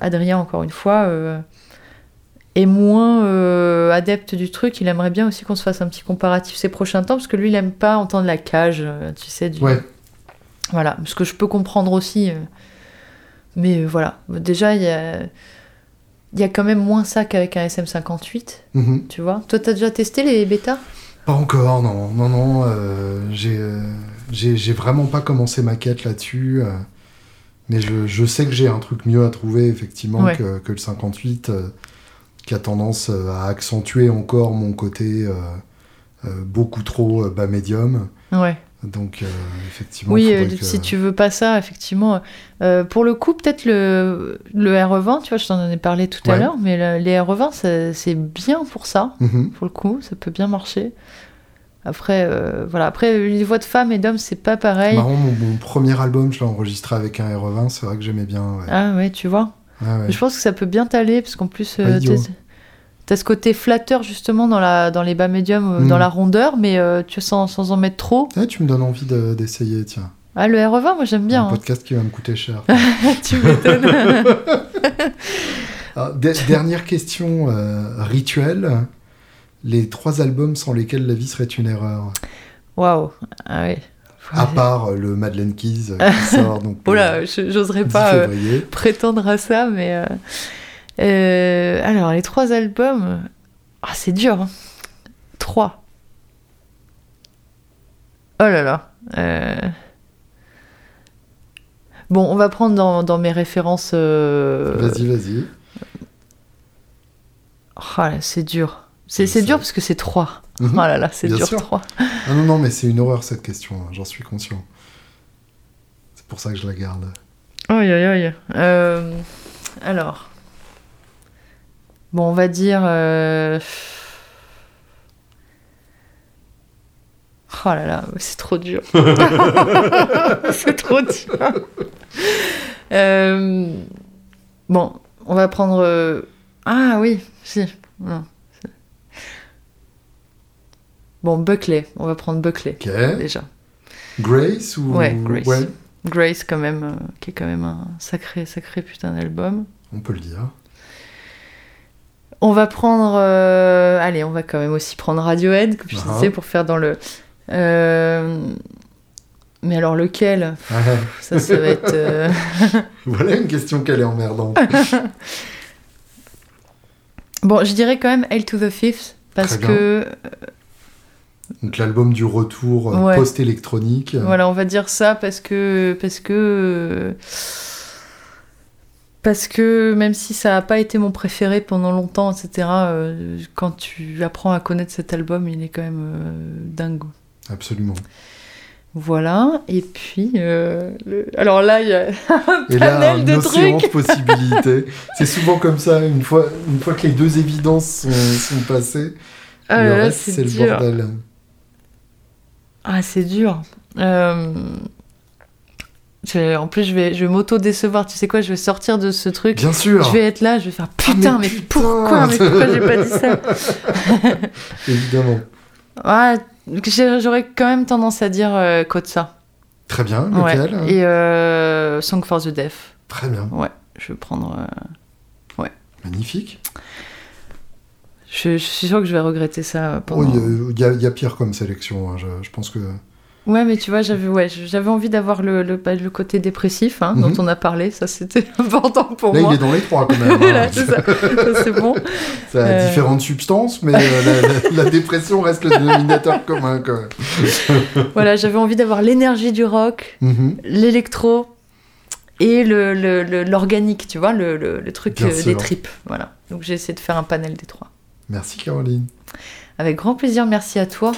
Adrien, encore une fois, euh, est moins adepte du truc, il aimerait bien aussi qu'on se fasse un petit comparatif ces prochains temps, parce que lui, il aime pas entendre la cage, tu sais. Du... Ouais. Voilà, ce que je peux comprendre aussi. Mais voilà, déjà, il y a... il y a quand même moins ça qu'avec un SM58, Mhm. tu vois. Toi, t'as déjà testé les bêtas? Pas encore, non, non, non. j'ai, j'ai, vraiment pas commencé ma quête là-dessus. euh, mais je, je sais que j'ai un truc mieux à trouver, effectivement, Ouais. que, que le 58, euh, qui a tendance euh, à accentuer encore mon côté beaucoup trop bas médium. Ouais. Donc, euh, effectivement, Oui, euh, que- si tu veux pas ça, effectivement. Euh, pour le coup, peut-être le, le RE20, tu vois, je t'en ai parlé tout à l'heure, mais le- les RE20, ça- c'est bien pour ça, Mhm. pour le coup, ça peut bien marcher. Après, euh, voilà. Après, les voix de femmes et d'hommes, c'est pas pareil. Marrant, mon, mon premier album, je l'ai enregistré avec un RE20, c'est vrai que j'aimais bien. Ouais. Ah ouais, tu vois. Ouais, ouais. Je pense que ça peut bien t'aller, parce qu'en plus, euh, t'as- ce côté flatteur, justement, dans, la, dans les bas médiums, euh, dans la rondeur, mais euh, tu sans, sans en mettre trop. Ah, tu me donnes envie de- d'essayer, tiens. Ah, le RE20, moi, j'aime bien. un hein. podcast qui va me coûter cher. tu m'étonnes. De- dernière question rituelle. Les trois albums sans lesquels la vie serait une erreur. Waouh. Ah ouais. À part euh, le Madeleine Keys euh, qui sort donc Oh là, je- j'oserais 10 pas euh, prétendre à ça, mais. euh, euh, alors, les trois albums. Ah, c'est dur. hein. Trois. Oh là là. euh. Bon, on va prendre dans, dans mes références. euh, Vas-y, vas-y. oh c'est dur. C'est dur parce que c'est trois. Mhm. Oh là là, c'est dur sûr. trois. Ah non, non, mais c'est une horreur cette question, hein, j'en suis conscient. C'est pour ça que je la garde. Aïe aïe. Euh, alors. Bon, on va dire. euh, Oh là là, c'est trop dur. c'est trop dur. Euh, Bon, on va prendre. euh, Ah oui, si. Non. Bon, Buckley. On va prendre Buckley, Ok. déjà. Grace ou. Ouais, Grace. Grace, quand même, euh, qui est quand même un sacré, sacré putain d'album. on peut le dire. On va prendre. euh, Allez, on va quand même aussi prendre Radiohead, comme je Ah. disais, pour faire dans le. euh, Mais alors lequel? Ça, ça va être. Voilà une question qu'elle est emmerdante. Bon, je dirais quand même Hail to the Fifth, parce que. Donc l'album du retour euh, Ouais. post-électronique. Voilà, on va dire ça parce que. Parce que. Parce que même si ça n'a pas été mon préféré pendant longtemps, etc., euh, quand tu apprends à connaître cet album, il est quand même euh, dingue. Absolument. Voilà, et puis. euh, le- Alors là, il y a un Et là, panel un de trucs. possibilités. C'est souvent comme ça, une fois, une fois que les deux évidences sont, sont passées, Ah le là là, reste, c'est le bordel. Ah, c'est dur. Euh, je- En plus, je vais, je vais m'auto-décevoir. Tu sais quoi, je vais sortir de ce truc. Bien sûr Je vais être là, je vais faire Ah, putain, mais, putain. pourquoi Mais pourquoi j'ai pas dit ça Évidemment. Ah, j'ai- J'aurais quand même tendance à dire euh, Kotsa. Très bien, Ouais. lequel Et euh, Song for the Deaf. Très bien. Ouais, je vais prendre. euh, Magnifique. Je, je suis sûre que je vais regretter ça Oh. Il y, a- il y a pire comme sélection. hein, Je, je pense que. Ouais, mais tu vois, j'avais ouais, j'avais envie d'avoir le, le, bah, le côté dépressif hein, Mhm. dont on a parlé. Ça, c'était important pour Là, moi. il est dans les trois quand même. Hein. c'est ça. Ça, c'est bon. Ça a Euh. différentes substances, mais euh, la, la- la dépression reste le dénominateur commun. Quand même. Voilà, j'avais envie d'avoir l'énergie du rock, Mhm. l'électro et le, le- le- l'organique, tu vois, le, truc euh, des sûr. tripes. Voilà. Donc j'ai essayé de faire un panel des trois. Merci Caroline. Avec grand plaisir, merci à toi.